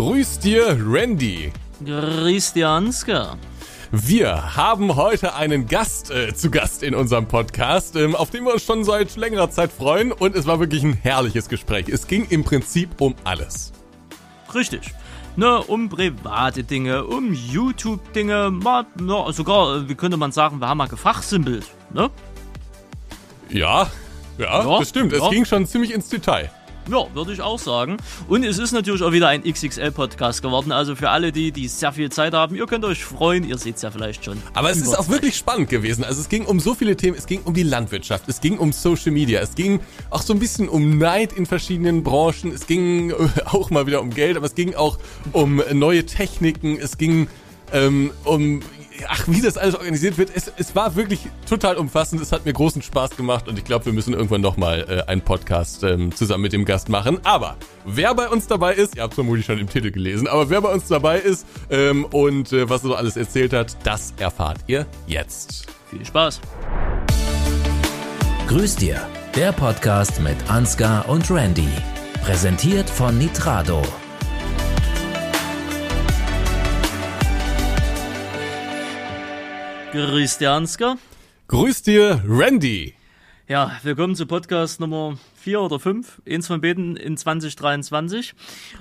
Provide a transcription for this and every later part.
Grüß dir, Randy. Grüß dir, Ansgar. Wir haben heute einen Gast äh, zu Gast in unserem Podcast, ähm, auf den wir uns schon seit längerer Zeit freuen und es war wirklich ein herrliches Gespräch. Es ging im Prinzip um alles. Richtig. Ne, um private Dinge, um YouTube-Dinge, sogar, äh, wie könnte man sagen, wir haben mal gefachsimpelt, ne? Ja, ja, ja das stimmt. Ja. Es ging schon ziemlich ins Detail. Ja, würde ich auch sagen. Und es ist natürlich auch wieder ein XXL-Podcast geworden. Also für alle die, die sehr viel Zeit haben, ihr könnt euch freuen. Ihr seht es ja vielleicht schon. Aber es ist auch wirklich spannend gewesen. Also es ging um so viele Themen. Es ging um die Landwirtschaft. Es ging um Social Media. Es ging auch so ein bisschen um Neid in verschiedenen Branchen. Es ging auch mal wieder um Geld. Aber es ging auch um neue Techniken. Es ging ähm, um ach, wie das alles organisiert wird, es, es war wirklich total umfassend. Es hat mir großen Spaß gemacht und ich glaube, wir müssen irgendwann nochmal äh, einen Podcast ähm, zusammen mit dem Gast machen. Aber wer bei uns dabei ist, ihr habt vermutlich schon im Titel gelesen, aber wer bei uns dabei ist ähm, und äh, was er so alles erzählt hat, das erfahrt ihr jetzt. Viel Spaß. Grüß dir, der Podcast mit Ansgar und Randy. Präsentiert von Nitrado. Grüß dir, Ansgar. Grüß dir, Randy. Ja, willkommen zu Podcast Nummer 4 oder 5, eins von beiden in 2023.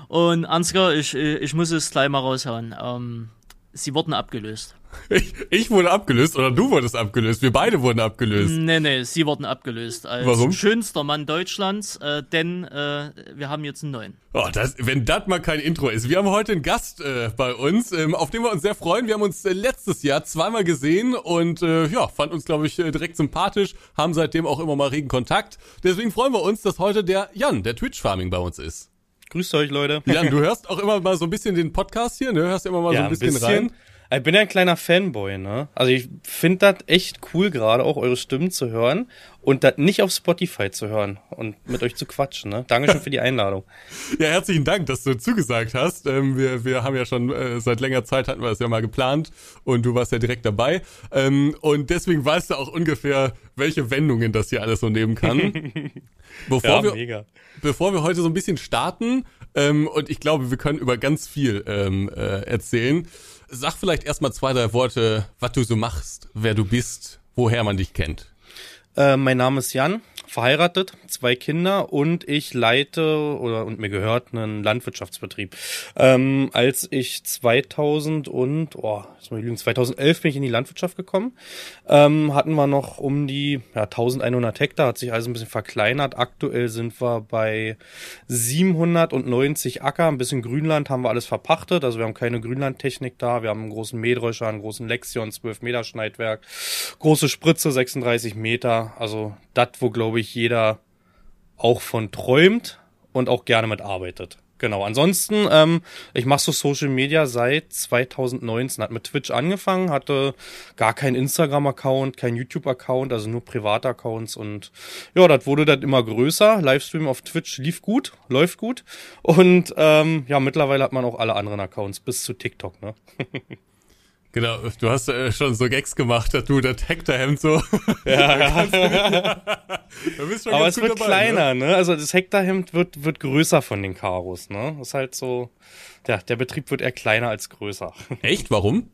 Und Ansgar, ich, ich muss es gleich mal raushauen. Ähm, sie wurden abgelöst. Ich, ich wurde abgelöst oder du wurdest abgelöst? Wir beide wurden abgelöst. Nee, nee, sie wurden abgelöst. Als Warum? schönster Mann Deutschlands, äh, denn äh, wir haben jetzt einen neuen. Oh, das, wenn das mal kein Intro ist. Wir haben heute einen Gast äh, bei uns, ähm, auf den wir uns sehr freuen. Wir haben uns äh, letztes Jahr zweimal gesehen und äh, ja, fand uns, glaube ich, äh, direkt sympathisch, haben seitdem auch immer mal regen Kontakt. Deswegen freuen wir uns, dass heute der Jan, der Twitch-Farming bei uns ist. Grüßt euch, Leute. Jan, du hörst auch immer mal so ein bisschen den Podcast hier, ne? Hörst immer mal ja, so ein bisschen, ein bisschen rein. Ich bin ja ein kleiner Fanboy, ne? Also ich finde das echt cool, gerade auch eure Stimmen zu hören und das nicht auf Spotify zu hören und mit euch zu quatschen, ne? Dankeschön für die Einladung. ja, herzlichen Dank, dass du zugesagt hast. Ähm, wir, wir haben ja schon äh, seit längerer Zeit hatten wir das ja mal geplant und du warst ja direkt dabei. Ähm, und deswegen weißt du auch ungefähr, welche Wendungen das hier alles so nehmen kann. bevor ja, wir, mega. Bevor wir heute so ein bisschen starten, ähm, und ich glaube, wir können über ganz viel ähm, äh, erzählen. Sag vielleicht erstmal zwei, drei Worte, was du so machst, wer du bist, woher man dich kennt. Äh, mein Name ist Jan verheiratet, zwei Kinder und ich leite oder und mir gehört einen Landwirtschaftsbetrieb. Ähm, als ich 2000 und oh, 2011 bin ich in die Landwirtschaft gekommen, ähm, hatten wir noch um die ja, 1100 Hektar, hat sich also ein bisschen verkleinert. Aktuell sind wir bei 790 Acker, ein bisschen Grünland haben wir alles verpachtet, also wir haben keine Grünlandtechnik da, wir haben einen großen Mähdrescher, einen großen Lexion, 12 Meter Schneidwerk, große Spritze, 36 Meter, also das, wo glaube ich jeder auch von träumt und auch gerne mitarbeitet. Genau. Ansonsten, ähm, ich mache so Social Media seit 2019. Hat mit Twitch angefangen, hatte gar keinen Instagram-Account, keinen YouTube-Account, also nur Privataccounts und ja, das wurde dann immer größer. Livestream auf Twitch lief gut, läuft gut und ähm, ja, mittlerweile hat man auch alle anderen Accounts bis zu TikTok. Ne? Genau, du hast äh, schon so Gags gemacht, dass du das Hektarhemd so. Ja, ja. Aber es wird dabei, kleiner, ne? ne? Also das Hektarhemd wird, wird größer von den Karos, ne? Das ist halt so. Ja, der Betrieb wird eher kleiner als größer. Echt? Warum?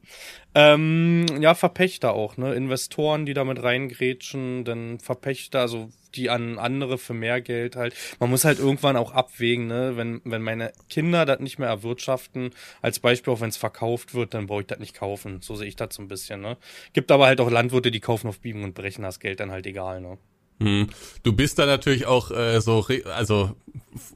ähm, ja, Verpächter auch, ne? Investoren, die damit reingrätschen, dann Verpächter, also die an andere für mehr Geld halt. Man muss halt irgendwann auch abwägen, ne? Wenn, wenn meine Kinder das nicht mehr erwirtschaften, als Beispiel auch wenn es verkauft wird, dann brauche ich das nicht kaufen. So sehe ich das so ein bisschen, ne? Gibt aber halt auch Landwirte, die kaufen auf Biegen und Brechen das Geld dann halt egal, ne? Hm. Du bist da natürlich auch äh, so, also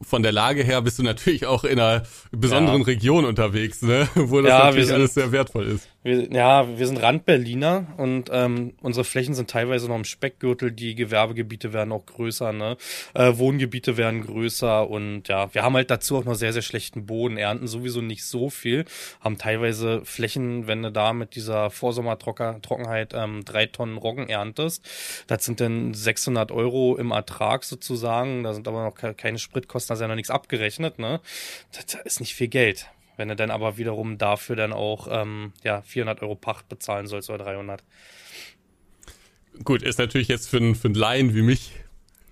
von der Lage her bist du natürlich auch in einer besonderen ja. Region unterwegs, ne? wo das ja, natürlich sind, alles sehr wertvoll ist. Wir, ja, wir sind Rand-Berliner und ähm, unsere Flächen sind teilweise noch im Speckgürtel. Die Gewerbegebiete werden auch größer, ne? Äh, Wohngebiete werden größer und ja, wir haben halt dazu auch noch sehr, sehr schlechten Boden, ernten sowieso nicht so viel, haben teilweise Flächen, wenn du da mit dieser Vorsommertrockenheit ähm, drei Tonnen Roggen erntest, das sind dann 600 Euro im Ertrag sozusagen, da sind aber noch keine Spritkosten, da ist ja noch nichts abgerechnet, ne? Das ist nicht viel Geld. Wenn du dann aber wiederum dafür dann auch ähm, ja, 400 Euro Pacht bezahlen sollst oder 300. Gut, ist natürlich jetzt für, einen, für einen Laien wie mich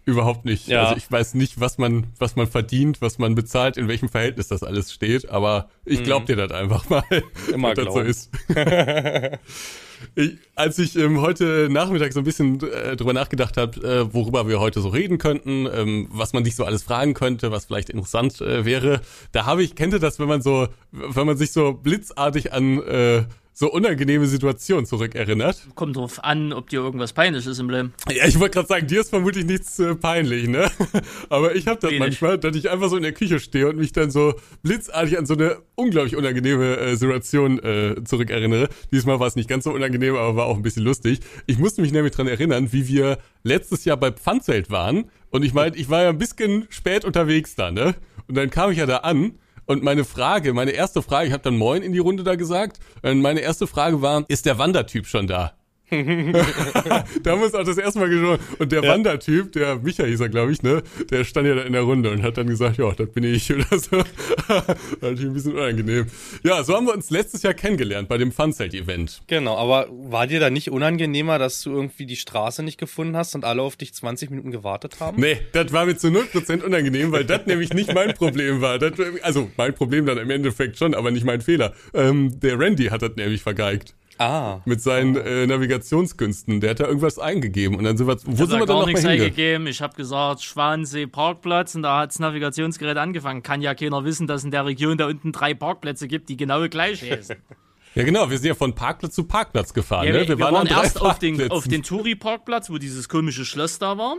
Überhaupt nicht. Ja. Also ich weiß nicht, was man, was man verdient, was man bezahlt, in welchem Verhältnis das alles steht, aber ich glaub dir das einfach mal, Immer dass das so ist. ich, als ich ähm, heute Nachmittag so ein bisschen äh, drüber nachgedacht habe, äh, worüber wir heute so reden könnten, ähm, was man sich so alles fragen könnte, was vielleicht interessant äh, wäre, da habe ich, kennt ihr das, wenn man so, wenn man sich so blitzartig an äh, so unangenehme Situationen zurückerinnert? Kommt drauf an, ob dir irgendwas peinlich ist im Leben. Ja, ich wollte gerade sagen, dir ist vermutlich nichts äh, peinlich, ne? Aber ich habe das Wenig. manchmal, dass ich einfach so in der Küche stehe und mich dann so blitzartig an so eine unglaublich unangenehme äh, Situation äh, zurückerinnere. Diesmal war es nicht ganz so unangenehm, aber war auch ein bisschen lustig. Ich musste mich nämlich dran erinnern, wie wir letztes Jahr bei Pfandzelt waren. Und ich meine, ich war ja ein bisschen spät unterwegs da, ne? Und dann kam ich ja da an und meine Frage, meine erste Frage, ich habe dann Moin in die Runde da gesagt. Und meine erste Frage war, ist der Wandertyp schon da? da haben wir uns auch das erste Mal geschaut. Und der Wandertyp, der Micha hieß er, glaube ich, ne, der stand ja da in der Runde und hat dann gesagt, ja, das bin ich oder so. Natürlich ein bisschen unangenehm. Ja, so haben wir uns letztes Jahr kennengelernt bei dem Funzelt-Event. Genau, aber war dir da nicht unangenehmer, dass du irgendwie die Straße nicht gefunden hast und alle auf dich 20 Minuten gewartet haben? Nee, das war mir zu 0% unangenehm, weil das nämlich nicht mein Problem war. Das, also mein Problem dann im Endeffekt schon, aber nicht mein Fehler. Ähm, der Randy hat das nämlich vergeigt. Ah, Mit seinen äh, Navigationskünsten. Der hat da irgendwas eingegeben und dann sind wir, wo Ich sind wir dann noch nichts eingegeben. Ich habe gesagt, Schwansee Parkplatz und da hat das Navigationsgerät angefangen. Kann ja keiner wissen, dass in der Region da unten drei Parkplätze gibt, die genau gleich heißen. Ja genau, wir sind ja von Parkplatz zu Parkplatz gefahren. Ja, ne? wir, wir waren, drei erst auf den, auf den Touri-Parkplatz, wo dieses komische Schloss da war.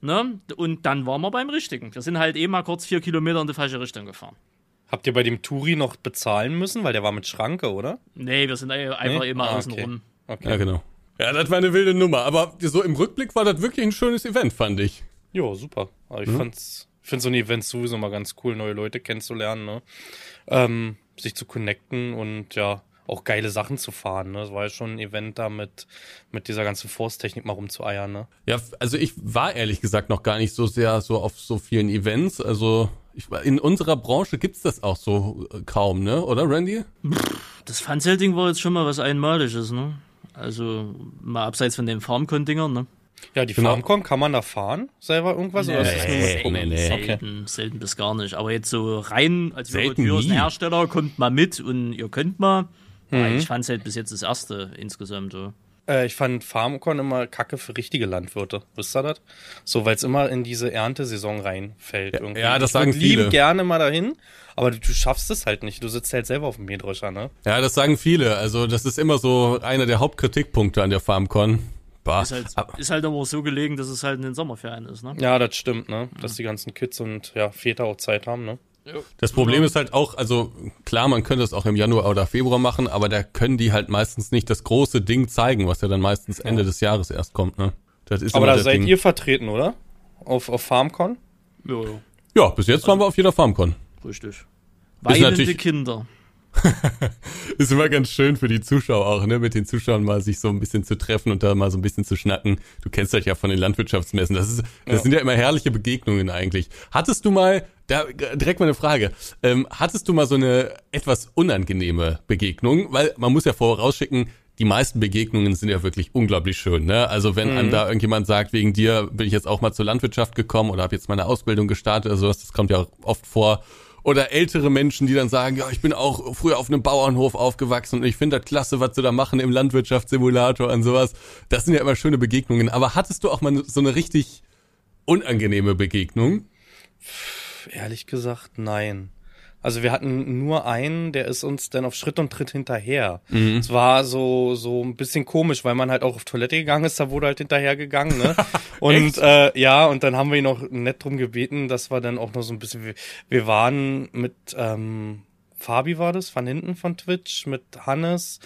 Ne? Und dann waren wir beim richtigen. Wir sind halt eh mal kurz vier Kilometer in die falsche Richtung gefahren. Habt ihr bei dem Touri noch bezahlen müssen, weil der war mit Schranke, oder? Nee, wir sind eh- einfach Nee? immer Ah, außen okay. rum. Okay. Ja, genau. Ja, das war eine wilde Nummer, aber so im Rückblick war das wirklich ein schönes Event, fand ich. Ja, super. Aber ich Mhm. fand's, ich finde so ein Event sowieso mal ganz cool, neue Leute kennenzulernen, ne? Ähm, sich zu connecten und ja, auch geile Sachen zu fahren, ne? Es war ja schon ein Event da mit, mit dieser ganzen Force-Technik mal rumzueiern, ne? Ja, also ich war ehrlich gesagt noch gar nicht so sehr so auf so vielen Events. Also ich, in unserer Branche gibt's das auch so äh, kaum, ne? Oder, Randy? Das Funzelting war jetzt schon mal was Einmaliges, ne? Also mal abseits von den Farmcon-Dingern, ne? Ja, die Genau. FarmCon, kann man da fahren? Selber irgendwas? oder ist das nur Nee, mit gucken? nee, nee. Selten, selten bis gar nicht. Aber jetzt so rein, als Selten wir ein nie. Hersteller, kommt mal mit und ihr könnt mal. Mhm. Aber Ich fand es halt bis jetzt das erste insgesamt so. Äh, ich fand FarmCon immer kacke für richtige Landwirte. Wisst ihr das? So, weil es immer in diese Erntesaison reinfällt. irgendwie. ja, das ich sagen viele. lieben gerne mal dahin, aber du, du schaffst es halt nicht. Du sitzt halt selber auf dem Mähdrescher, ne? Ja, das sagen viele. Also das ist immer so einer der Hauptkritikpunkte an der FarmCon. Bah. Ist halt, Aber- ist halt aber so gelegen, dass es halt in den Sommerferien ist, ne? Ja, das stimmt, ne? Dass die ganzen Kids und ja, Väter auch Zeit haben, ne? Das Problem ist halt auch, also klar, man könnte es auch im Januar oder Februar machen, aber da können die halt meistens nicht das große Ding zeigen, was ja dann meistens Ende des Jahres erst kommt, ne? Das ist Aber immer da das seid Ding. ihr vertreten, oder? Auf, auf FarmCon? Ja, ja, Ja, bis jetzt waren wir auf jeder FarmCon. richtig. Weinende natürlich- Kinder. Ist immer ganz schön für die Zuschauer auch, ne, mit den Zuschauern mal sich so ein bisschen zu treffen und da mal so ein bisschen zu schnacken. Du kennst das ja von den Landwirtschaftsmessen. Das ist, das Ja. sind ja immer herrliche Begegnungen eigentlich. Hattest du mal, da direkt mal eine Frage, ähm, hattest du mal so eine etwas unangenehme Begegnung? Weil man muss ja vorausschicken, die meisten Begegnungen sind ja wirklich unglaublich schön. Ne? Also wenn einem da irgendjemand sagt, wegen dir bin ich jetzt auch mal zur Landwirtschaft gekommen oder habe jetzt meine Ausbildung gestartet oder sowas, das kommt ja auch oft vor. Oder ältere Menschen, die dann sagen, ja, ich bin auch früher auf einem Bauernhof aufgewachsen und ich finde das klasse, was sie da machen im Landwirtschaftssimulator und sowas. Das sind ja immer schöne Begegnungen. Aber hattest du auch mal so eine richtig unangenehme Begegnung? Ehrlich gesagt, nein. Also wir hatten nur einen, der ist uns dann auf Schritt und Tritt hinterher. Es war so so ein bisschen komisch, weil man halt auch auf Toilette gegangen ist, da wurde halt hinterher gegangen, ne? Und äh, ja, und dann haben wir ihn noch nett drum gebeten, dass wir dann auch noch so ein bisschen. Wir, wir waren mit ähm, Fabi war das, von hinten von Twitch, mit Hannes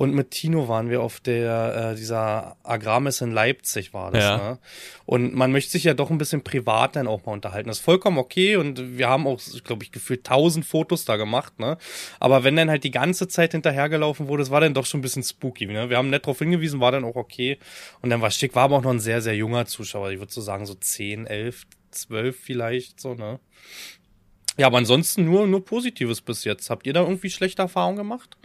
und mit Tino waren wir auf der äh, dieser Agrarmesse in Leipzig war das, Ja. ne? Und man möchte sich ja doch ein bisschen privat dann auch mal unterhalten. Das ist vollkommen okay und wir haben auch, glaube ich, gefühlt tausend Fotos da gemacht, ne? Aber wenn dann halt die ganze Zeit hinterhergelaufen wurde, das war dann doch schon ein bisschen spooky, ne? Wir haben nett darauf hingewiesen, war dann auch okay. Und dann war schick, war aber auch noch ein sehr, sehr junger Zuschauer. Ich würde so sagen, so 10, 11, 12 vielleicht, so, ne? Ja, aber ansonsten nur, nur Positives bis jetzt. Habt ihr da irgendwie schlechte Erfahrungen gemacht?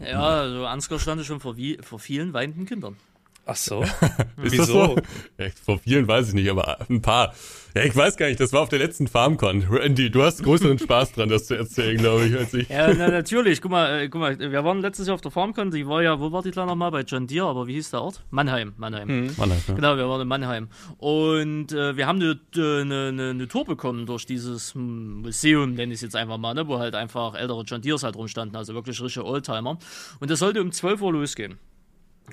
Ja, also Ansgar stand schon vor, wie, vor vielen weinenden Kindern. Ach so. Ist Wieso? so? Ja, vor vielen weiß ich nicht, aber ein paar. Ja, ich weiß gar nicht, das war auf der letzten FarmCon. Randy, du hast größeren Spaß dran, das zu erzählen, glaube ich, als ich. Ja, na, natürlich. Guck mal, äh, guck mal, wir waren letztes Jahr auf der FarmCon, die war ja, wo war die da nochmal? Bei John Deere, aber wie hieß der Ort? Mannheim, Mannheim. Mann, Alter. Genau, wir waren in Mannheim. Und äh, wir haben eine, eine, eine, eine Tour bekommen durch dieses hm, Museum, nenne ich es jetzt einfach mal, ne, wo halt einfach ältere John Deeres halt rumstanden, also wirklich richtige Oldtimer. Und das sollte um 12 Uhr losgehen.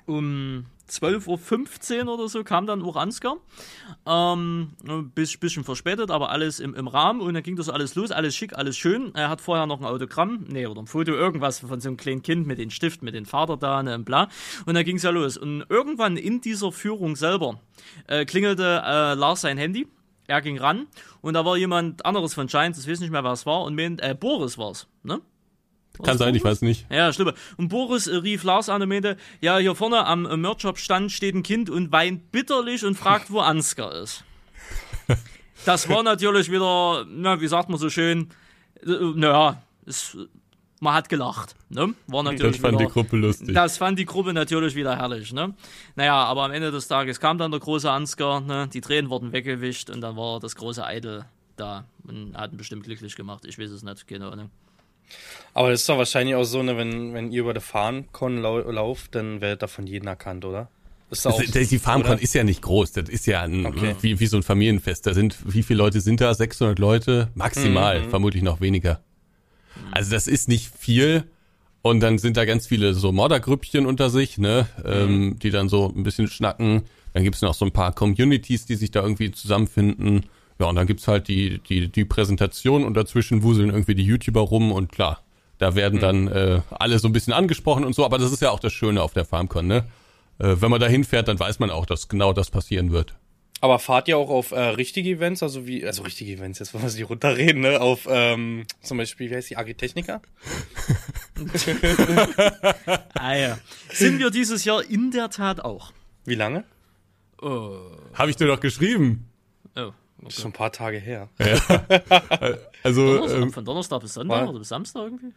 Um 12.15 Uhr oder so kam dann Uranska. Ähm, ein bis- bisschen verspätet, aber alles im, im Rahmen. Und dann ging das alles los, alles schick, alles schön. Er hat vorher noch ein Autogramm, nee, oder ein Foto, irgendwas von so einem kleinen Kind mit den Stift, mit dem Vater da, ne, bla. Und dann ging es ja los. Und irgendwann in dieser Führung selber äh, klingelte äh, Lars sein Handy. Er ging ran und da war jemand anderes von Giants, ich weiß nicht mehr, wer es war, und meint, äh, Boris war's, ne? Kann sein, ich weiß nicht. Ja, stimmt. Und Boris äh, rief Lars an und meinte, ja, hier vorne am äh, Merch-Shop-Stand steht ein Kind und weint bitterlich und fragt, wo Ansgar ist. Das war natürlich wieder, na, wie sagt man so schön, äh, naja, es, man hat gelacht, ne? War natürlich Das fand die wieder, Gruppe lustig. das fand die Gruppe natürlich wieder herrlich, ne? Naja, aber am Ende des Tages kam dann der große Ansgar, ne? Die Tränen wurden weggewischt und dann war das große Idol da und hat ihn bestimmt glücklich gemacht. Ich weiß es nicht, keine Ahnung. Aber das ist doch wahrscheinlich auch so, ne, wenn, wenn ihr über die FarmCon lau lauft, dann werdet ihr von jedem erkannt, oder? Ist da auch, Also, die FarmCon oder? ist ja nicht groß, das ist ja ein, Okay. wie, wie so ein Familienfest. Da sind, wie viele Leute sind da? 600 Leute? Maximal, Mhm. vermutlich noch weniger. Also das ist nicht viel. Und dann sind da ganz viele so Moddergrüppchen unter sich, ne, Mhm. ähm, die dann so ein bisschen schnacken. Dann gibt's noch so ein paar Communities, die sich da irgendwie zusammenfinden. Ja, und dann gibt's halt die, die, die Präsentation und dazwischen wuseln irgendwie die YouTuber rum und klar, da werden dann äh, alle so ein bisschen angesprochen und so, aber das ist ja auch das Schöne auf der FarmCon, ne? Äh, wenn man da hinfährt, dann weiß man auch, dass genau das passieren wird. Aber fahrt ihr auch auf äh, richtige Events, also wie, also richtige Events, jetzt wollen wir sie runterreden, ne? Auf ähm, zum Beispiel, wie heißt die, Agritechnica? Ah ja. Sind wir dieses Jahr in der Tat auch. Wie lange? Oh. Habe ich dir doch geschrieben. Das ist schon ein paar Tage her. Also, Donnerstag, ähm, von Donnerstag bis Sonntag war- oder bis Samstag irgendwie?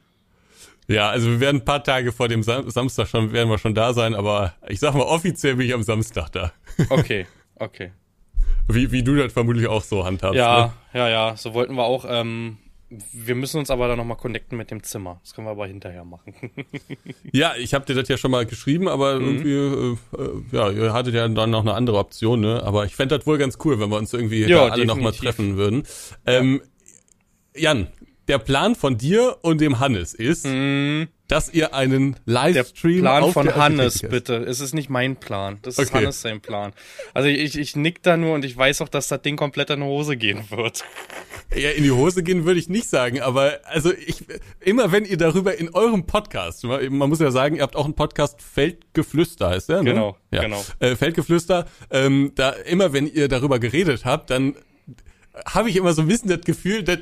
ja, also wir werden ein paar Tage vor dem Sam Samstag schon, werden wir schon da sein, aber ich sag mal, offiziell bin ich am Samstag da. Okay, okay. Wie, wie du das vermutlich auch so handhabst. Ja, Ne? ja, ja, so wollten wir auch. Ähm, wir müssen uns aber dann nochmal connecten mit dem Zimmer. Das können wir aber hinterher machen. Ja, ich habe dir das ja schon mal geschrieben, aber Mhm. irgendwie, äh, äh, ja, ihr hattet ja dann noch eine andere Option, ne? Aber ich fände das wohl ganz cool, wenn wir uns irgendwie Ja, alle nochmal treffen würden. Ähm, Jan, der Plan von dir und dem Hannes ist, dass ihr einen Mhm. Der Livestream Plan auf von der Hannes, bitte. Es ist nicht mein Plan. Das ist Okay. Hannes sein Plan. Also ich, ich nick da nur und ich weiß auch, dass das Ding komplett in die Hose gehen wird. Ja, in die Hose gehen würde ich nicht sagen, aber also ich immer wenn ihr darüber in eurem Podcast, man man muss ja sagen, ihr habt auch einen Podcast Feldgeflüster heißt der, ne? Genau, ja. genau. Äh, Feldgeflüster, ähm, da immer wenn ihr darüber geredet habt, dann habe ich immer so ein bisschen das Gefühl, dass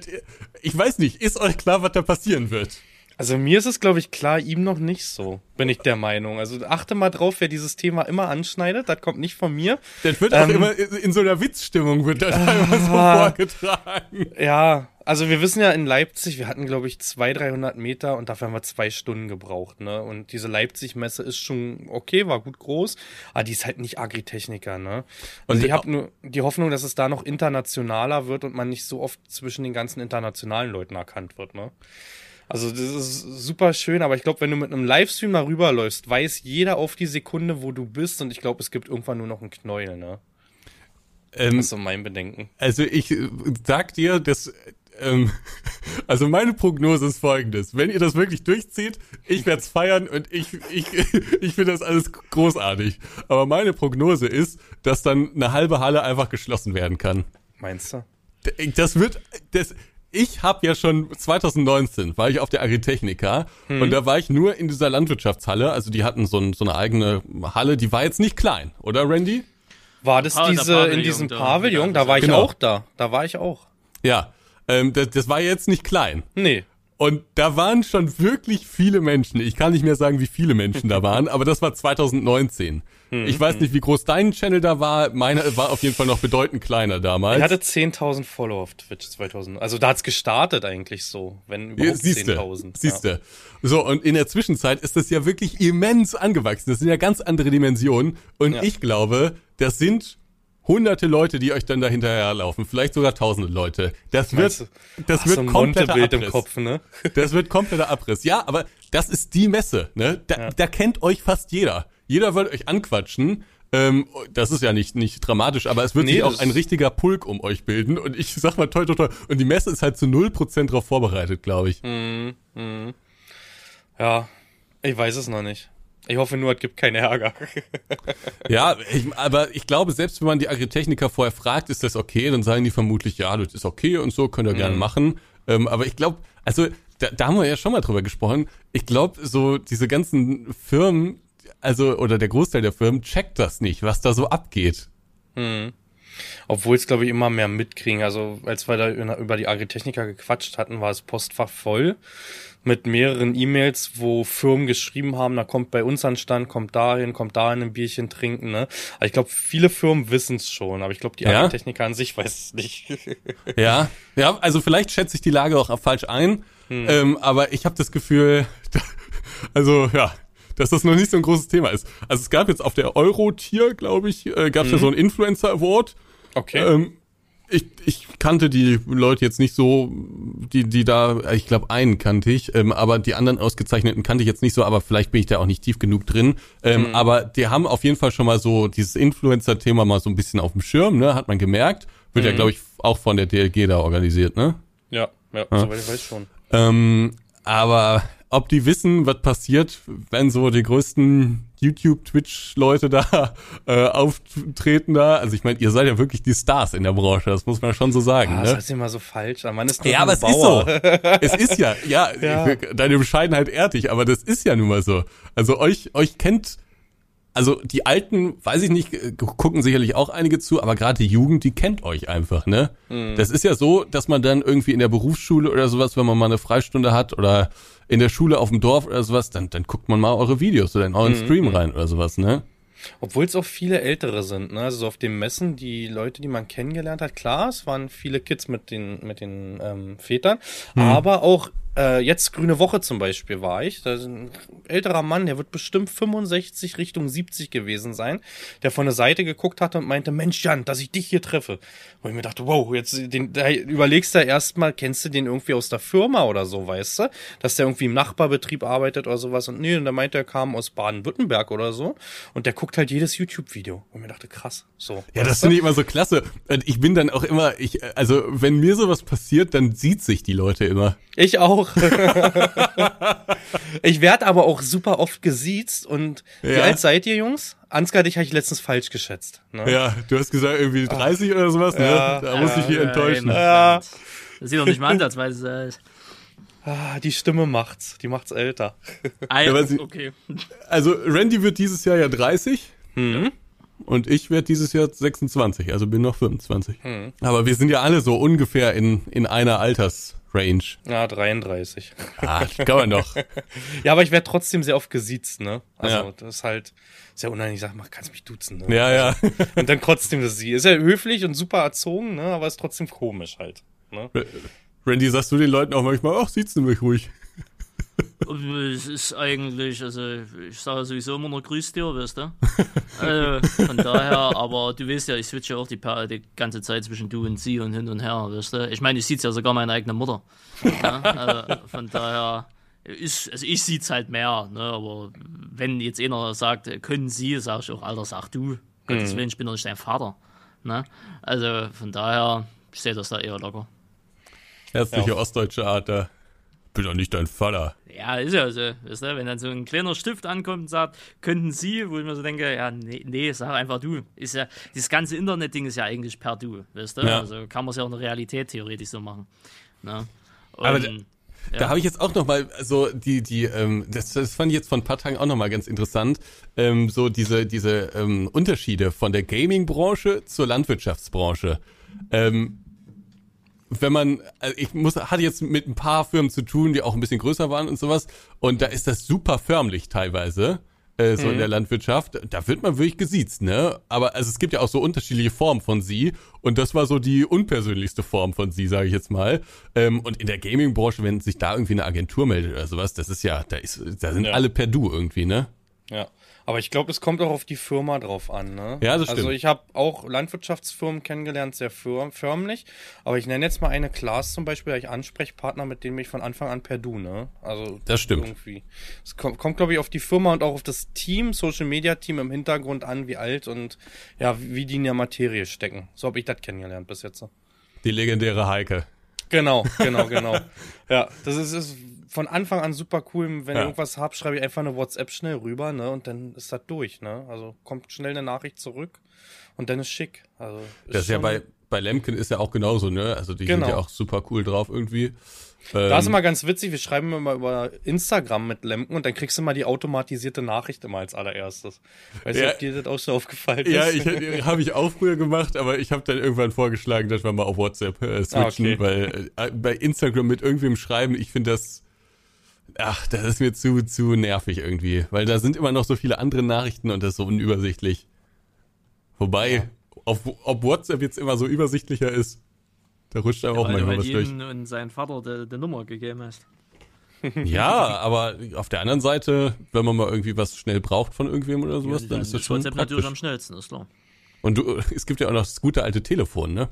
ich weiß nicht, ist euch klar, was da passieren wird? Also mir ist es, glaube ich, klar, ihm noch nicht so, bin ich der Meinung. Also achte mal drauf, wer dieses Thema immer anschneidet. Das kommt nicht von mir. Das wird auch Ähm. immer in in so einer Witzstimmung wird das immer so Ah. vorgetragen. Ja, also wir wissen ja in Leipzig, wir hatten, glaube ich, 200, 300 Meter und dafür haben wir zwei Stunden gebraucht. Ne? Und diese Leipzig-Messe ist schon okay, war gut groß, aber die ist halt nicht Agritechniker. Ne? Also Und ich habe nur die Hoffnung, dass es da noch internationaler wird und man nicht so oft zwischen den ganzen internationalen Leuten erkannt wird. Ne? Also das ist super schön, aber ich glaube, wenn du mit einem Livestream da rüberläufst, weiß jeder auf die Sekunde, wo du bist und ich glaube, es gibt irgendwann nur noch einen Knäuel. Ne? Ähm, Das ist so mein Bedenken. Also ich äh, sag dir, dass ähm, also meine Prognose ist folgendes. Wenn ihr das wirklich durchzieht, ich werde es feiern und ich, ich, ich finde das alles großartig. Aber meine Prognose ist, dass dann eine halbe Halle einfach geschlossen werden kann. Meinst du? Das wird, das, ich habe ja schon 2019 war ich auf der Agritechnica und da war ich nur in dieser Landwirtschaftshalle. Also die hatten so, ein, so eine eigene Halle, die war jetzt nicht klein, oder Randy? War das Ah, diese in diesem da. Pavillon? Ja, Da war ich Genau. auch da. Da war ich auch. Ja, ähm, das, das war jetzt nicht klein. Nee. Und da waren schon wirklich viele Menschen. Ich kann nicht mehr sagen, wie viele Menschen da waren, aber das war 2019. Hm, Ich weiß nicht, wie groß dein Channel da war. Meiner war auf jeden Fall noch bedeutend kleiner damals. Ich hatte 10.000 Follower auf Twitch 2000. Also da hat's gestartet eigentlich so, wenn Ja, überhaupt siehste, 10.000. siehste. So, und in der Zwischenzeit ist das ja wirklich immens angewachsen. Das sind ja ganz andere Dimensionen. Und Ja. ich glaube, das sind hunderte Leute, die euch dann da hinterherlaufen. Vielleicht sogar tausende Leute. Das wird, das wird so kompletter Montebild im Abriss. Kopf, ne? Das wird kompletter Abriss. Ja, aber das ist die Messe, ne? Da, da kennt euch fast jeder. Jeder wird euch anquatschen. Ähm, das ist ja nicht, nicht dramatisch, aber es wird Nee, sich auch ein richtiger Pulk um euch bilden. Und ich sag mal, toll, toll, toll. Und die Messe ist halt zu 0% drauf vorbereitet, glaube ich. Ja, ich weiß es noch nicht. Ich hoffe nur, es gibt keinen Ärger. Ja, ich, aber ich glaube, selbst wenn man die Agritechniker vorher fragt, ist das okay, dann sagen die vermutlich, ja, das ist okay und so, könnt ihr gerne machen. Ähm, aber ich glaube, also da, da haben wir ja schon mal drüber gesprochen. Ich glaube, so diese ganzen Firmen, also oder der Großteil der Firmen checkt das nicht, was da so abgeht. Obwohl es, glaube ich, immer mehr mitkriegen. Also, als wir da über die Agritechniker gequatscht hatten, war das Postfach voll mit mehreren E-Mails, wo Firmen geschrieben haben, da kommt bei uns an Stand, kommt dahin, kommt dahin ein Bierchen trinken. Ne? Aber ich glaube, viele Firmen wissen es schon, aber ich glaube, die Ja? Agritechniker an sich weiß es nicht. Ja, ja, also vielleicht schätze ich die Lage auch falsch ein, ähm, aber ich habe das Gefühl, also ja, dass das noch nicht so ein großes Thema ist. Also es gab jetzt auf der Euro-Tier, glaube ich, äh, gab es ja so einen Influencer Award. Okay. Ähm, ich, ich kannte die Leute jetzt nicht so, die, die da, ich glaube, einen kannte ich, ähm, aber die anderen Ausgezeichneten kannte ich jetzt nicht so, aber vielleicht bin ich da auch nicht tief genug drin. Ähm, Aber die haben auf jeden Fall schon mal so dieses Influencer-Thema mal so ein bisschen auf dem Schirm, ne? Hat man gemerkt. Wird ja, glaube ich, auch von der DLG da organisiert, ne? ja, ja, soweit ich weiß schon. Ähm, aber ob die wissen, was passiert, wenn so die größten YouTube-Twitch-Leute da äh, auftreten da, also ich meine, ihr seid ja wirklich die Stars in der Branche, das muss man schon so sagen, Ah, das ne? heißt immer so falsch. Der Mann ist Ja, ein aber es Bauer. ist so. Es ist ja, ja, Ja. deine Bescheidenheit ehrt dich, aber das ist ja nun mal so. Also euch, euch kennt, also die Alten, weiß ich nicht, gucken sicherlich auch einige zu, aber gerade die Jugend, die kennt euch einfach, ne? Das ist ja so, dass man dann irgendwie in der Berufsschule oder sowas, wenn man mal eine Freistunde hat oder in der Schule auf dem Dorf oder sowas, dann, dann guckt man mal eure Videos oder in euren Stream rein oder sowas, ne? Obwohl es auch viele Ältere sind, ne? Also so auf den Messen, die Leute, die man kennengelernt hat, klar, es waren viele Kids mit den, mit den ähm, Vätern, aber auch äh, jetzt Grüne Woche zum Beispiel war ich. Da ist ein älterer Mann, der wird bestimmt 65 Richtung 70 gewesen sein, der von der Seite geguckt hatte und meinte, Mensch Jan, dass ich dich hier treffe. Wo ich mir dachte, wow, jetzt den, da überlegst du erstmal, kennst du den irgendwie aus der Firma oder so, weißt du? Dass der irgendwie im Nachbarbetrieb arbeitet oder sowas. Und nee, und der meinte, er kam aus Baden-Württemberg oder so. Und der guckt halt jedes YouTube-Video. Und mir dachte, krass, so. Ja, das finde ich immer so klasse. Und ich bin dann auch immer, ich, also wenn mir sowas passiert, dann sieht sich die Leute immer. Ich auch. ich werde aber auch super oft gesiezt. Und wie Ja. alt seid ihr, Jungs? Ansgar, dich habe ich letztens falsch geschätzt. Ne? Ja, du hast gesagt irgendwie 30 oder sowas, ne? Ja, da muss ich hier enttäuschen. Ja. Das sieht doch nicht mal ansatzweise. Ah, die Stimme macht's. Die macht's älter. Ja, weil sie- okay. Also Randy wird dieses Jahr ja 30 und ich werde dieses Jahr 26, also bin noch 25. Aber wir sind ja alle so ungefähr in, in einer Altersrange. Ja, 33. Ah, kann man doch. Ja, aber ich werde trotzdem sehr oft gesiezt, ne? Also, Ja. das ist halt sehr unangenehm. Ich sag, mach, kannst mich duzen, ne? Ja, ja. Und dann trotzdem das Sie. Ist ja höflich und super erzogen, ne? Aber ist trotzdem komisch halt. Ne? Randy, sagst du den Leuten auch manchmal, ach, sieht's nämlich ruhig. Es ist eigentlich, also ich sage sowieso immer noch Grüß dir, weißt du? also, von daher, aber du weißt ja, ich switche auch die, die ganze Zeit zwischen du und sie und hin und her, weißt du? Ich meine, ich sieht's ja sogar meine eigene Mutter. Ja? Also, von daher, ist, also ich sieht's halt mehr, ne? aber wenn jetzt einer sagt, können sie, sag ich auch, Alter, sag du, Gottes Willen, ich bin doch nicht dein Vater. Ne? Also von daher, ich sehe das da eher locker. Herzliche ostdeutsche Art, da bin doch nicht dein Vater. Ja, ist ja so, weißt du, wenn dann so ein kleiner Stift ankommt und sagt, könnten Sie, wo ich mir so denke, ja, nee, nee sag einfach du. Ist ja, dieses ganze Internet-Ding ist ja eigentlich per du, weißt du? Ja. Also kann man es ja auch in der Realität theoretisch so machen. Ne? Und, Aber da- Da habe ich jetzt auch noch mal so die die ähm, das, das fand ich jetzt vor ein paar Tagen auch noch mal ganz interessant ähm, so diese diese ähm, Unterschiede von der Gaming-Branche zur Landwirtschaftsbranche. Ähm, wenn man, also ich muss, hatte jetzt mit ein paar Firmen zu tun, die auch ein bisschen größer waren und sowas, und da ist das super förmlich teilweise, äh, so Mhm. in der Landwirtschaft. Da wird man wirklich gesiezt, ne? Aber also es gibt ja auch so unterschiedliche Formen von sie, und das war so die unpersönlichste Form von sie, sage ich jetzt mal. Ähm, und in der Gaming-Branche, wenn sich da irgendwie eine Agentur meldet oder sowas, das ist ja, da ist, da sind Ja. alle per Du irgendwie, ne? Ja. Aber ich glaube, es kommt auch auf die Firma drauf an, ne? Ja, das Also stimmt. ich habe auch Landwirtschaftsfirmen kennengelernt, sehr firm förmlich. Aber ich nenne jetzt mal eine Klaas zum Beispiel als Ansprechpartner, mit dem ich von Anfang an per Du, ne? Also Das stimmt. irgendwie. Es kommt, kommt glaube ich, auf die Firma und auch auf das Team, Social Media Team im Hintergrund an, wie alt und ja, wie die in der Materie stecken. So habe ich das kennengelernt bis jetzt. Die legendäre Heike. Genau, genau, genau. ja, das ist, ist von Anfang an super cool. Wenn Ja. ich irgendwas hab, schreibe ich einfach eine WhatsApp schnell rüber, ne? Und dann ist das durch, ne? Also kommt schnell eine Nachricht zurück und dann ist schick. Also Das ist ja schon- bei, bei Lemken ist ja auch genauso, ne? Also die Genau. sind ja auch super cool drauf irgendwie. Da ist Ähm, immer ganz witzig, wir schreiben immer über Instagram mit Lemken und dann kriegst du mal die automatisierte Nachricht immer als allererstes. Weiß Ja. ob dir das auch so aufgefallen ist. ja, ich habe ich auch früher gemacht, aber ich habe dann irgendwann vorgeschlagen, dass wir mal auf WhatsApp äh, switchen, Ah, okay. weil äh, bei Instagram mit irgendwem schreiben, ich finde das, ach, das ist mir zu zu nervig irgendwie, weil da sind immer noch so viele andere Nachrichten und das ist so unübersichtlich. Wobei, auf, ob WhatsApp jetzt immer so übersichtlicher ist, da rutscht einem auch Weil du manchmal halt was durch. und seinen Vater die, die Nummer gegeben hast. Ja, aber auf der anderen Seite, wenn man mal irgendwie was schnell braucht von irgendwem oder sowas, Ja, dann ist das schon WhatsApp natürlich am praktisch. schnellsten, ist klar. Und du, es gibt ja auch noch das gute alte Telefon, ne?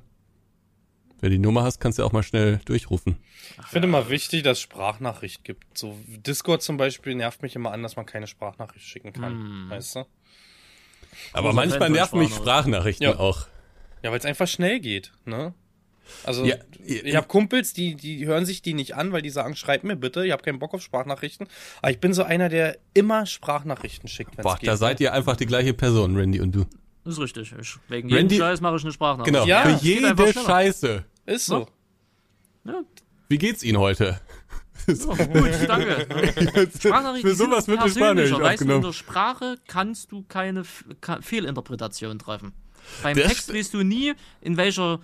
Wenn du die Nummer hast, kannst du auch mal schnell durchrufen. Ich finde mal wichtig, dass es Sprachnachricht gibt. So Discord zum Beispiel nervt mich immer an, dass man keine Sprachnachricht schicken kann. Hm. Weißt du? Aber Großer manchmal nerven mich Sprachnachrichten. Ja. auch. Ja, weil es einfach schnell geht, ne? Also, Ja, ich habe Kumpels, die, die hören sich die nicht an, weil die sagen, schreib mir bitte, ich habe keinen Bock auf Sprachnachrichten. Aber ich bin so einer, der immer Sprachnachrichten schickt, wenn Boah, es geht. da seid ihr einfach die gleiche Person, Randy und du. Das ist richtig. Ich, wegen Randy- jedem Scheiß mache ich eine Sprachnachricht. Genau, Ja, für jede. Scheiße. Ist so. Ja, Wie geht's Ihnen heute? ja, gut, danke. Sprachnachrichten Für sowas wird persönlicher. Sprachnachricht Weißt du, in aufgenommen. der Sprache kannst du keine Fehlinterpretation treffen. Beim Das Text weißt du nie, in welcher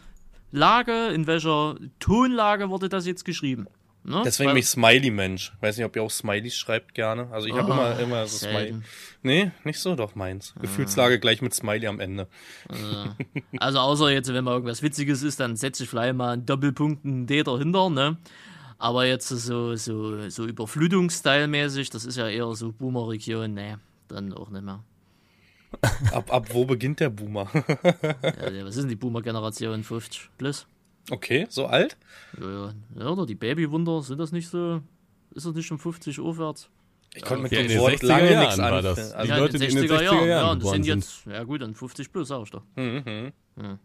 Lage, in welcher Tonlage wurde das jetzt geschrieben. Ne? Deswegen Weil- bin ich Smiley-Mensch. Weiß nicht, ob ihr auch Smileys schreibt gerne. Also ich habe Ah, immer, immer so Smiley. Nee, nicht so, doch meins. Gefühlslage gleich mit Smiley am Ende. Also außer jetzt, wenn mal irgendwas Witziges ist, dann setze ich vielleicht mal einen Doppelpunkt einen D dahinter, ne? Aber jetzt so, so, so Überflutungsstyle-mäßig, das ist ja eher so Boomer-Region, ne, dann auch nicht mehr. Ab, ab wo beginnt der Boomer? Ja, was ist denn die Boomer-Generation? 50 plus? Okay, so alt? Ja, ja. ja, oder die Babywunder, sind das nicht so? Ist das nicht schon 50 aufwärts? Ich konnte mit Ja, dem den Wort 60er lange Jahren nichts war anfangen. das. Also, Die Leute, die in den 60er Jahren ja, und das sind jetzt, ja gut, dann 50 plus, sag ich doch. mhm. Hm.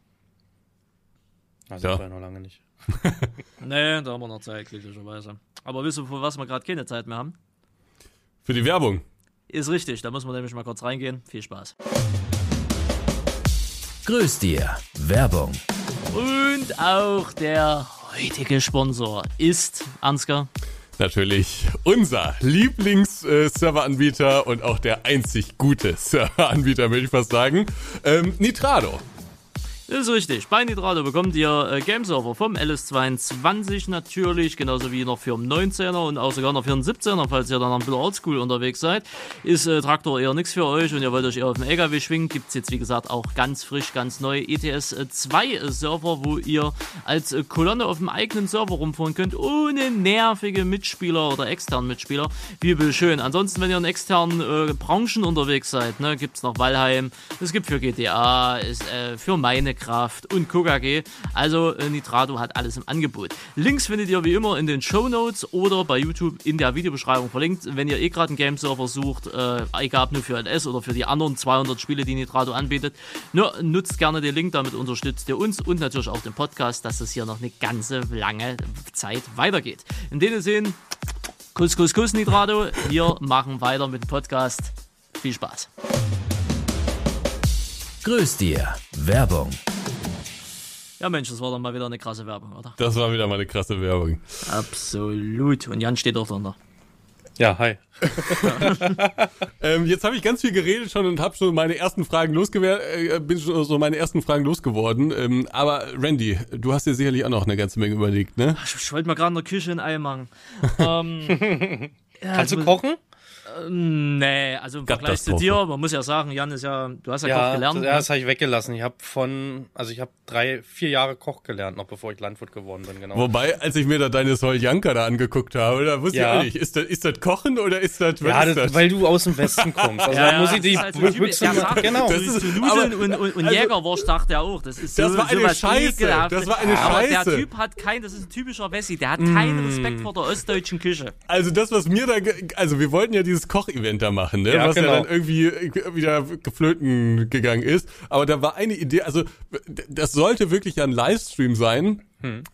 Also Ja. ja. noch lange nicht. Nee, da haben wir noch Zeit, glücklicherweise. Aber wisst ihr, für was wir gerade keine Zeit mehr haben? Für die Werbung. Ist richtig, da muss man nämlich mal kurz reingehen. Viel Spaß. Grüß dir. Werbung. Und auch der heutige Sponsor ist Ansgar. Natürlich unser Lieblings-Serveranbieter und auch der einzig gute Serveranbieter, würde ich fast sagen. Ähm, Nitrado. Das ist richtig. Bei Nitrado bekommt ihr äh, Gameserver vom LS22 natürlich, genauso wie noch für einen 19er und auch sogar noch für einen 17er, falls ihr dann ein bisschen oldschool unterwegs seid. Ist äh, Traktor eher nichts für euch und ihr wollt euch eher auf dem LKW schwingen, gibt's jetzt wie gesagt auch ganz frisch, ganz neu ETS 2 Server, wo ihr als äh, Kolonne auf dem eigenen Server rumfahren könnt, ohne nervige Mitspieler oder externen Mitspieler. Wie schön. Ansonsten, wenn ihr in externen äh, Branchen unterwegs seid, ne, gibt's noch Valheim, es gibt für GTA, ist äh, für Minecraft und KKG. Also äh, Nitrado hat alles im Angebot. Links findet ihr wie immer in den Show Notes oder bei YouTube in der Videobeschreibung verlinkt. Wenn ihr eh gerade einen Game-Server sucht, äh, egal ob nur für LS oder für die anderen 200 Spiele, die Nitrado anbietet, nur, nutzt gerne den Link, damit unterstützt ihr uns und natürlich auch den Podcast, dass es hier noch eine ganze lange Zeit weitergeht. In dem Sinne, Kuss, Kuss, Kuss, Nitrado. Wir machen weiter mit dem Podcast. Viel Spaß. Grüß dir. Werbung. Ja, Mensch, das war dann mal wieder eine krasse Werbung, oder? Das war wieder mal eine krasse Werbung. Absolut. Und Jan steht auch drunter. Ja, hi. Ähm, jetzt habe ich ganz viel geredet schon und habe schon meine ersten Fragen losgeworden, äh, bin schon so meine ersten Fragen losgeworden. Ähm, aber Randy, du hast dir sicherlich auch noch eine ganze Menge überlegt, ne? Ich, ich wollte mal gerade in der Küche ein Ei machen. ähm, ja, Kannst du kochen? Ähm, Nee, also im Vergleich zu dir, man muss ja sagen, Jan ist ja, du hast ja, Koch Ja, gelernt. das, ne? ja, das habe ich weggelassen. Ich habe von, also ich habe drei, vier Jahre Koch gelernt, noch bevor ich Landwirt geworden bin, genau. Wobei, als ich mir da deine Soljanka da angeguckt habe, da wusste Ja. ich auch nicht, ist das, ist das Kochen oder ist das, was ja, ist das, das? weil du aus dem Westen kommst. Also Ja, da muss ich das die halt so Bü- typisch- Büchse der mal- sagt, genau. Das ist- zu Nudeln aber- und, und, und also- Jägerwurst sagt er auch. Das, ist Das so, war eine Scheiße. Das war eine Aber Scheiße. der Typ hat kein, das ist ein typischer Wessi, der hat keinen Respekt vor der ostdeutschen Küche. Also das, was mir da, also wir wollten ja dieses Kochevent da machen, ne? Ja, was genau. ja dann irgendwie wieder geflöten gegangen ist. Aber da war eine Idee, also das sollte wirklich ein Livestream sein,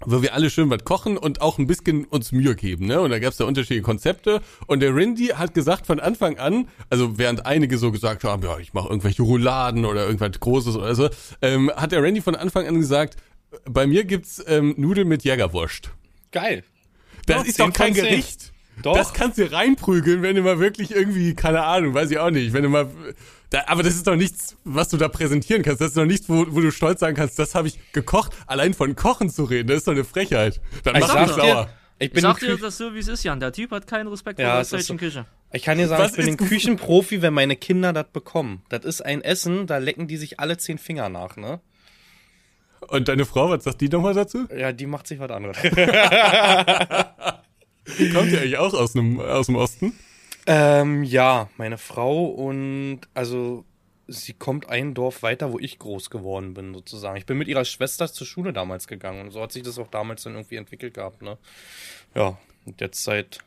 wo wir alle schön was kochen und auch ein bisschen uns Mühe geben, ne? Und da gab's da unterschiedliche Konzepte. Und der Randy hat gesagt von Anfang an, also während einige so gesagt haben, ja, ich mache irgendwelche Rouladen oder irgendwas Großes oder so, ähm, hat der Randy von Anfang an gesagt, bei mir gibt's ähm, Nudeln mit Jägerwurst. Geil. Das Ja, ist 10 doch kein von 10. Gericht. Doch. Das kannst du reinprügeln, wenn du mal wirklich irgendwie, keine Ahnung, weiß ich auch nicht, wenn du mal, da, aber das ist doch nichts, was du da präsentieren kannst. Das ist doch nichts, wo, wo du stolz sagen kannst, das habe ich gekocht. Allein von Kochen zu reden, das ist doch eine Frechheit. Dann Ich mach sag mich sauer. ich Ich bin sag ein dir das so, wie es ist, Jan. Der Typ hat keinen Respekt vor Ja, der es ist ostdeutschen so. Küche. Ich kann dir sagen, Was ich bin ein? Küchenprofi, wenn meine Kinder das bekommen. Das ist ein Essen, da lecken die sich alle zehn Finger nach, ne? Und deine Frau, was sagt die nochmal dazu? Ja, die macht sich was anderes. Kommt die eigentlich auch aus dem, aus dem Osten? ähm, ja, meine Frau und also sie kommt ein Dorf weiter, wo ich groß geworden bin, sozusagen. Ich bin mit ihrer Schwester zur Schule damals gegangen und so hat sich das auch damals dann irgendwie entwickelt gehabt, ne? Ja, und jetzt seit,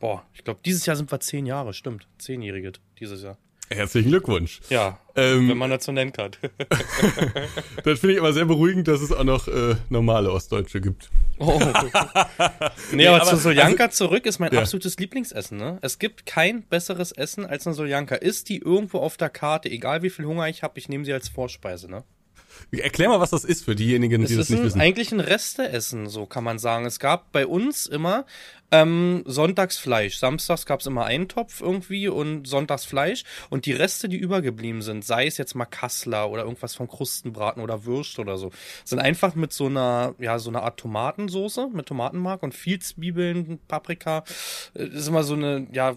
boah, ich glaube, dieses Jahr sind wir zehn Jahre, stimmt. Zehnjährige dieses Jahr. Herzlichen Glückwunsch. Ja, Ähm, wenn man das so nennen kann. Das finde ich aber sehr beruhigend, dass es auch noch äh, normale Ostdeutsche gibt. Oh. nee, aber, aber- zu Soljanka zurück ist mein Ja. absolutes Lieblingsessen. Ne? Es gibt kein besseres Essen als eine Soljanka. Ist die irgendwo auf der Karte, egal wie viel Hunger ich habe, ich nehme sie als Vorspeise. Ne? Erklär mal, was das ist für diejenigen, die Es das nicht ein, wissen. eigentlich ein Resteessen, so kann man sagen. Es gab bei uns immer ähm, sonntags Fleisch. Samstags gab es immer einen Topf irgendwie und sonntags Fleisch. Und die Reste, die übergeblieben sind, sei es jetzt mal Kassler oder irgendwas vom Krustenbraten oder Würst oder so, sind einfach mit so einer, ja, so einer Art Tomatensoße mit Tomatenmark und viel Zwiebeln, Paprika. Äh, Das ist immer so eine, ja,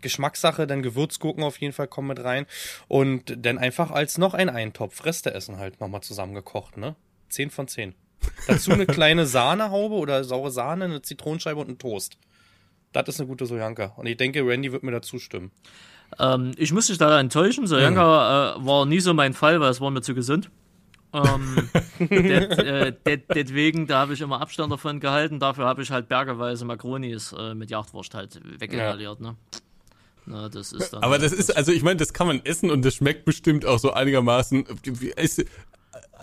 Geschmackssache, dann Gewürzgurken auf jeden Fall kommen mit rein und dann einfach als noch ein Eintopf Reste essen halt nochmal zusammengekocht, ne? 10 von 10. Dazu eine kleine Sahnehaube oder saure Sahne, eine Zitronenscheibe und ein Toast. Das ist eine gute Sojanka. Und ich denke, Randy wird mir dazu stimmen. Ähm, ich muss dich da enttäuschen. Sojanka äh, war nie so mein Fall, weil es war mir zu gesund. ähm, det, äh, det, deswegen, da habe ich immer Abstand davon gehalten. Dafür habe ich halt bergeweise Makronis äh, mit Jagdwurst halt weginhaliert. Ne? Na, das ist dann Aber das ist, also ich meine, das kann man essen und das schmeckt bestimmt auch so einigermaßen. Ist-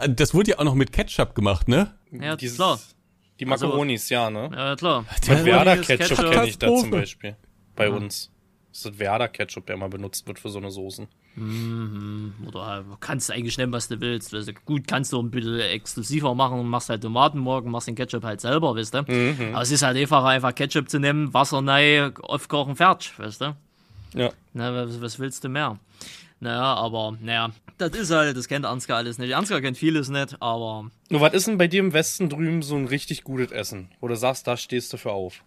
Das wurde ja auch noch mit Ketchup gemacht, ne? Ja, Dieses- klar. Die Macaronis, ja, ne? Ja, klar. Mit Makronis, Werder-Ketchup Ketchup. kenne ich da zum. Beispiel. Bei uns. Das ist Werder-Ketchup, der immer benutzt wird für so eine Soßen. Oder äh, kannst du eigentlich nehmen, was du willst. Also, gut, kannst du ein bisschen exklusiver machen, machst halt Tomatenmorgen, machst den Ketchup halt selber, weißt du. Aber es ist halt einfacher, einfach Ketchup zu nehmen, Wasser rein, aufkochen, fertig, weißt du. Ja. Na, was, was willst du mehr? Naja, aber, naja, das ist halt, das kennt Ansgar alles nicht. Ansgar kennt vieles nicht, aber Nur was ist denn bei dir im Westen drüben so ein richtig gutes Essen? Wo du sagst, da stehst du für auf.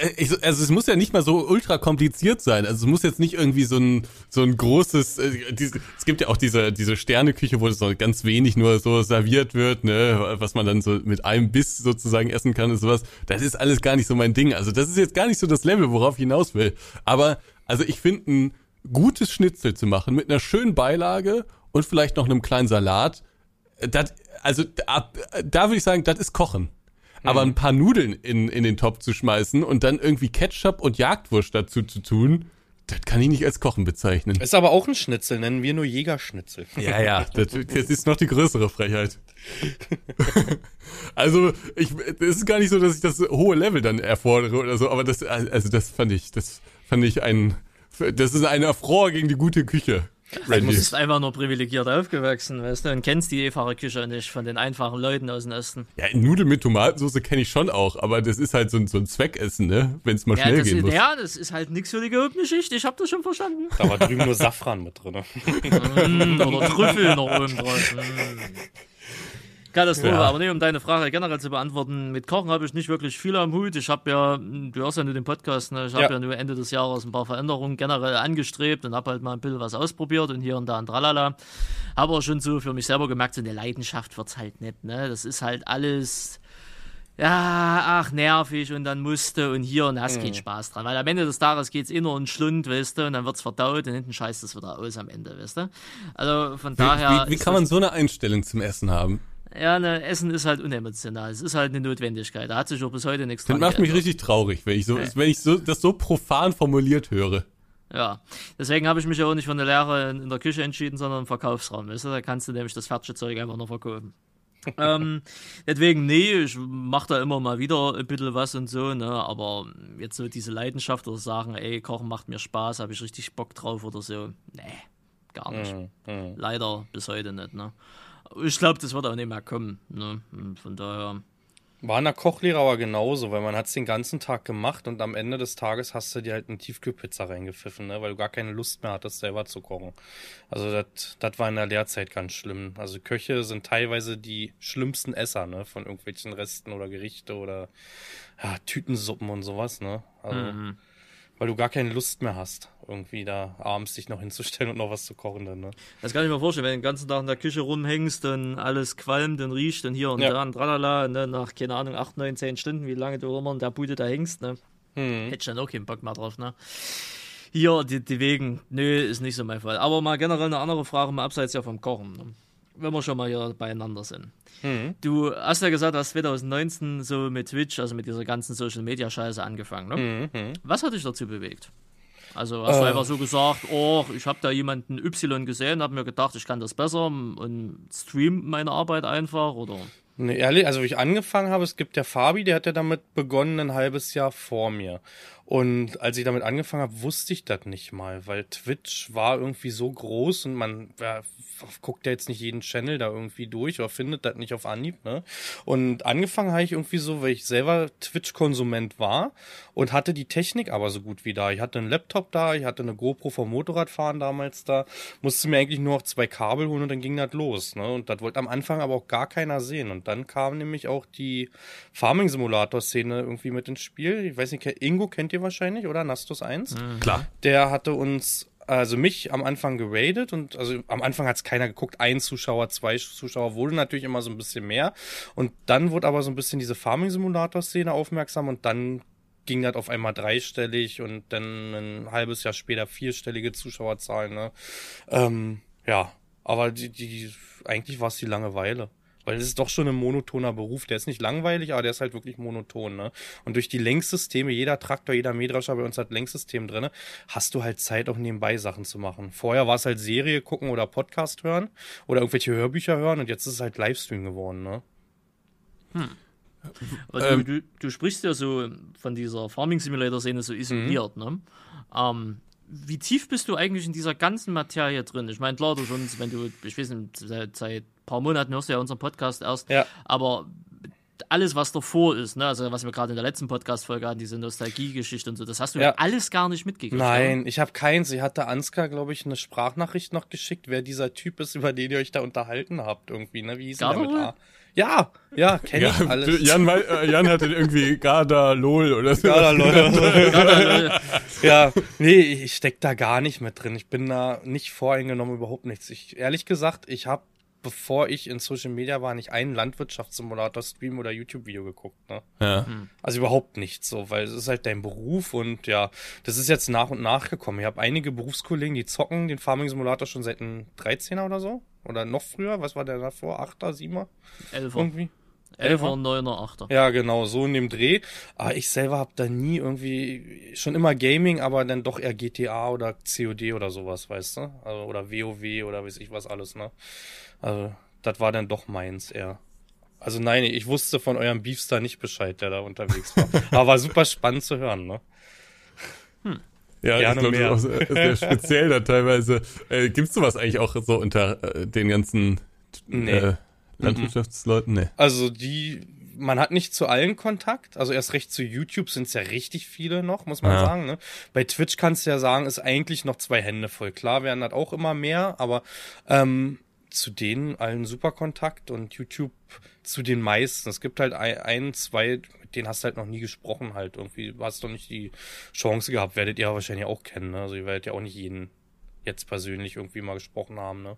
Äh, Ich, so- also es muss ja nicht mal so ultra kompliziert sein. Also es muss jetzt nicht irgendwie so ein so ein großes. Äh, es gibt ja auch diese diese Sterneküche, wo das so ganz wenig nur so serviert wird, ne, was man dann so mit einem Biss sozusagen essen kann und sowas. Das ist alles gar nicht so mein Ding. Also das ist jetzt gar nicht so das Level, worauf ich hinaus will. Aber also ich finde ein gutes Schnitzel zu machen mit einer schönen Beilage und vielleicht noch einem kleinen Salat. äh, Das, also da, da würde ich sagen, das ist Kochen. Aber ein paar Nudeln in, in den Topf zu schmeißen und dann irgendwie Ketchup und Jagdwurst dazu zu tun, das kann ich nicht als Kochen bezeichnen. Ist aber auch ein Schnitzel, nennen wir nur Jägerschnitzel. Ja, ja, das, das ist noch die größere Frechheit. also, ich, es ist gar nicht so, dass ich das hohe Level dann erfordere oder so, aber das, also das fand ich, das fand ich ein, das ist eine Affront gegen die gute Küche. Du Randy. bist einfach nur privilegiert aufgewachsen, weißt du, und kennst die Efahre-Küche nicht von den einfachen Leuten aus dem Osten. Ja, Nudeln mit Tomatensauce kenne ich schon auch, aber das ist halt so ein, so ein Zweckessen, ne? Wenn es mal Ja schnell das, gehen muss. ja, das ist halt nix für die gehobene Schicht, ich hab das schon verstanden. Da war drüben nur Safran mit drin. Mm, Oder Trüffel noch oben drauf. Mm. Katastrophe, Ja. aber nee, um deine Frage generell zu beantworten, mit Kochen habe ich nicht wirklich viel am Hut. Ich habe ja, du hörst ja nur den Podcast, ne? ich habe Ja. ja. nur Ende des Jahres ein paar Veränderungen generell angestrebt und habe halt mal ein bisschen was ausprobiert und hier und da und tralala. Habe auch schon so für mich selber gemerkt, so eine Leidenschaft wird's halt nicht, ne? Das ist halt alles, ja, ach, nervig und dann musste und hier und hast keinen Spaß dran. Weil am Ende des Tages geht's inner und Schlund, weißt du, und dann wird's verdaut und hinten scheißt es wieder aus am Ende, weißt du. Also von daher. Wie, wie kann man so eine Einstellung zum Essen haben? Ja, ne, Essen ist halt unemotional. Es ist halt eine Notwendigkeit. Da hat sich auch bis heute nichts Das macht mich geändert. richtig traurig, wenn ich so, wenn ich so, das so profan formuliert höre. Ja, deswegen habe ich mich ja auch nicht für eine Lehre in, in der Küche entschieden, sondern im Verkaufsraum. Weißt du? Da kannst du nämlich das fertige Zeug einfach noch verkaufen. ähm, deswegen, nee, ich mache da immer mal wieder ein bisschen was und so, ne, aber jetzt so diese Leidenschaft oder sagen, ey, Kochen macht mir Spaß, habe ich richtig Bock drauf oder so, nee, gar nicht. Leider bis heute nicht, ne. Ich glaube, das wird auch nicht mehr kommen, ne, und von daher, War in der Kochlehre aber genauso, weil man hat es den ganzen Tag gemacht und am Ende des Tages hast du dir halt eine Tiefkühlpizza reingepfiffen, ne? weil du gar keine Lust mehr hattest, selber zu kochen. Also das war in der Lehrzeit ganz schlimm. Also Köche sind teilweise die schlimmsten Esser, ne? Von irgendwelchen Resten oder Gerichte oder ja, Tütensuppen und sowas, ne? Also, weil du gar keine Lust mehr hast, irgendwie da abends dich noch hinzustellen und noch was zu kochen dann, ne? Das kann ich mir vorstellen, wenn du den ganzen Tag in der Küche rumhängst und alles qualmt und riecht und hier und Ja. da und tralala, ne, nach, keine Ahnung, 8, 9, 10 Stunden, wie lange du immer in der Bude da hängst, ne, hätte ich dann auch keinen Bock mehr drauf, ne. Hier, die, die Wegen, nö, ist nicht so mein Fall. Aber mal generell eine andere Frage, mal abseits ja vom Kochen, ne? wenn wir schon mal hier beieinander sind. Du hast ja gesagt, du hast 2019 so mit Twitch, also mit dieser ganzen Social-Media-Scheiße angefangen, ne? Was hat dich dazu bewegt? Also hast du Äh. einfach so gesagt, oh, ich habe da jemanden Y gesehen, habe mir gedacht, ich kann das besser und stream meine Arbeit einfach oder Nee, ehrlich, also wie ich angefangen habe, es gibt der Fabi, der hat ja damit begonnen ein halbes Jahr vor mir. Und als ich damit angefangen habe, wusste ich das nicht mal, weil Twitch war irgendwie so groß und man ja, guckt ja jetzt nicht jeden Channel da irgendwie durch oder findet das nicht auf Anhieb, ne? Und angefangen habe ich irgendwie so, weil ich selber Twitch-Konsument war und hatte die Technik aber so gut wie da. Ich hatte einen Laptop da, ich hatte eine GoPro vom Motorradfahren damals da, musste mir eigentlich nur noch zwei Kabel holen und dann ging das los, ne? Und das wollte am Anfang aber auch gar keiner sehen. Und dann kam nämlich auch die Farming-Simulator-Szene irgendwie mit ins Spiel. Ich weiß nicht, Ingo kennt ihr wahrscheinlich, oder? Nastus 1? Klar. Der hatte uns, also mich am Anfang geradet und also am Anfang hat es keiner geguckt, ein Zuschauer, zwei Zuschauer, wurde natürlich immer so ein bisschen mehr. Und dann wurde aber so ein bisschen diese Farming-Simulator-Szene aufmerksam und dann ging das auf einmal dreistellig und dann ein halbes Jahr später vierstellige Zuschauerzahlen. Ne? Ähm, ja, aber die, die eigentlich war es die Langeweile. Weil es ist doch schon ein monotoner Beruf. Der ist nicht langweilig, aber der ist halt wirklich monoton. Ne? Und durch die Lenksysteme, jeder Traktor, jeder Mähdrescher bei uns hat Lenksystem drinne, hast du halt Zeit, auch nebenbei Sachen zu machen. Vorher war es halt Serie gucken oder Podcast hören oder irgendwelche Hörbücher hören und jetzt ist es halt Livestream geworden. Ne? Also Ähm. du, du sprichst ja so von dieser Farming Simulator Szene so isoliert, ne? Ähm, wie tief bist du eigentlich in dieser ganzen Materie drin? Ich meine, klar, du schon, wenn du, ich weiß nicht, seit, seit ein paar Monaten hörst du ja unseren Podcast erst, Ja. aber alles, was davor ist, ne, also was wir gerade in der letzten Podcast-Folge hatten, diese Nostalgie-Geschichte und so, das hast du Ja. alles gar nicht mitgekriegt. Nein, ich habe keins. Sie hatte Ansgar, glaube ich, eine Sprachnachricht noch geschickt, wer dieser Typ ist, über den ihr euch da unterhalten habt irgendwie. Ne? Wie hieß denn der mit? A? Ja, ja, kenne Ja, ich alles. Jan, äh, Jan hatte irgendwie Garda Lol oder so. Ja, da, Leute. Ja, nee, ich steck da gar nicht mit drin. Ich bin da nicht voreingenommen, überhaupt nichts. Ich, ehrlich gesagt, ich habe, bevor ich in Social Media war, nicht einen Landwirtschaftssimulator-Stream oder YouTube-Video geguckt. Ne? Ja. Also überhaupt nicht so, weil es ist halt dein Beruf und ja, das ist jetzt nach und nach gekommen. Ich habe einige Berufskollegen, die zocken den Farming Simulator schon seit einem 13er oder so. Oder noch früher. Was war der davor? 8er, 7er? Elfer, Irgendwie? Elfer, Neuner, Achter. Ja, genau, so in dem Dreh. Aber ich selber habe da nie irgendwie, schon immer Gaming, aber dann doch eher GTA oder COD oder sowas, weißt du? Also, oder WoW oder weiß ich was alles, ne? Also, das war dann doch meins eher. Also nein, ich wusste von eurem Beefstar nicht Bescheid, der da unterwegs war. aber war super spannend zu hören, ne? Ja, Gerne ich glaube, das ist auch sehr speziell da teilweise. Äh, Gibt es sowas eigentlich auch so unter äh, den ganzen Nee. äh, Landwirtschaftsleuten? Nee. Also die, man hat nicht zu allen Kontakt. Also erst recht zu YouTube sind es ja richtig viele noch, muss man Ja. sagen. Ne? Bei Twitch kannst du ja sagen, ist eigentlich noch zwei Hände voll. Klar werden das auch immer mehr, aber ähm, zu denen allen super Kontakt und YouTube zu den meisten. Es gibt halt ein, ein zwei, denen hast du halt noch nie gesprochen halt. Irgendwie hast du nicht die Chance gehabt. Werdet ihr wahrscheinlich auch kennen. Ne? Also ihr werdet ja auch nicht jeden jetzt persönlich irgendwie mal gesprochen haben. Ne?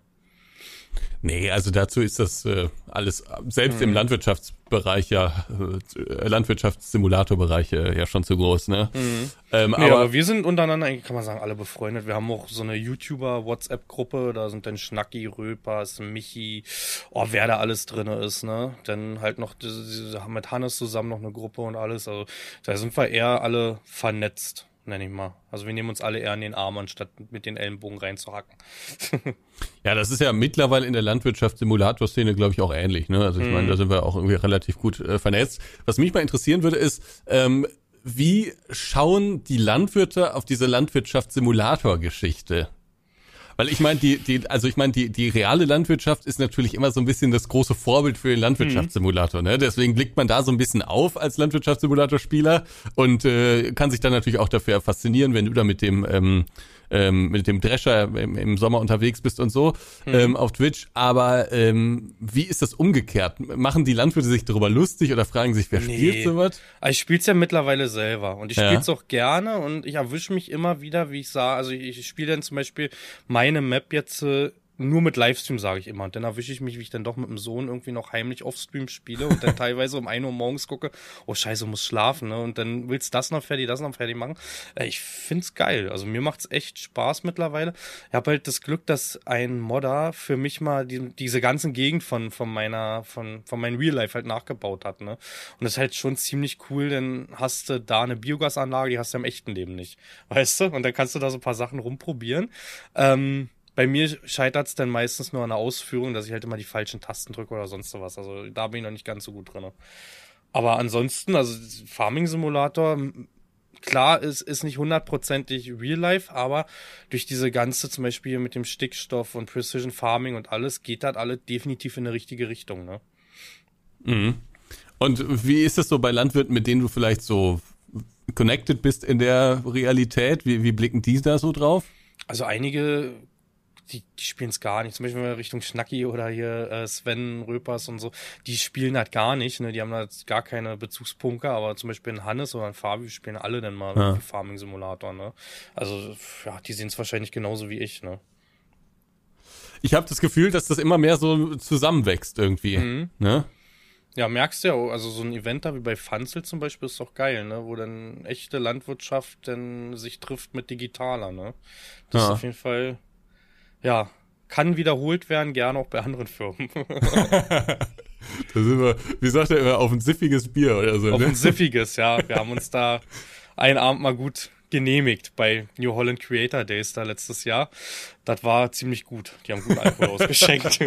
Nee, also dazu ist das äh, alles, selbst im Landwirtschaftsbereich ja, äh, Landwirtschaftssimulatorbereich äh, ja schon zu groß, ne? Ähm, Nee, aber, aber wir sind untereinander, eigentlich kann man sagen, alle befreundet. Wir haben auch so eine YouTuber-WhatsApp-Gruppe, da sind dann Schnacki, Röpers, Michi, oh, wer da alles drinne ist, ne? Dann halt noch, diese- diese- haben mit Hannes zusammen noch eine Gruppe und alles. Also da sind wir eher alle vernetzt, nenn ich mal. Also wir nehmen uns alle eher in den Arm, anstatt mit den Ellenbogen reinzuhacken. ja, das ist ja mittlerweile in der Landwirtschaftssimulator-Szene, glaube ich, auch ähnlich, ne? Also ich Mhm. meine, da sind wir auch irgendwie relativ gut äh, vernetzt. Was mich mal interessieren würde, ist, ähm, wie schauen die Landwirte auf diese Landwirtschaftssimulator-Geschichte? Weil ich meine, die, die, also ich meine, die, die reale Landwirtschaft ist natürlich immer so ein bisschen das große Vorbild für den Landwirtschaftssimulator, ne? Deswegen blickt man da so ein bisschen auf als Landwirtschaftssimulator-Spieler und äh, kann sich dann natürlich auch dafür faszinieren, wenn du da mit dem ähm, ähm, mit dem Drescher im, im Sommer unterwegs bist und so ähm, auf Twitch. Aber ähm, wie ist das umgekehrt? Machen die Landwirte sich darüber lustig oder fragen sich, wer Nee. spielt sowas? Also ich spiele es ja mittlerweile selber und ich Ja. spiele es auch gerne und ich erwische mich immer wieder, wie ich sage, also ich, ich spiele dann zum Beispiel meine Map jetzt äh, nur mit Livestream, sage ich immer. Und dann erwische ich mich, wie ich dann doch mit dem Sohn irgendwie noch heimlich offstream spiele und dann teilweise um 1 Uhr morgens gucke, oh scheiße, muss schlafen, ne? Und dann willst das noch fertig, das noch fertig machen. Äh, Ich find's geil. Also mir macht's echt Spaß mittlerweile. Ich habe halt das Glück, dass ein Modder für mich mal die, diese ganzen Gegend von, von meiner, von, von meinem Real Life halt nachgebaut hat, ne? Und das ist halt schon ziemlich cool, denn hast du da eine Biogasanlage, die hast du im echten Leben nicht. Weißt du? Und dann kannst du da so ein paar Sachen rumprobieren. Ähm, bei mir scheitert es dann meistens nur an der Ausführung, dass ich halt immer die falschen Tasten drücke oder sonst sowas. Also da bin ich noch nicht ganz so gut drin. Aber ansonsten, also Farming Simulator, klar, es ist nicht hundertprozentig Real Life, aber durch diese ganze, zum Beispiel mit dem Stickstoff und Precision Farming und alles, geht das alle definitiv in eine richtige Richtung, ne? Mhm. Und wie ist das so bei Landwirten, mit denen du vielleicht so connected bist in der Realität? Wie, wie blicken die da so drauf? Also einige, die, die spielen es gar nicht. Zum Beispiel Richtung Schnacki oder hier äh, Sven Röpers und so, die spielen halt gar nicht. Ne? Die haben halt gar keine Bezugspunkte, aber zum Beispiel ein Hannes oder ein Fabi spielen alle dann mal Ja. Farming Simulator. Ne? Also ja, die sehen es wahrscheinlich genauso wie ich. Ne? Ich habe das Gefühl, dass das immer mehr so zusammenwächst irgendwie. Mhm. Ne? Ja, merkst du ja, auch, also so ein Event da wie bei Fanzel zum Beispiel ist doch geil, ne? Wo dann echte Landwirtschaft dann sich trifft mit digitaler, ne? Das Ja. ist auf jeden Fall, ja, kann wiederholt werden, gerne auch bei anderen Firmen. Da sind wir, wie sagt er immer, auf ein siffiges Bier oder so. Auf Ne? ein Siffiges, ja. Wir haben uns da einen Abend mal gut genehmigt bei New Holland Creator Days da letztes Jahr. Das war ziemlich gut. Die haben guten Alkohol ausgeschenkt.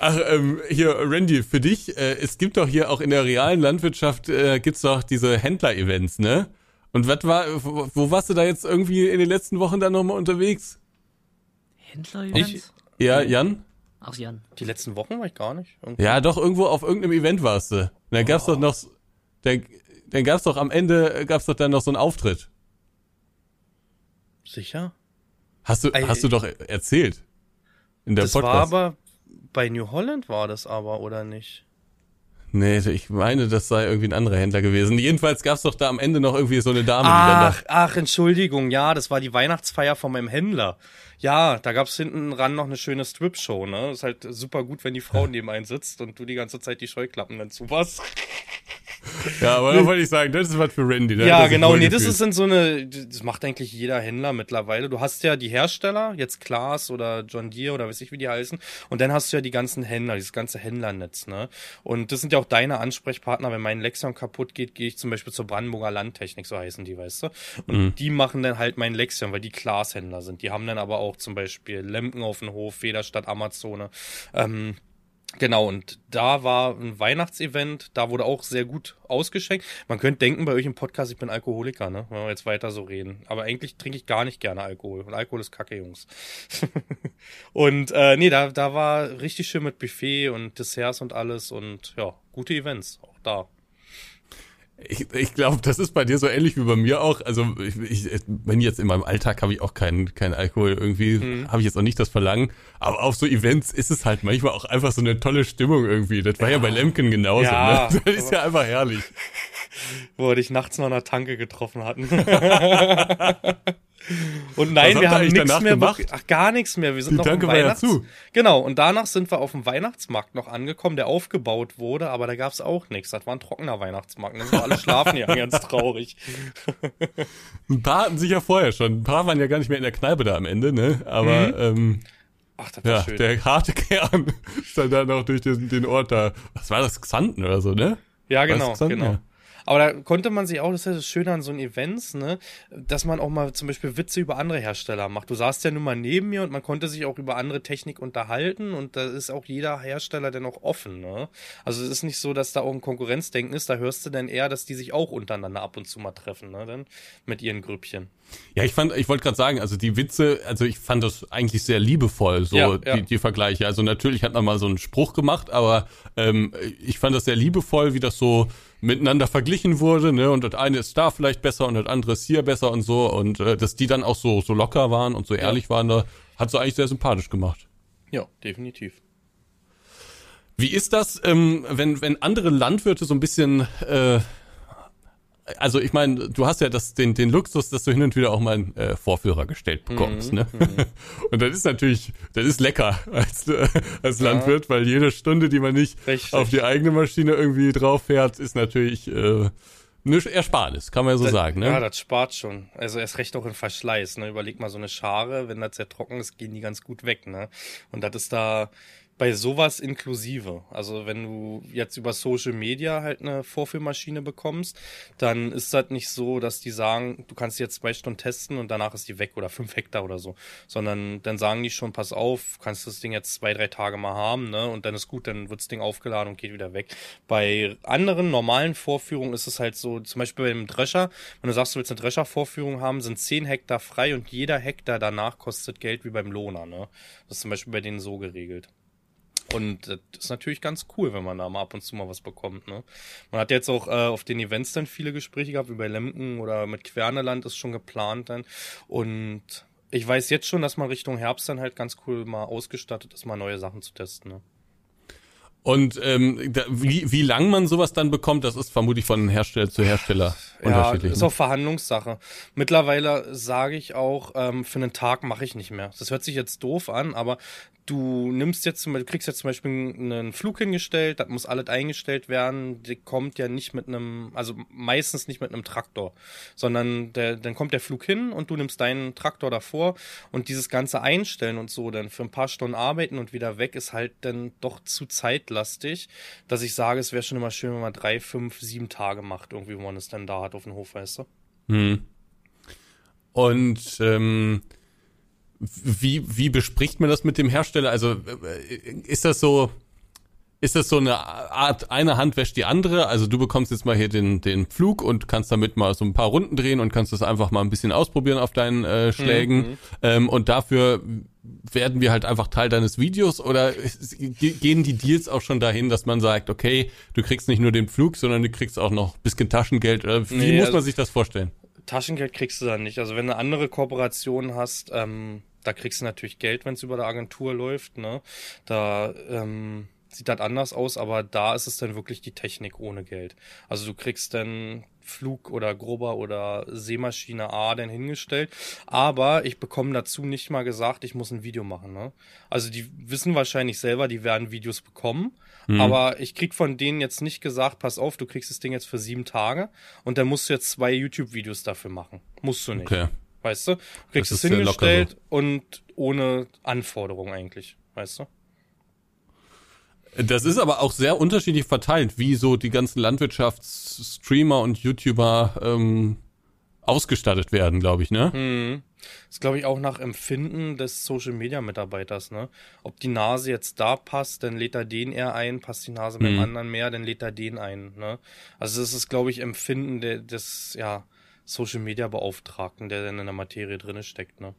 Ach, ähm, hier, Randy, für dich, äh, es gibt doch hier auch in der realen Landwirtschaft, äh, gibt's doch diese Händler-Events, ne? Und was war, wo, wo warst du da jetzt irgendwie in den letzten Wochen dann nochmal unterwegs? Händler-Events? Ja, Jan? Ach, Jan. Die letzten Wochen war ich gar nicht. Irgendwie. Ja, doch, irgendwo auf irgendeinem Event warst du. Und dann gab's doch noch, dann, dann gab's doch am Ende, äh, gab's doch dann noch so einen Auftritt. Sicher? Hast du, Ey, hast du doch erzählt. In der Das war Podcast. aber, bei New Holland war das aber, oder nicht? nee, ich meine, das sei irgendwie ein anderer Händler gewesen. Jedenfalls gab's doch da am Ende noch irgendwie so eine Dame, die dann Ach, ach, Entschuldigung, ja, das war die Weihnachtsfeier von meinem Händler. Ja, da gab's hinten ran noch eine schöne Strip-Show, ne? Ist halt super gut, wenn die Frau neben einen sitzt und du die ganze Zeit die Scheuklappen dann zuwas. da, ja, aber da wollte ich sagen, das ist was für Randy. hat Ja, sich genau, nee, das gefühlt. ist dann so eine, das macht eigentlich jeder Händler mittlerweile. Du hast ja die Hersteller, jetzt Klaas oder John Deere oder weiß ich, wie die heißen. Und dann hast du ja die ganzen Händler, dieses ganze Händlernetz, ne? Und das sind ja auch deine Ansprechpartner. Wenn mein Lexion kaputt geht, gehe ich zum Beispiel zur Brandenburger Landtechnik, so heißen die, weißt du? Und die machen dann halt mein Lexion, weil die Klaas-Händler sind. Die haben dann aber auch zum Beispiel Lemken auf dem Hof, Federstadt, Amazone, ähm, Genau, und da war ein Weihnachtsevent, da wurde auch sehr gut ausgeschenkt. Man könnte denken bei euch im Podcast, ich bin Alkoholiker, ne? Wenn wir jetzt weiter so reden. Aber eigentlich trinke ich gar nicht gerne Alkohol. Und Alkohol ist Kacke, Jungs. und äh, nee, da, da war richtig schön mit Buffet und Desserts und alles und ja, gute Events auch da. Ich, ich glaube, das ist bei dir so ähnlich wie bei mir auch. Also ich, ich, wenn jetzt in meinem Alltag habe ich auch keinen keinen Alkohol irgendwie, mhm. habe ich jetzt auch nicht das Verlangen. Aber auf so Events ist es halt manchmal auch einfach so eine tolle Stimmung irgendwie. Das war ja, ja bei Lemken genauso. Ja, ne? Das ist ja einfach herrlich. Wo wir dich nachts noch an der Tanke getroffen hatten. Und nein, wir haben nichts mehr gemacht. Ach, gar nichts mehr. Wir sind Die noch Danke Weihnachts ja zu. Genau, und danach sind wir auf dem Weihnachtsmarkt noch angekommen, der aufgebaut wurde, aber da gab's auch nichts. Das war ein trockener Weihnachtsmarkt. Dann sind alle schlafen ja ganz traurig. ein paar hatten sich ja vorher schon. Ein paar waren ja gar nicht mehr in der Kneipe da am Ende, ne? Aber mhm. ähm, Ach, das war ja, schön. der harte Kern ist dann da noch durch den, den Ort da. Was war das? Xanten oder so, ne? Ja, genau, genau. Ja. Aber da konnte man sich auch, das ist ja das Schöne an so einem Events, ne, dass man auch mal zum Beispiel Witze über andere Hersteller macht. Du saßt ja nun mal neben mir und man konnte sich auch über andere Technik unterhalten und da ist auch jeder Hersteller dann auch offen, ne? Also es ist nicht so, dass da auch ein Konkurrenzdenken ist, da hörst du dann eher, dass die sich auch untereinander ab und zu mal treffen, ne, dann mit ihren Grüppchen. Ja, ich fand, ich wollte gerade sagen, also die Witze, also ich fand das eigentlich sehr liebevoll, so ja, ja. Die, die Vergleiche. Also natürlich hat man mal so einen Spruch gemacht, aber ähm, ich fand das sehr liebevoll, wie das so miteinander verglichen wurde, ne? Und das eine ist da vielleicht besser und das andere ist hier besser und so. Und äh, dass die dann auch so, so locker waren und so ehrlich ja. waren, da hat sie eigentlich sehr sympathisch gemacht. Ja, definitiv. Wie ist das, ähm, wenn, wenn andere Landwirte so ein bisschen äh, also ich meine, du hast ja das, den, den Luxus, dass du hin und wieder auch mal einen äh, Vorführer gestellt bekommst. Mhm, ne? Mhm. Und das ist natürlich, das ist lecker als, äh, als ja. Landwirt, weil jede Stunde, die man nicht Richtig. auf die eigene Maschine irgendwie drauf fährt, ist natürlich äh, eine Ersparnis, kann man ja so das, sagen. Ne? Ja, das spart schon. Also erst recht auch in Verschleiß. Ne? Überleg mal so eine Schare, wenn das sehr trocken ist, gehen die ganz gut weg. Ne? Und das ist da bei sowas inklusive. Also wenn du jetzt über Social Media halt eine Vorführmaschine bekommst, dann ist das nicht so, dass die sagen, du kannst jetzt zwei Stunden testen und danach ist die weg oder fünf Hektar oder so, sondern dann sagen die schon, pass auf, kannst das Ding jetzt zwei, drei Tage mal haben, ne? Und dann ist gut, dann wird das Ding aufgeladen und geht wieder weg. Bei anderen normalen Vorführungen ist es halt so, zum Beispiel beim Drescher, wenn du sagst, du willst eine Drescher-Vorführung haben, sind zehn Hektar frei und jeder Hektar danach kostet Geld wie beim Lohner, ne? Das ist zum Beispiel bei denen so geregelt. Und das ist natürlich ganz cool, wenn man da mal ab und zu mal was bekommt. Ne? Man hat jetzt auch äh, auf den Events dann viele Gespräche gehabt, wie bei Lemken oder mit Querneland ist schon geplant dann. Und ich weiß jetzt schon, dass man Richtung Herbst dann halt ganz cool mal ausgestattet ist, mal neue Sachen zu testen. Ne? Und ähm, da, wie, wie lang man sowas dann bekommt, das ist vermutlich von Hersteller zu Hersteller unterschiedlich. Ja, ist ne? auch Verhandlungssache. Mittlerweile sage ich auch, ähm, für einen Tag mache ich nicht mehr. Das hört sich jetzt doof an, aber du nimmst jetzt zum Beispiel, kriegst jetzt zum Beispiel einen Flug hingestellt, das muss alles eingestellt werden, der kommt ja nicht mit einem, also meistens nicht mit einem Traktor, sondern der, dann kommt der Flug hin und du nimmst deinen Traktor davor und dieses ganze Einstellen und so dann für ein paar Stunden arbeiten und wieder weg ist halt dann doch zu zeitlastig, dass ich sage, es wäre schon immer schön, wenn man drei, fünf, sieben Tage macht, irgendwie, wo man es dann da hat auf dem Hof, weißt du? Hm. Und ähm, wie, wie bespricht man das mit dem Hersteller? Also äh, ist das so, ist das so eine Art, eine Hand wäscht die andere? Also du bekommst jetzt mal hier den, den Flug und kannst damit mal so ein paar Runden drehen und kannst das einfach mal ein bisschen ausprobieren auf deinen äh, Schlägen. Mhm. Ähm, und dafür werden wir halt einfach Teil deines Videos oder gehen die Deals auch schon dahin, dass man sagt, okay, du kriegst nicht nur den Flug, sondern du kriegst auch noch ein bisschen Taschengeld. Wie nee, muss man also sich das vorstellen? Taschengeld kriegst du dann nicht. Also wenn du eine andere Kooperation hast, ähm, da kriegst du natürlich Geld, wenn es über der Agentur läuft. Ne? Da ähm, sieht das anders aus, aber da ist es dann wirklich die Technik ohne Geld. Also du kriegst dann Flug oder Grober oder Seemaschine A dann hingestellt. Aber ich bekomme dazu nicht mal gesagt, ich muss ein Video machen. Ne? Also die wissen wahrscheinlich selber, die werden Videos bekommen. Mhm. Aber ich krieg von denen jetzt nicht gesagt, pass auf, du kriegst das Ding jetzt für sieben Tage und dann musst du jetzt zwei YouTube-Videos dafür machen. Musst du nicht. Okay. Weißt du? Du kriegst es hingestellt so. und ohne Anforderung eigentlich. Weißt du? Das ist aber auch sehr unterschiedlich verteilt, wie so die ganzen Landwirtschaftsstreamer und YouTuber ähm, ausgestattet werden, glaube ich, ne? Mhm. Das ist, glaube ich, auch nach Empfinden des Social Media Mitarbeiters, ne? Ob die Nase jetzt da passt, dann lädt er den eher ein, passt die Nase beim Mhm. anderen mehr, dann lädt er den ein, ne? Also das ist, glaube ich, Empfinden de, des, ja, Social Media Beauftragten, der dann in der Materie drinne steckt, ne?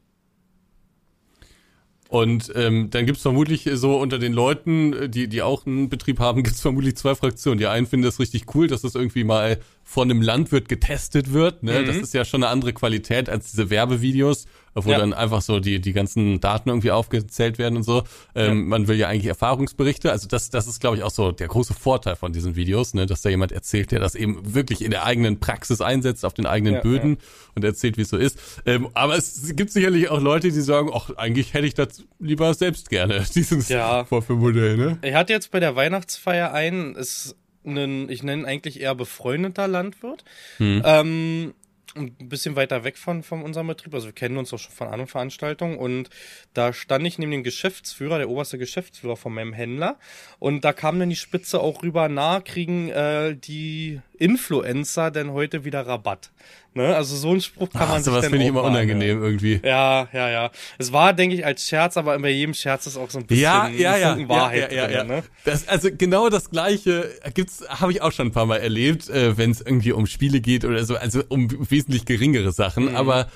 Und ähm, dann gibt's vermutlich so unter den Leuten, äh, die, die auch einen Betrieb haben, gibt's vermutlich zwei Fraktionen. Die einen finden das richtig cool, dass das irgendwie mal von einem Landwirt getestet wird. Ne? Mhm. Das ist ja schon eine andere Qualität als diese Werbevideos, wo Ja. dann einfach so die, die ganzen Daten irgendwie aufgezählt werden und so. Ähm, Man will ja eigentlich Erfahrungsberichte. Also das, das ist, glaube ich, auch so der große Vorteil von diesen Videos, ne? dass da jemand erzählt, der das eben wirklich in der eigenen Praxis einsetzt, auf den eigenen Ja, Böden und erzählt, wie es so ist. Ähm, aber es gibt sicherlich auch Leute, die sagen, ach, eigentlich hätte ich das lieber selbst gerne, dieses Ja. Vorführmodell, ne? Ich hatte jetzt bei der Weihnachtsfeier einen, ist ein, ich nenne ihn eigentlich eher befreundeter Landwirt. Ähm, ein bisschen weiter weg von, von unserem Betrieb. Also wir kennen uns auch schon von anderen Veranstaltungen. Und da stand ich neben dem Geschäftsführer, der oberste Geschäftsführer von meinem Händler. Und da kam dann die Spitze auch rüber, na, kriegen äh, die Influencer denn heute wieder Rabatt? Ne? Also so einen Spruch kann man Ach, sich sowas dann finde ich immer unangenehm irgendwie. Ja, ja, ja. Es war, denke ich, als Scherz, aber bei jedem Scherz ist auch so ein bisschen Ja, ja, ja, Funken Wahrheit ja, ja, ja, drin, ja. ne? Das, also genau das Gleiche gibt's, habe ich auch schon ein paar Mal erlebt, äh, wenn es irgendwie um Spiele geht oder so, also um wesentlich geringere Sachen. Mhm. Aber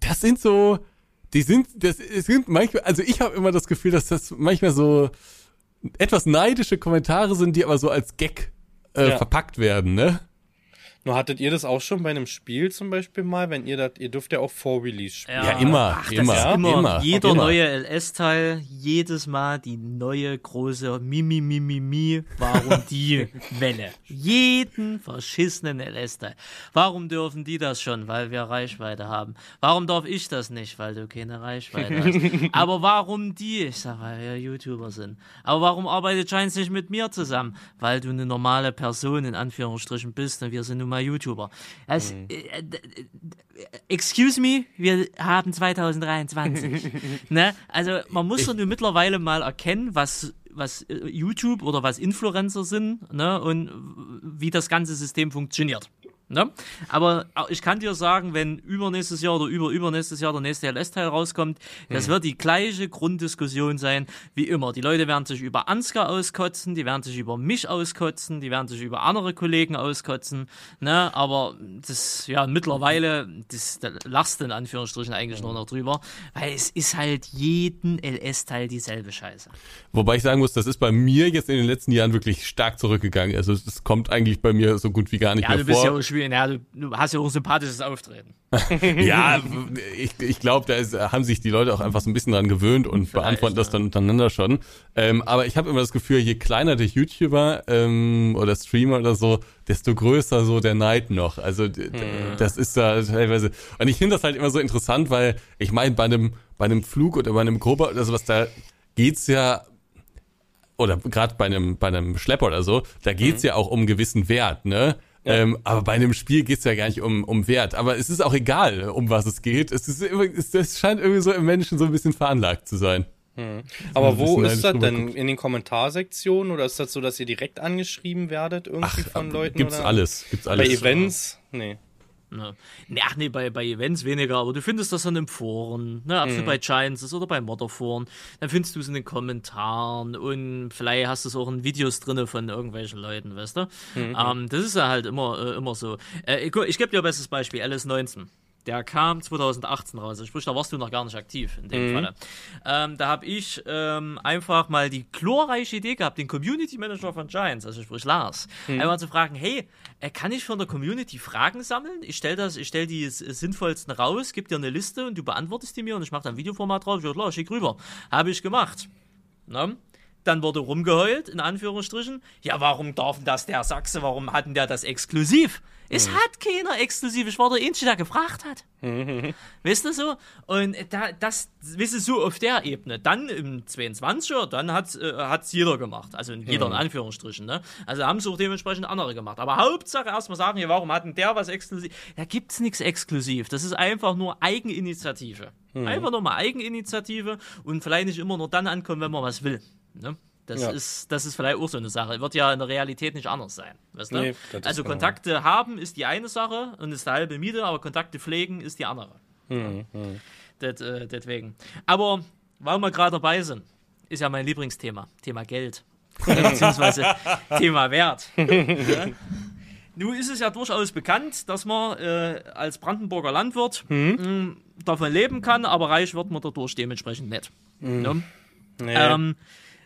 das sind so, die sind, das sind manchmal, also ich habe immer das Gefühl, dass das manchmal so etwas neidische Kommentare sind, die aber so als Gag äh, Ja. verpackt werden, ne? Nur hattet ihr das auch schon bei einem Spiel zum Beispiel mal, wenn ihr das, ihr dürft ja auch vor Release spielen. Ja, immer, Ach, das immer, ist immer, immer, jeder immer. neue LS-Teil, jedes Mal die neue große Mimi, Mimi, Mi, warum die Welle. Jeden verschissenen LS-Teil. Warum dürfen die das schon? Weil wir Reichweite haben. Warum darf ich das nicht? Weil du keine Reichweite hast. Aber warum die? Ich sag, weil wir YouTuber sind. Aber warum arbeitet Giants nicht mit mir zusammen? Weil du eine normale Person in Anführungsstrichen bist und wir sind nun mal YouTuber. Das, äh, d- d- excuse me, wir haben 2023. ne? Also man muss doch nur mittlerweile mal erkennen, was was äh, YouTube oder was Influencer sind ne? und wie das ganze System funktioniert. Ne? Aber äh, ich kann dir sagen, wenn übernächstes Jahr oder über übernächstes Jahr der nächste LS-Teil rauskommt, das wird die gleiche Grunddiskussion sein wie immer. Die Leute werden sich über Ansgar auskotzen, die werden sich über mich auskotzen, die werden sich über andere Kollegen auskotzen. Ne? Aber das, ja, mittlerweile, das, da lachst du in Anführungsstrichen eigentlich nur noch drüber, weil es ist halt jeden LS-Teil dieselbe Scheiße. Wobei ich sagen muss, das ist bei mir jetzt in den letzten Jahren wirklich stark zurückgegangen. Also es kommt eigentlich bei mir so gut wie gar nicht Ja, mehr vor. ja auch schwierig, ja, du, hast ja auch ein sympathisches Auftreten. Ja, ich, ich glaube, da ist, haben sich die Leute auch einfach so ein bisschen dran gewöhnt und beantworten das dann untereinander schon. Ähm, aber ich habe immer das Gefühl, je kleiner der YouTuber ähm, oder Streamer oder so, desto größer so der Neid noch. Also d- das ist da teilweise. Und ich finde das halt immer so interessant, weil ich meine, bei einem bei einem Flug oder bei einem Gruppe oder sowas, da geht's ja oder gerade bei einem bei einem Schlepper oder so, da geht's ja auch um einen gewissen Wert, ne? Ähm, aber bei einem Spiel geht's ja gar nicht um, um Wert. Aber es ist auch egal, um was es geht. Es, ist immer, es, es scheint irgendwie so im Menschen so ein bisschen veranlagt zu sein. Aber ein wo ist das denn? rüberguckt. In den Kommentarsektionen oder ist das so, dass ihr direkt angeschrieben werdet irgendwie von Leuten? Gibt's oder? alles. Gibt's Bei alles. Events? Nee. Ne. Nee, Ach nee, bei, bei Events weniger, aber du findest das dann im Foren, ne, ob es bei Giants ist oder bei Modderforen, dann findest du es in den Kommentaren und vielleicht hast du es auch in Videos drinne von irgendwelchen Leuten, weißt du? Ähm, das ist ja halt immer, äh, immer so. Äh, ich ich gebe dir ein bestes Beispiel, LS19. Der kam 2018 raus, also sprich, da warst du noch gar nicht aktiv in dem Falle. Ähm, da habe ich ähm, einfach mal die glorreiche Idee gehabt, den Community Manager von Giants, also sprich Lars, einmal zu fragen, hey, äh, kann ich von der Community Fragen sammeln? Ich stelle das, ich stelle die s- sinnvollsten raus, gebe dir eine Liste und du beantwortest die mir und ich mache dann Videoformat drauf. Ja klar, schick rüber. Habe ich gemacht. Ne? Dann wurde rumgeheult, in Anführungsstrichen. Ja, warum darf denn das der Sachse? Warum hatten der das exklusiv? Es hat keiner exklusiv. Ich war der Einzige, der gefragt hat. Weißt du so? Und da, das, weißt du, so auf der Ebene. Dann im 22er, dann hat äh, hat's jeder gemacht. Also jeder in Anführungsstrichen, ne? Also haben es auch dementsprechend andere gemacht. Aber Hauptsache erstmal sagen, hier, warum hat denn der was exklusiv? Da gibt's nichts exklusiv. Das ist einfach nur Eigeninitiative. Einfach nur mal Eigeninitiative und vielleicht nicht immer nur dann ankommen, wenn man was will. Ne? Das, Ja. ist, das ist vielleicht auch so eine Sache. Wird ja in der Realität nicht anders sein. Weißt du? Nee, also genau. Kontakte haben ist die eine Sache und ist der halbe Miete, aber Kontakte pflegen ist die andere. Mhm, Das, äh, deswegen. Aber weil wir gerade dabei sind, ist ja mein Lieblingsthema. Thema Geld. Beziehungsweise Thema Wert. ja? Nun ist es ja durchaus bekannt, dass man äh, als Brandenburger Landwirt mh, davon leben kann, aber reich wird man dadurch dementsprechend nicht. Ne? Nee. Ähm,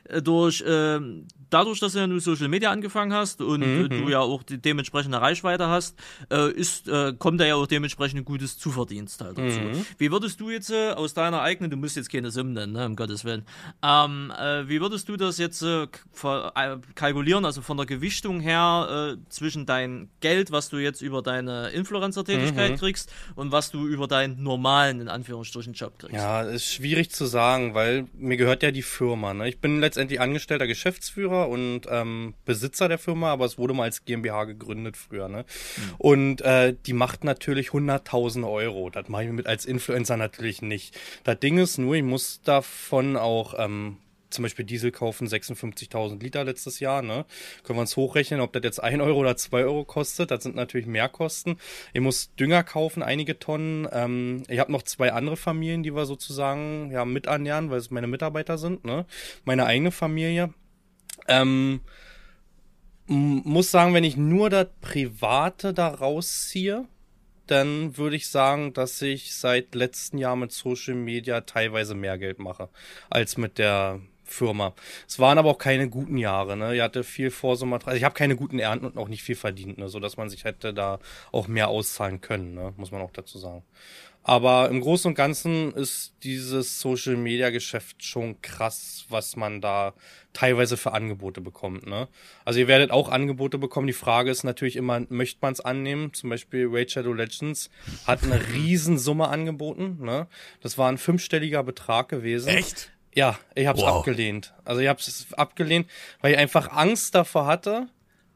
äh, durch, ähm, dadurch, dass du ja nun Social Media angefangen hast und Mhm, äh, du ja auch die dementsprechende Reichweite hast, äh, ist, äh, kommt da ja auch dementsprechend ein gutes Zuverdienst halt dazu. Mhm. Wie würdest du jetzt äh, aus deiner eigenen, du musst jetzt keine Summen nennen, ne, um Gottes Willen, ähm, äh, wie würdest du das jetzt äh, kalkulieren, also von der Gewichtung her zwischen dein Geld, was du jetzt über deine Influencer-Tätigkeit Mhm. kriegst und was du über deinen normalen, in Anführungsstrichen, Job kriegst? Ja, ist schwierig zu sagen, weil mir gehört ja die Firma. Ne? Ich bin letztendlich angestellter Geschäftsführer und ähm, Besitzer der Firma, aber es wurde mal als GmbH gegründet früher. Ne? Und äh, die macht natürlich 100.000 Euro. Das mache ich mit als Influencer natürlich nicht. Das Ding ist nur, ich muss davon auch ähm, zum Beispiel Diesel kaufen, 56.000 Liter letztes Jahr, ne? Können wir uns hochrechnen, ob das jetzt 1 Euro oder 2 Euro kostet. Das sind natürlich Mehrkosten. Ich muss Dünger kaufen, einige Tonnen. Ähm, ich habe noch zwei andere Familien, die wir sozusagen ja mit ernähren, weil es meine Mitarbeiter sind, ne? Meine eigene Familie. Ähm, muss sagen, wenn ich nur das Private da rausziehe, dann würde ich sagen, dass ich seit letzten Jahr mit Social Media teilweise mehr Geld mache als mit der Firma. Es waren aber auch keine guten Jahre, ne? Ich hatte viel Vorsommer, also ich habe keine guten Ernten und auch nicht viel verdient, ne? So dass man sich hätte da auch mehr auszahlen können, ne? Muss man auch dazu sagen. Aber im Großen und Ganzen ist dieses Social Media Geschäft schon krass, was man da teilweise für Angebote bekommt. Ne? Also ihr werdet auch Angebote bekommen. Die Frage ist natürlich immer, möchte man es annehmen? Zum Beispiel Raid Shadow Legends hat eine Riesensumme angeboten. Ne? Das war ein fünfstelliger Betrag gewesen. Echt? Ja, ich habe es Wow. abgelehnt. Also ich habe es abgelehnt, weil ich einfach Angst davor hatte,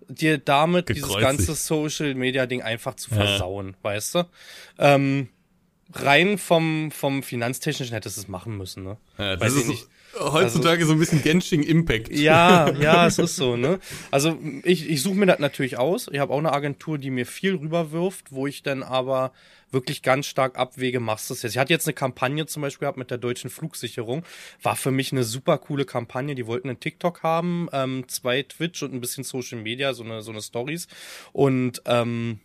dir damit dieses Gekreuzigt. ganze Social Media Ding einfach zu versauen, weißt du? Ähm, rein vom vom finanztechnischen hättest du es machen müssen, ne? Ja, Weiß das ich ist nicht. heutzutage so ein bisschen Genshin Impact. Ja, ja, es ist so, ne? Also ich, ich suche mir das natürlich aus. Ich habe auch eine Agentur, die mir viel rüberwirft, wo ich dann aber wirklich ganz stark abwäge, machst du es jetzt. Ich hatte jetzt eine Kampagne zum Beispiel gehabt mit der deutschen Flugsicherung. War für mich eine super coole Kampagne. Die wollten einen TikTok haben, ähm, zwei Twitch und ein bisschen Social Media, so eine, so eine Stories. Und ähm,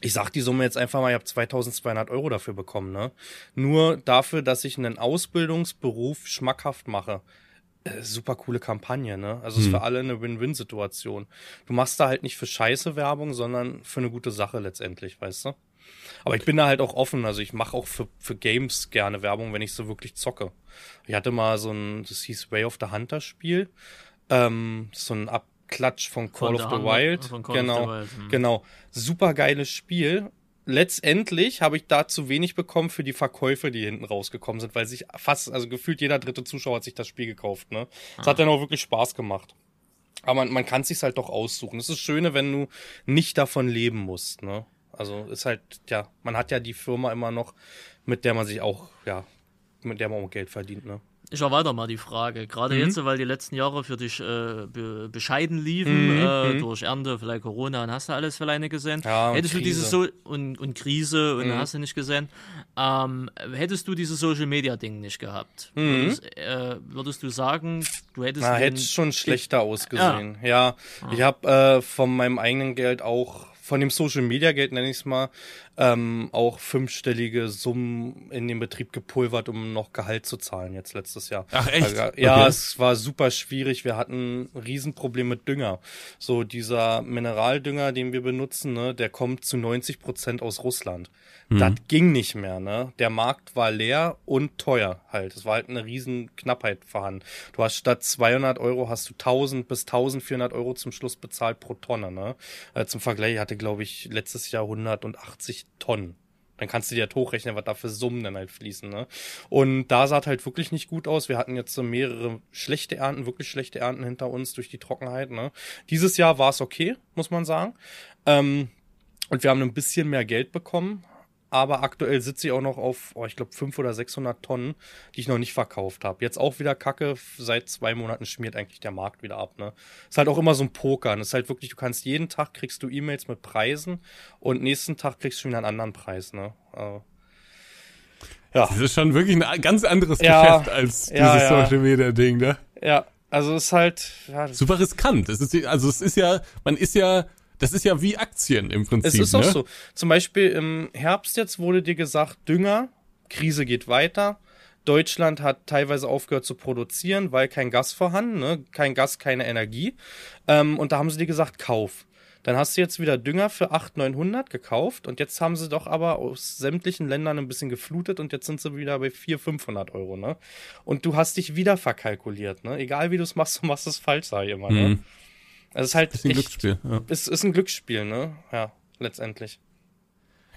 ich sag die Summe jetzt einfach mal, ich habe 2200 Euro dafür bekommen, ne? Nur dafür, dass ich einen Ausbildungsberuf schmackhaft mache. Äh, super coole Kampagne, ne? Also ist für alle eine Win-Win-Situation. Du machst da halt nicht für scheiße Werbung, sondern für eine gute Sache letztendlich, weißt du? Aber ich bin da halt auch offen, also ich mache auch für, für Games gerne Werbung, wenn ich so wirklich zocke. Ich hatte mal so ein, das hieß Way of the Hunter Spiel, ähm, so ein Abklatsch von Call Von of The the Wild. von Call of the genau, Wild, hm. genau. Super geiles Spiel. Letztendlich habe ich da zu wenig bekommen für die Verkäufe, die hinten rausgekommen sind, weil sich fast, also gefühlt jeder dritte Zuschauer hat sich das Spiel gekauft, ne? Es Ah. hat dann auch wirklich Spaß gemacht. Aber man, man kann es sich halt doch aussuchen. Das ist das Schöne, wenn du nicht davon leben musst, ne? Also ist halt, ja, man hat ja die Firma immer noch, mit der man sich auch, ja, mit der man auch Geld verdient, ne? Ich erweitere mal die Frage. Gerade Mhm. jetzt, weil die letzten Jahre für dich äh, be bescheiden liefen, Mhm, äh, mhm. durch Ernte, vielleicht Corona und hast du alles vielleicht nicht gesehen. Ja, hättest du diese Krise. so und, und Krise und Mhm. hast du nicht gesehen. Ähm, hättest du dieses Social Media Ding nicht gehabt, Mhm. würdest, äh, würdest du sagen, du hättest Na, hätte schon schlechter ausgesehen. Ja, ich habe äh, von meinem eigenen Geld auch, von dem Social Media Geld nenne ich es mal, ähm, auch fünfstellige Summen in den Betrieb gepulvert, um noch Gehalt zu zahlen jetzt letztes Jahr. Ach, echt? Also, ja, Okay. es war super schwierig. Wir hatten ein Riesenproblem mit Dünger. So dieser Mineraldünger, den wir benutzen, ne, der kommt zu 90 Prozent aus Russland. Das ging nicht mehr, ne? Der Markt war leer und teuer halt. Es war halt eine riesen Knappheit vorhanden. Du hast statt 200 Euro hast du 1000 bis 1400 Euro zum Schluss bezahlt pro Tonne, ne? Äh, zum Vergleich ich hatte, glaube ich, letztes Jahr 180 Tonnen. Dann kannst du dir halt hochrechnen, was da für Summen dann halt fließen, ne? Und da sah es halt wirklich nicht gut aus. Wir hatten jetzt so mehrere schlechte Ernten, wirklich schlechte Ernten hinter uns durch die Trockenheit, ne? Dieses Jahr war es okay, muss man sagen. Ähm, und wir haben ein bisschen mehr Geld bekommen. Aber aktuell sitze ich auch noch auf, oh, ich glaube, 500 oder 600 Tonnen, die ich noch nicht verkauft habe. Jetzt auch wieder Kacke, seit zwei Monaten schmiert eigentlich der Markt wieder ab. Ne? Ist halt auch immer so ein Pokern. Ist halt wirklich, du kannst jeden Tag kriegst du E-Mails mit Preisen und nächsten Tag kriegst du schon wieder einen anderen Preis. Ne? Also, ja. Das ist schon wirklich ein ganz anderes Ja, Geschäft als dieses ja, ja. Social Media Ding, ne? ja, also ist halt, ja, Super riskant. Es ist, also es ist ja, man ist ja, das ist ja wie Aktien im Prinzip. Es ist auch ne? so. Zum Beispiel im Herbst jetzt wurde dir gesagt, Dünger, Krise geht weiter. Deutschland hat teilweise aufgehört zu produzieren, weil kein Gas vorhanden, ne? kein Gas, keine Energie. Ähm, und da haben sie dir gesagt, kauf. Dann hast du jetzt wieder Dünger für 800, 900 gekauft und jetzt haben sie doch aber aus sämtlichen Ländern ein bisschen geflutet und jetzt sind sie wieder bei 400, 500 Euro, ne? Und du hast dich wieder verkalkuliert, ne? Egal wie du es machst, du machst es falsch, sag ich immer, ne? Also es ist halt Ist ein echt, Glücksspiel. Ja. ist, ist ein Glücksspiel, ne? Ja, letztendlich.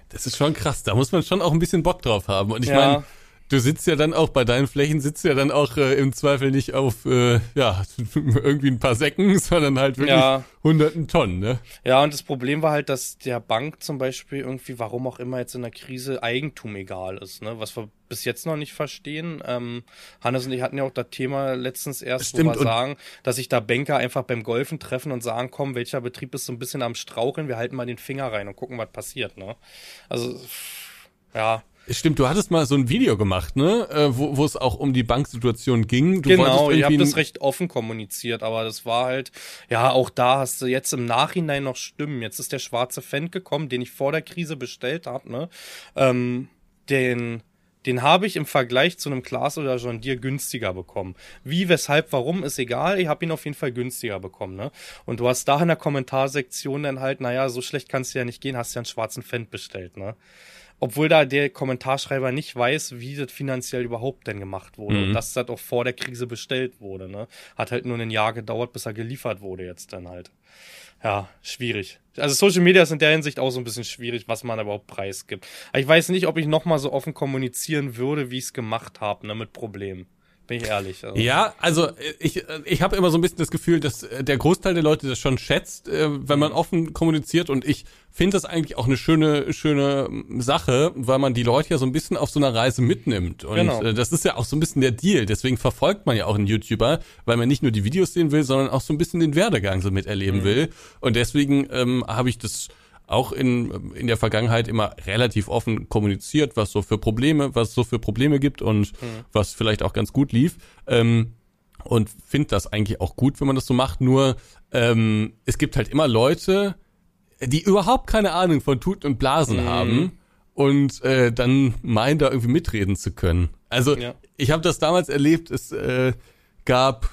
Das ist schon krass. Da muss man schon auch ein bisschen Bock drauf haben. Und ich Ja. meine, du sitzt ja dann auch bei deinen Flächen, sitzt ja dann auch äh, im Zweifel nicht auf äh, ja irgendwie ein paar Säcken, sondern halt wirklich Ja. hunderten Tonnen. Ne? Ja, und das Problem war halt, dass der Bank zum Beispiel irgendwie, warum auch immer jetzt in der Krise, Eigentum egal ist, ne? Was wir bis jetzt noch nicht verstehen. Ähm, Hannes und ich hatten ja auch das Thema letztens erst, Stimmt, wo wir sagen, dass sich da Banker einfach beim Golfen treffen und sagen, komm, welcher Betrieb ist so ein bisschen am Straucheln, wir halten mal den Finger rein und gucken, was passiert, ne? Also, ja. Stimmt, du hattest mal so ein Video gemacht, ne? Äh, wo, wo es auch um die Banksituation ging. Du genau, ihr habt irgendwie das recht offen kommuniziert, aber das war halt, ja, auch da hast du jetzt im Nachhinein noch Stimmen. Jetzt ist der schwarze Fendt gekommen, den ich vor der Krise bestellt habe, ne? Ähm, den, den habe ich im Vergleich zu einem Klaas oder John Deere günstiger bekommen. Wie, weshalb, warum, ist egal. Ich habe ihn auf jeden Fall günstiger bekommen, ne? Und du hast da in der Kommentarsektion dann halt, naja, so schlecht kannst du ja nicht gehen, hast ja einen schwarzen Fendt bestellt, ne? Obwohl da der Kommentarschreiber nicht weiß, wie das finanziell überhaupt denn gemacht wurde. Mhm. Und dass das auch vor der Krise bestellt wurde. Ne? Hat halt nur ein Jahr gedauert, bis er geliefert wurde jetzt dann halt. Ja, schwierig. Also Social Media ist in der Hinsicht auch so ein bisschen schwierig, was man überhaupt preisgibt. Aber ich weiß nicht, ob ich nochmal so offen kommunizieren würde, wie ich es gemacht habe, ne, mit Problemen. Bin ich ehrlich. Also. Ja, also ich, ich habe immer so ein bisschen das Gefühl, dass äh, der Großteil der Leute das schon schätzt, äh, wenn Mhm. man offen kommuniziert und ich finde das eigentlich auch eine schöne schöne ähm, Sache, weil man die Leute ja so ein bisschen auf so einer Reise mitnimmt und Genau. äh, das ist ja auch so ein bisschen der Deal, deswegen verfolgt man ja auch einen YouTuber, weil man nicht nur die Videos sehen will, sondern auch so ein bisschen den Werdegang so miterleben Mhm. will und deswegen ähm, habe ich das auch in, in der Vergangenheit immer relativ offen kommuniziert, was so für Probleme, was so für Probleme gibt und was vielleicht auch ganz gut lief. Ähm, und finde das eigentlich auch gut, wenn man das so macht. Nur ähm, es gibt halt immer Leute, die überhaupt keine Ahnung von Tuten und Blasen haben und äh, dann meinen, da irgendwie mitreden zu können. Also Ja. ich habe das damals erlebt, es äh, gab,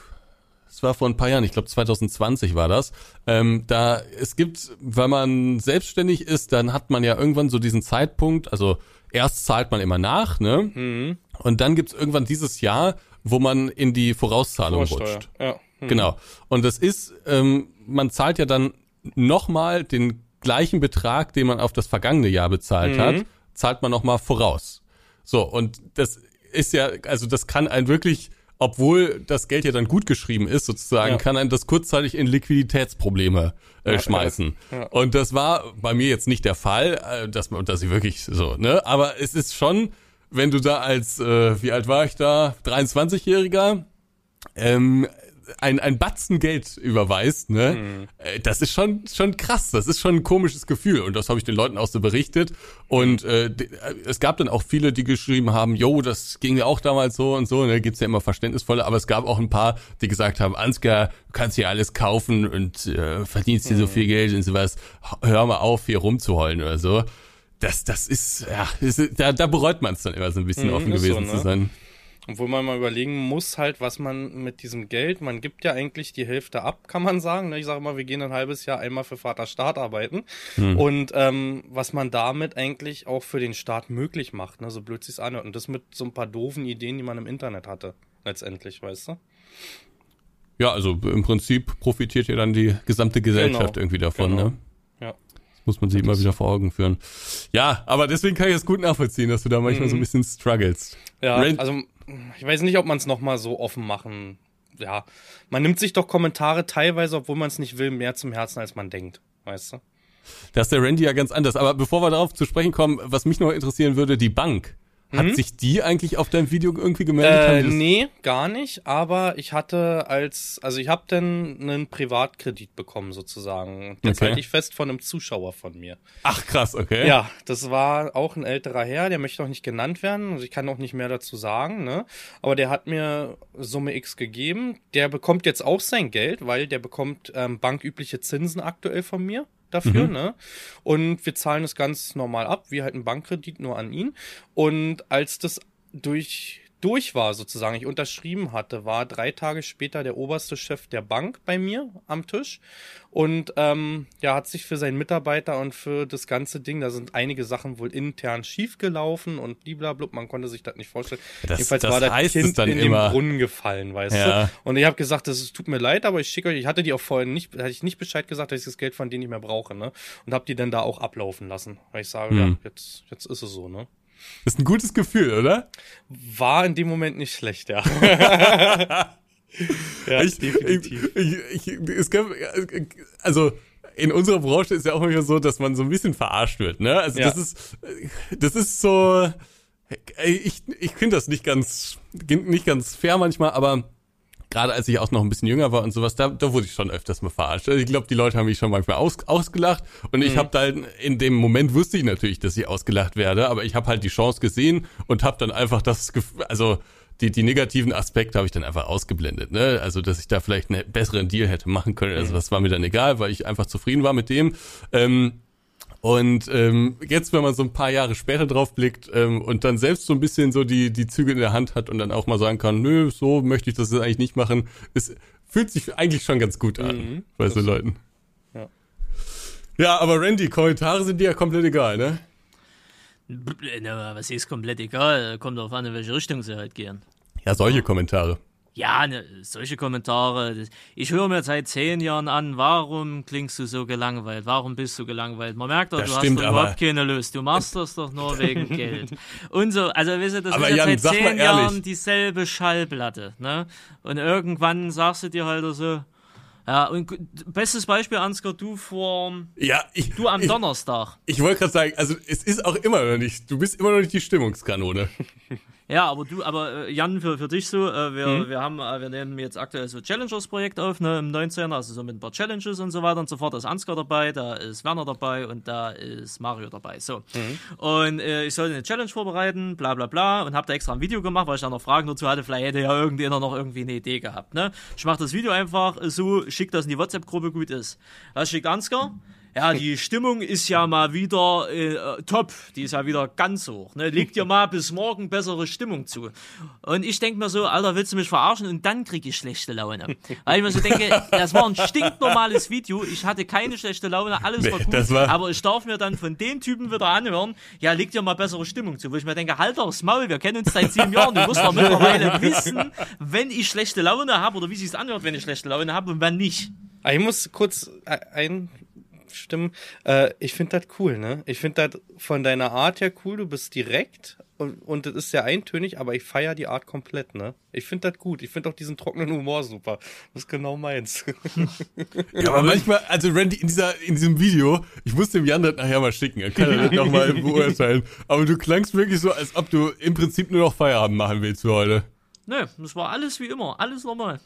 es war vor ein paar Jahren, ich glaube 2020 war das, ähm, da es gibt, wenn man selbstständig ist, dann hat man ja irgendwann so diesen Zeitpunkt, also erst zahlt man immer nach, ne? Mhm. Und dann gibt's irgendwann dieses Jahr, wo man in die Vorauszahlung Vorsteuer. rutscht. Ja. Hm. Genau. Und das ist, ähm, man zahlt ja dann nochmal den gleichen Betrag, den man auf das vergangene Jahr bezahlt Mhm. hat, zahlt man nochmal voraus. So, und das ist ja, also das kann ein wirklich, obwohl das Geld ja dann gut geschrieben ist, sozusagen, Ja. kann ein das kurzzeitig in Liquiditätsprobleme äh, Ja, schmeißen. ja. Und das war bei mir jetzt nicht der Fall, äh, dass man, dass ich wirklich so, ne? Aber es ist schon, wenn du da als, äh, wie alt war ich da, 23-Jähriger, ähm, ein, ein Batzen Geld überweist, ne? Mhm. Äh, Das ist schon, schon krass. Das ist schon ein komisches Gefühl. Und das habe ich den Leuten auch so berichtet. Und äh, äh, es gab dann auch viele, die geschrieben haben, jo, das ging mir auch damals so und so. Ne? Gibt's ja immer verständnisvolle. Aber es gab auch ein paar, die gesagt haben, Ansgar, du kannst hier alles kaufen und äh, verdienst hier so Mhm. viel Geld und sowas. Hör mal auf, hier rumzuheulen oder so. Das, das ist, ja, ist, da, da bereut man es dann immer so ein bisschen Mhm, offen ist so, gewesen ne? zu sein. Obwohl man mal überlegen muss halt, was man mit diesem Geld, man gibt ja eigentlich die Hälfte ab, kann man sagen. ne? Ich sage mal, wir gehen ein halbes Jahr einmal für Vater Staat arbeiten. Und ähm, was man damit eigentlich auch für den Staat möglich macht, ne? so blöd sich's anhört. Und das mit so ein paar doofen Ideen, die man im Internet hatte, letztendlich, weißt du? Ja, also im Prinzip profitiert ja dann die gesamte Gesellschaft Genau, irgendwie davon, genau. ne? Ja. Das muss man sich immer wieder vor Augen führen. Ja, aber deswegen kann ich es gut nachvollziehen, dass du da manchmal so ein bisschen strugglest. Ja, Rand- also ich weiß nicht, ob man es nochmal so offen machen. Ja, man nimmt sich doch Kommentare teilweise, obwohl man es nicht will, mehr zum Herzen, als man denkt, weißt du? Da ist der Randy ja ganz anders. Aber bevor wir darauf zu sprechen kommen, was mich noch interessieren würde, die Bank. Hat Mhm. sich die eigentlich auf deinem Video irgendwie gemeldet? Äh, nee, gar nicht. Aber ich hatte als, also ich habe dann einen Privatkredit bekommen sozusagen. Und Jetzt Okay. halte ich fest von einem Zuschauer von mir. Ach krass, okay. Ja, das war auch ein älterer Herr, der möchte auch nicht genannt werden. Also ich kann auch nicht mehr dazu sagen, ne? Aber der hat mir Summe X gegeben. Der bekommt jetzt auch sein Geld, weil der bekommt ähm, bankübliche Zinsen aktuell von mir dafür, ne? Und wir zahlen es ganz normal ab, wie halt ein Bankkredit nur an ihn. Und als das durch durch war sozusagen, ich unterschrieben hatte, war drei Tage später der oberste Chef der Bank bei mir am Tisch und ähm, ja, hat sich für seinen Mitarbeiter und für das ganze Ding, da sind einige Sachen wohl intern schiefgelaufen und bliblablub, man konnte sich das nicht vorstellen. Das- Jedenfalls das war das es Kind dann in immer. den Brunnen gefallen, weißt Ja. du? Und ich habe gesagt, das ist, tut mir leid, aber ich schicke euch, ich hatte die auch vorher nicht, hatte ich nicht Bescheid gesagt, dass ich das Geld von denen nicht mehr brauche, ne? Und habe die dann da auch ablaufen lassen, weil ich sage, Hm. ja, jetzt, jetzt ist es so, ne? Das ist ein gutes Gefühl, oder? War in dem Moment nicht schlecht, ja. ja, ich, definitiv. Ich, ich, ich, es gab, also in unserer Branche ist ja auch immer so, dass man so ein bisschen verarscht wird, ne? Also Ja. das ist, das ist so, ich, ich finde das nicht ganz, nicht ganz fair manchmal, aber gerade als ich auch noch ein bisschen jünger war und sowas, da, da wurde ich schon öfters mal verarscht. Also ich glaube, die Leute haben mich schon manchmal aus, ausgelacht und ich habe da in dem Moment wusste ich natürlich, dass ich ausgelacht werde, aber ich habe halt die Chance gesehen und habe dann einfach das, Gef- also die, die negativen Aspekte habe ich dann einfach ausgeblendet, ne? Also, dass ich da vielleicht einen besseren Deal hätte machen können. Also, das war mir dann egal, weil ich einfach zufrieden war mit dem. Ähm, und ähm, jetzt, wenn man so ein paar Jahre später drauf blickt ähm, und dann selbst so ein bisschen so die, die Züge in der Hand hat und dann auch mal sagen kann, nö, so möchte ich das jetzt eigentlich nicht machen, es fühlt sich eigentlich schon ganz gut an Mhm, bei so Leuten. Ja. Ja, aber Randy, Kommentare sind dir ja komplett egal, ne? Na, was ist komplett egal. Kommt darauf an, in welche Richtung sie halt gehen. Ja, solche Kommentare. Ja, ne, solche Kommentare. Ich höre mir seit zehn Jahren an, warum klingst du so gelangweilt? Warum bist du gelangweilt? Man merkt doch, Das du hast stimmt, doch aber- überhaupt keine Lust. Du machst das doch nur wegen Geld. Und so, also weißt du, das Aber ist Jan, seit zehn. Jahren dieselbe Schallplatte. Ne? Und irgendwann sagst du dir halt so, ja, und bestes Beispiel, Ansgar, du vor, Ja, ich, du am ich, Donnerstag. ich wollte gerade sagen, also es ist auch immer noch nicht, du bist immer noch nicht die Stimmungskanone. Ja, aber du, aber äh, Jan, für, für dich so, äh, wir, Mhm. wir haben, äh, wir nehmen jetzt aktuell so Challengers-Projekt auf, ne, im 19, also so mit ein paar Challenges und so weiter und so fort. Da ist Ansgar dabei, da ist Werner dabei und da ist Mario dabei. So. Mhm. Und äh, ich sollte eine Challenge vorbereiten, bla bla bla, und habe da extra ein Video gemacht, weil ich da noch Fragen dazu hatte. Vielleicht hätte ja irgendjemand noch irgendwie eine Idee gehabt. Ne? Ich mache das Video einfach so, schick das in die WhatsApp-Gruppe, gut ist. Das schickt Ansgar. Ja, die Stimmung ist ja mal wieder äh, top. Die ist ja wieder ganz hoch. Ne? Legt dir mal bis morgen bessere Stimmung zu. Und ich denke mir so, Alter, willst du mich verarschen? Und dann kriege ich schlechte Laune. Weil ich mir so denke, das war ein stinknormales Video. Ich hatte keine schlechte Laune, alles Nee, war gut. war- aber ich darf mir dann von dem Typen wieder anhören, ja, leg dir mal bessere Stimmung zu. Wo ich mir denke, halt doch das Maul, wir kennen uns seit sieben Jahren. Du musst doch mittlerweile wissen, wenn ich schlechte Laune habe oder wie sich's anhört, wenn ich schlechte Laune habe und wann nicht. Ah, Ich muss kurz äh, einstimmen. Äh, ich finde das cool, ne? Ich finde das von deiner Art her cool. Du bist direkt und, und das ist sehr eintönig, aber ich feiere die Art komplett, ne? Ich finde das gut. Ich finde auch diesen trockenen Humor super. Das ist genau meins. Ja, aber manchmal, also Randy, in dieser, in diesem Video, ich muss dem Jan das nachher mal schicken, er kann das nochmal beurteilen. Aber du klangst wirklich so, als ob du im Prinzip nur noch Feierabend machen willst für heute. Nö, das war alles wie immer, alles normal.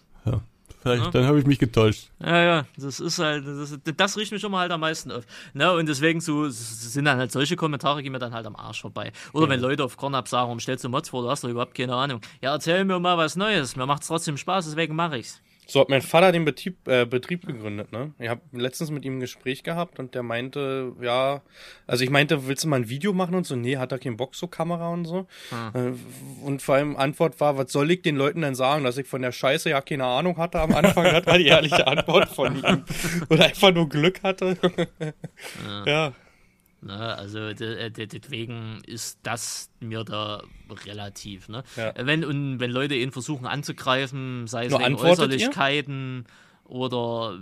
Vielleicht, dann habe ich mich getäuscht. Ja, ja, das ist halt, das, das riecht mich immer halt am meisten auf. Ne? Und deswegen so, sind dann halt solche Kommentare, gehen mir dann halt am Arsch vorbei. Oder wenn Leute auf Kornab sagen, warum stellst du Mods vor, du hast doch überhaupt keine Ahnung. Ja, erzähl mir mal was Neues, mir macht's trotzdem Spaß, deswegen mache ich's. So hat mein Vater den Betrieb, äh, Betrieb gegründet, ne? Ich habe letztens mit ihm ein Gespräch gehabt und der meinte, ja, also ich meinte, willst du mal ein Video machen und so? Nee, hat er keinen Bock, so Kamera und so. Äh, Und vor allem Antwort war, was soll ich den Leuten denn sagen, dass ich von der Scheiße ja keine Ahnung hatte am Anfang? Das war die ehrliche Antwort von ihm. Oder einfach nur Glück hatte. ja. Ne? Also de, de, deswegen ist das mir da relativ. Ne? Ja. Wenn, und wenn Leute ihn versuchen anzugreifen, sei es Nur wegen antwortet ihr? Oder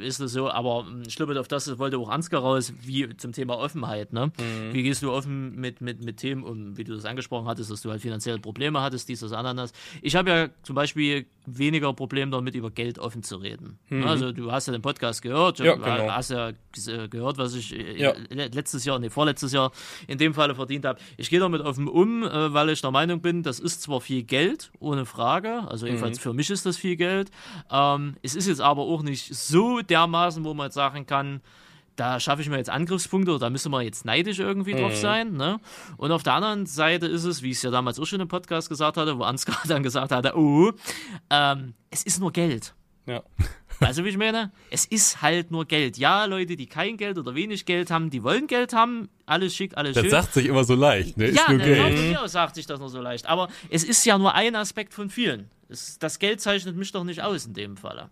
ist es so, aber ich glaube, auf das wollte auch Ansgar raus, wie zum Thema Offenheit. Ne? Mhm. Wie gehst du offen mit, mit, mit Themen um, wie du das angesprochen hattest, dass du halt finanzielle Probleme hattest, dies, das, Ananas. Ich habe ja zum Beispiel weniger Probleme damit, über Geld offen zu reden. Mhm. Also du hast ja den Podcast gehört, ja, genau. hast ja gehört, was ich äh, ja. letztes Jahr, nee, vorletztes Jahr in dem Falle verdient habe. Ich gehe damit offen um, äh, weil ich der Meinung bin, das ist zwar viel Geld, ohne Frage, also jedenfalls mhm. für mich ist das viel Geld. Ähm, es ist jetzt aber auch nicht so dermaßen, wo man jetzt sagen kann, da schaffe ich mir jetzt Angriffspunkte oder da müssen wir jetzt neidisch irgendwie drauf mhm. sein. Ne? Und auf der anderen Seite ist es, wie ich es ja damals auch schon im Podcast gesagt hatte, wo Ansgar dann gesagt hatte, oh, ähm, es ist nur Geld. Ja. Also wie ich meine, es ist halt nur Geld. Ja, Leute, die kein Geld oder wenig Geld haben, die wollen Geld haben. Alles schick, alles das schön. Das sagt sich immer so leicht. Ne? Ja, nur Geld. aus sagt sich das nur so leicht. Aber es ist ja nur ein Aspekt von vielen. Es, das Geld zeichnet mich doch nicht aus in dem Falle.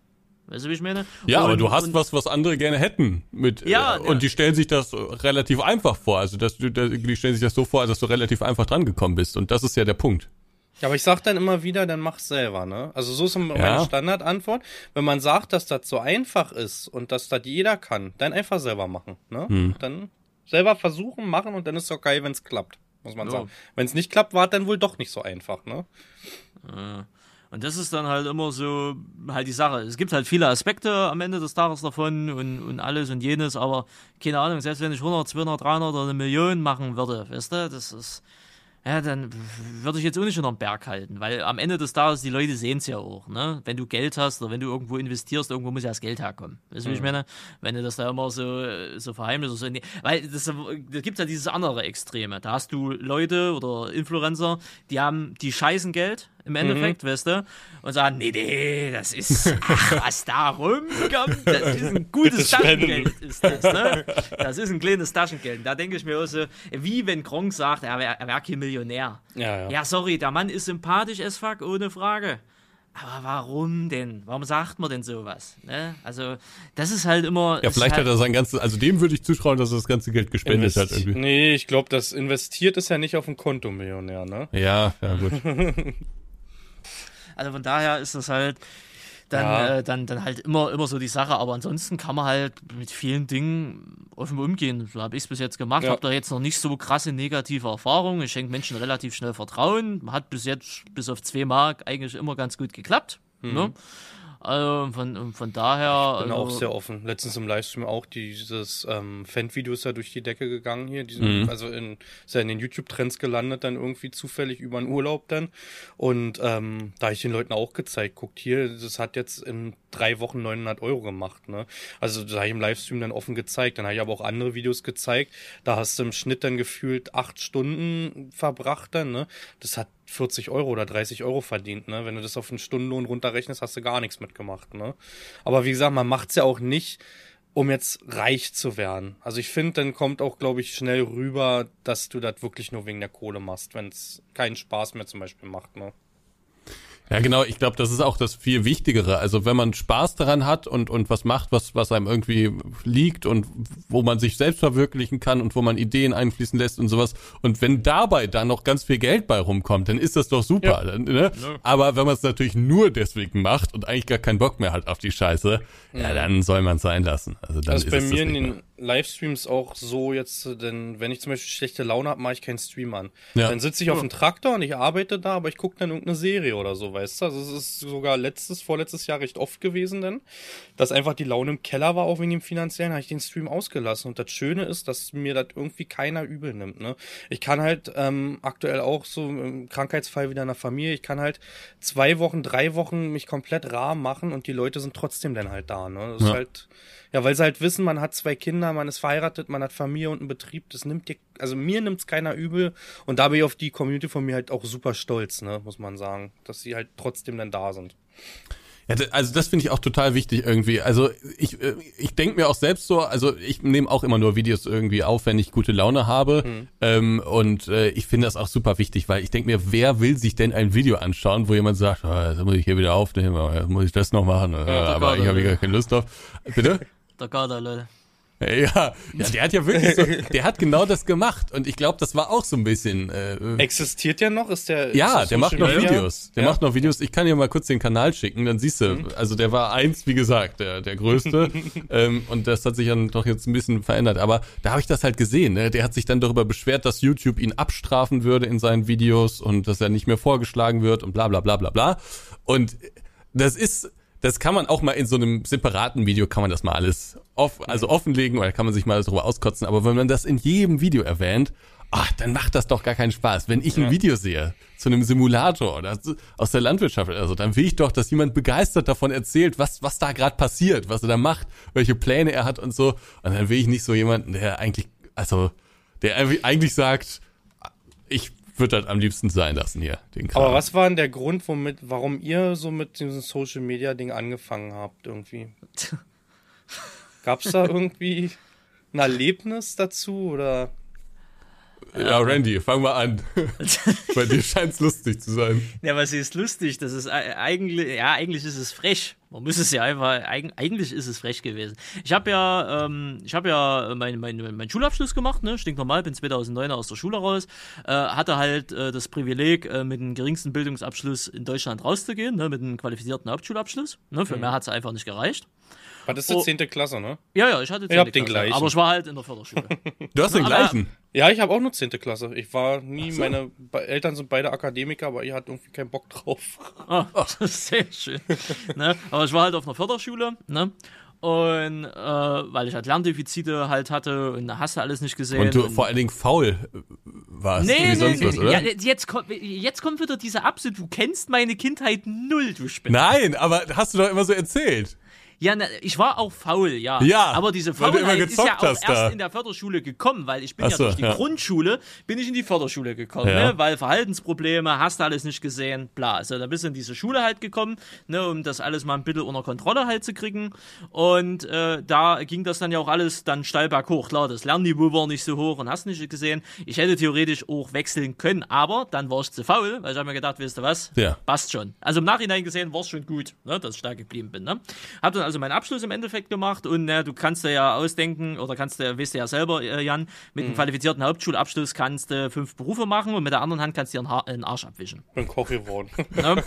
Weißt du, wie ich meine? Ja, und, aber du hast was, was andere gerne hätten. Mit, ja, äh, und ja. die stellen sich das relativ einfach vor. Also dass du, die stellen sich das so vor, dass du relativ einfach dran gekommen bist. Und das ist ja der Punkt. Ja, aber ich sag dann immer wieder, dann mach's selber, ne? Also so ist meine ja. Standardantwort. Wenn man sagt, dass das so einfach ist und dass das jeder kann, dann einfach selber machen, ne? Hm. Dann selber versuchen, machen und dann ist es auch geil, wenn's klappt, muss man oh. sagen. Wenn's nicht klappt, war dann wohl doch nicht so einfach, ne? Äh. Und das ist dann halt immer so halt die Sache. Es gibt halt viele Aspekte am Ende des Tages davon und, und alles und jenes, aber keine Ahnung, selbst wenn ich 100, 200, 300 oder eine Million machen würde, weißt du, das ist, ja, dann würde ich jetzt auch nicht unter den Berg halten, weil am Ende des Tages, die Leute sehen es ja auch, ne? Wenn du Geld hast oder wenn du irgendwo investierst, irgendwo muss ja das Geld herkommen. Weißt du, mhm. wie ich meine? Wenn du das da immer so, so verheimlichst oder so. Nee, weil das, das gibt ja dieses andere Extreme. Da hast du Leute oder Influencer, die haben, die scheißen Geld, im Endeffekt, mhm. weißt du, und sagen, nee, nee, das ist, ach, was da rumkommt, das ist ein gutes Taschengeld, ist das, ne? Das ist ein kleines Taschengeld. Da denke ich mir auch so, wie wenn Gronk sagt, er wäre wär kein Millionär. Ja, ja. ja, sorry, der Mann ist sympathisch as fuck, ohne Frage. Aber warum denn? Warum sagt man denn sowas? Ne? Also, das ist halt immer. Ja, vielleicht halt hat er sein ganzes, also dem würde ich zutrauen, dass er das ganze Geld gespendet Investi hat irgendwie. Nee, ich glaube, das investiert ist ja nicht auf dem Konto Millionär, ne? Ja, ja, gut. Also von daher ist das halt dann, ja. äh, dann, dann halt immer, immer so die Sache. Aber ansonsten kann man halt mit vielen Dingen offen umgehen. So habe ich es bis jetzt gemacht. Ja. Habe da jetzt noch nicht so krasse negative Erfahrungen. Ich schenke Menschen relativ schnell Vertrauen. Hat bis jetzt, bis auf zwei Mark, eigentlich immer ganz gut geklappt. Mhm. Ne? Also von, von daher. Ich bin also, auch sehr offen. Letztens im Livestream auch dieses ähm, Fan-Video ist ja durch die Decke gegangen hier. Diesen, mhm. Also in, ist ja in den YouTube-Trends gelandet, dann irgendwie zufällig über einen Urlaub dann. Und ähm, da habe ich den Leuten auch gezeigt, guckt hier, das hat jetzt in drei Wochen 900 Euro gemacht. Ne? Also da habe ich im Livestream dann offen gezeigt. Dann habe ich aber auch andere Videos gezeigt. Da hast du im Schnitt dann gefühlt acht Stunden verbracht dann. Ne? Das hat 40 Euro oder 30 Euro verdient, ne? Wenn du das auf einen Stundenlohn runterrechnest, hast du gar nichts mitgemacht, ne? Aber wie gesagt, man macht's ja auch nicht, um jetzt reich zu werden. Also ich finde, dann kommt auch, glaube ich, schnell rüber, dass du das wirklich nur wegen der Kohle machst, wenn es keinen Spaß mehr zum Beispiel macht, ne? Ja, genau. Ich glaube, das ist auch das viel Wichtigere. Also wenn man Spaß daran hat und, und was macht, was, was einem irgendwie liegt und wo man sich selbst verwirklichen kann und wo man Ideen einfließen lässt und sowas. Und wenn dabei dann noch ganz viel Geld bei rumkommt, dann ist das doch super. Ja. Ne? Aber wenn man es natürlich nur deswegen macht und eigentlich gar keinen Bock mehr hat auf die Scheiße, ja, dann soll man es sein lassen. Also dann das ist bei mir in den Livestreams auch so jetzt, denn wenn ich zum Beispiel schlechte Laune habe, mache ich keinen Stream an. Ja. Dann sitze ich auf dem Traktor und ich arbeite da, aber ich gucke dann irgendeine Serie oder so, weißt du? Also es ist sogar letztes, vorletztes Jahr recht oft gewesen denn, dass einfach die Laune im Keller war, auch wegen dem finanziellen, habe ich den Stream ausgelassen. Und das Schöne ist, dass mir das irgendwie keiner übel nimmt. Ne? Ich kann halt ähm, aktuell auch so im Krankheitsfall wieder in der Familie, ich kann halt zwei Wochen, drei Wochen mich komplett rar machen und die Leute sind trotzdem dann halt da. Ne? Das ja. ist halt ja, weil sie halt wissen, man hat zwei Kinder, man ist verheiratet, man hat Familie und einen Betrieb. Das nimmt dir, also mir nimmt's keiner übel. Und da bin ich auf die Community von mir halt auch super stolz, ne, muss man sagen, dass sie halt trotzdem dann da sind. Ja, also das finde ich auch total wichtig irgendwie. Also ich, äh, ich denke mir auch selbst so, also ich nehme auch immer nur Videos irgendwie auf, wenn ich gute Laune habe. Mhm. Ähm, und äh, ich finde das auch super wichtig, weil ich denke mir, wer will sich denn ein Video anschauen, wo jemand sagt, oh, jetzt muss ich hier wieder aufnehmen, jetzt muss ich das noch machen, ja, aber ich habe gar keine Lust drauf. Bitte? Der Kader, Leute. Ja, ja, der hat ja wirklich so, der hat genau das gemacht und ich glaube, das war auch so ein bisschen. Äh, Existiert der noch? Ist der? ja, ist der macht noch Media? Videos. Der Ja. macht noch Videos. Ich kann dir mal kurz den Kanal schicken, dann siehst du. Also der war eins, wie gesagt, der der größte ähm, und das hat sich dann doch jetzt ein bisschen verändert. Aber da habe ich das halt gesehen. Ne? Der hat sich dann darüber beschwert, dass YouTube ihn abstrafen würde in seinen Videos und dass er nicht mehr vorgeschlagen wird und bla bla bla bla bla. Und das ist, das kann man auch mal in so einem separaten Video kann man das mal alles off, also offenlegen oder kann man sich mal darüber auskotzen. Aber wenn man das in jedem Video erwähnt, ach, dann macht das doch gar keinen Spaß. Wenn ich ein Video sehe zu einem Simulator oder aus der Landwirtschaft oder so, dann will ich doch, dass jemand begeistert davon erzählt, was, was da gerade passiert, was er da macht, welche Pläne er hat und so. Und dann will ich nicht so jemanden, der eigentlich, also, der eigentlich sagt, ich würde das am liebsten sein lassen hier, den Kram. Aber was war denn der Grund, womit, warum ihr so mit diesem Social Media Ding angefangen habt irgendwie? Gab's da irgendwie ein Erlebnis dazu oder? Ja, Randy, fang mal an. Bei dir scheint's lustig zu sein. Ja, was ist lustig? Das ist eigentlich, ja, eigentlich ist es frech. Man muss es ja einfach, eig- eigentlich ist es frech gewesen. Ich habe ja, ähm, ich habe ja meinen mein, mein Schulabschluss gemacht, ne, stinknormal, bin 2009 aus der Schule raus, äh, hatte halt äh, das Privileg, äh, mit dem geringsten Bildungsabschluss in Deutschland rauszugehen, ne, mit einem qualifizierten Hauptschulabschluss. Ne, für mehr hat es einfach nicht gereicht. Ist die Oh. 10. Klasse, ne? Ja, ja, ich hatte Ich hab 10. den Klasse, gleichen. aber ich war halt in der Förderschule. Du hast den Aber- gleichen. Ja, ich habe auch nur 10. Klasse. Ich war nie, meine Be- Eltern sind beide Akademiker, aber ihr habt irgendwie keinen Bock drauf. Ah, das ist sehr schön. ne? Aber ich war halt auf einer Förderschule, ne? Und äh, weil ich halt Lerndefizite halt hatte und hast du alles nicht gesehen. Und du und vor allen Dingen faul warst, Nee, wie nee, sonst nee, was, oder? Ja, jetzt, kommt, jetzt kommt wieder diese Absicht, du kennst meine Kindheit null, du Spinner. Nein, aber hast du doch immer so erzählt. Ja, na, ich war auch faul, ja. Ja, aber diese Faulheit ist ja auch erst da. in der Förderschule gekommen, weil ich bin Ach ja so, durch die ja. Grundschule, bin ich in die Förderschule gekommen, Ja. ne? weil Verhaltensprobleme, hast du alles nicht gesehen, bla. Also da bist du in diese Schule halt gekommen, ne, um das alles mal ein bisschen unter Kontrolle halt zu kriegen und äh, da ging das dann ja auch alles dann steil berghoch. Klar, das Lernniveau war nicht so hoch und hast nicht gesehen. Ich hätte theoretisch auch wechseln können, aber dann war ich zu faul, weil ich habe mir gedacht, weißt du was, Ja. passt schon. Also im Nachhinein gesehen war es schon gut, ne, dass ich da geblieben bin. Ne? Hab dann also meinen Abschluss im Endeffekt gemacht und ne, du kannst dir ja ausdenken oder kannst du, weißt du ja selber, äh, Jan, mit einem qualifizierten Hauptschulabschluss kannst du fünf Berufe machen und mit der anderen Hand kannst du dir einen, einen Arsch abwischen. Bin Koch geworden. Ne?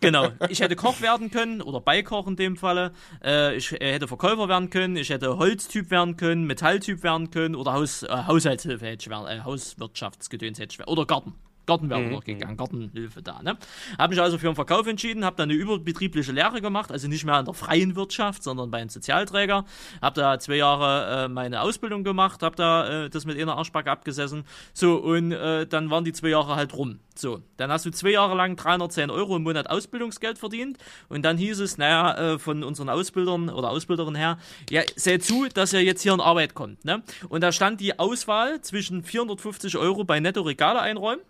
genau. Ich hätte Koch werden können oder Beikoch in dem Falle. Äh, ich äh, hätte Verkäufer werden können. Ich hätte Holztyp werden können, Metalltyp werden können oder Haus, äh, Haushaltshilfe hätte ich werden, äh, Hauswirtschaftsgedöns hätte ich werden oder Garten. Garten wäre noch gegangen, Gartenhilfe da. Ne? Habe mich also für den Verkauf entschieden, habe dann eine überbetriebliche Lehre gemacht, also nicht mehr in der freien Wirtschaft, sondern bei einem Sozialträger. Habe da zwei Jahre äh, meine Ausbildung gemacht, habe da äh, das mit einer Arschbacke abgesessen. So, und äh, dann waren die zwei Jahre halt rum. So, dann hast du zwei Jahre lang 310 Euro im Monat Ausbildungsgeld verdient und dann hieß es, naja, äh, von unseren Ausbildern oder Ausbilderinnen her, ja, seht zu, dass ihr jetzt hier in Arbeit kommt. Ne? Und da stand die Auswahl zwischen 450 Euro bei Netto Regale einräumen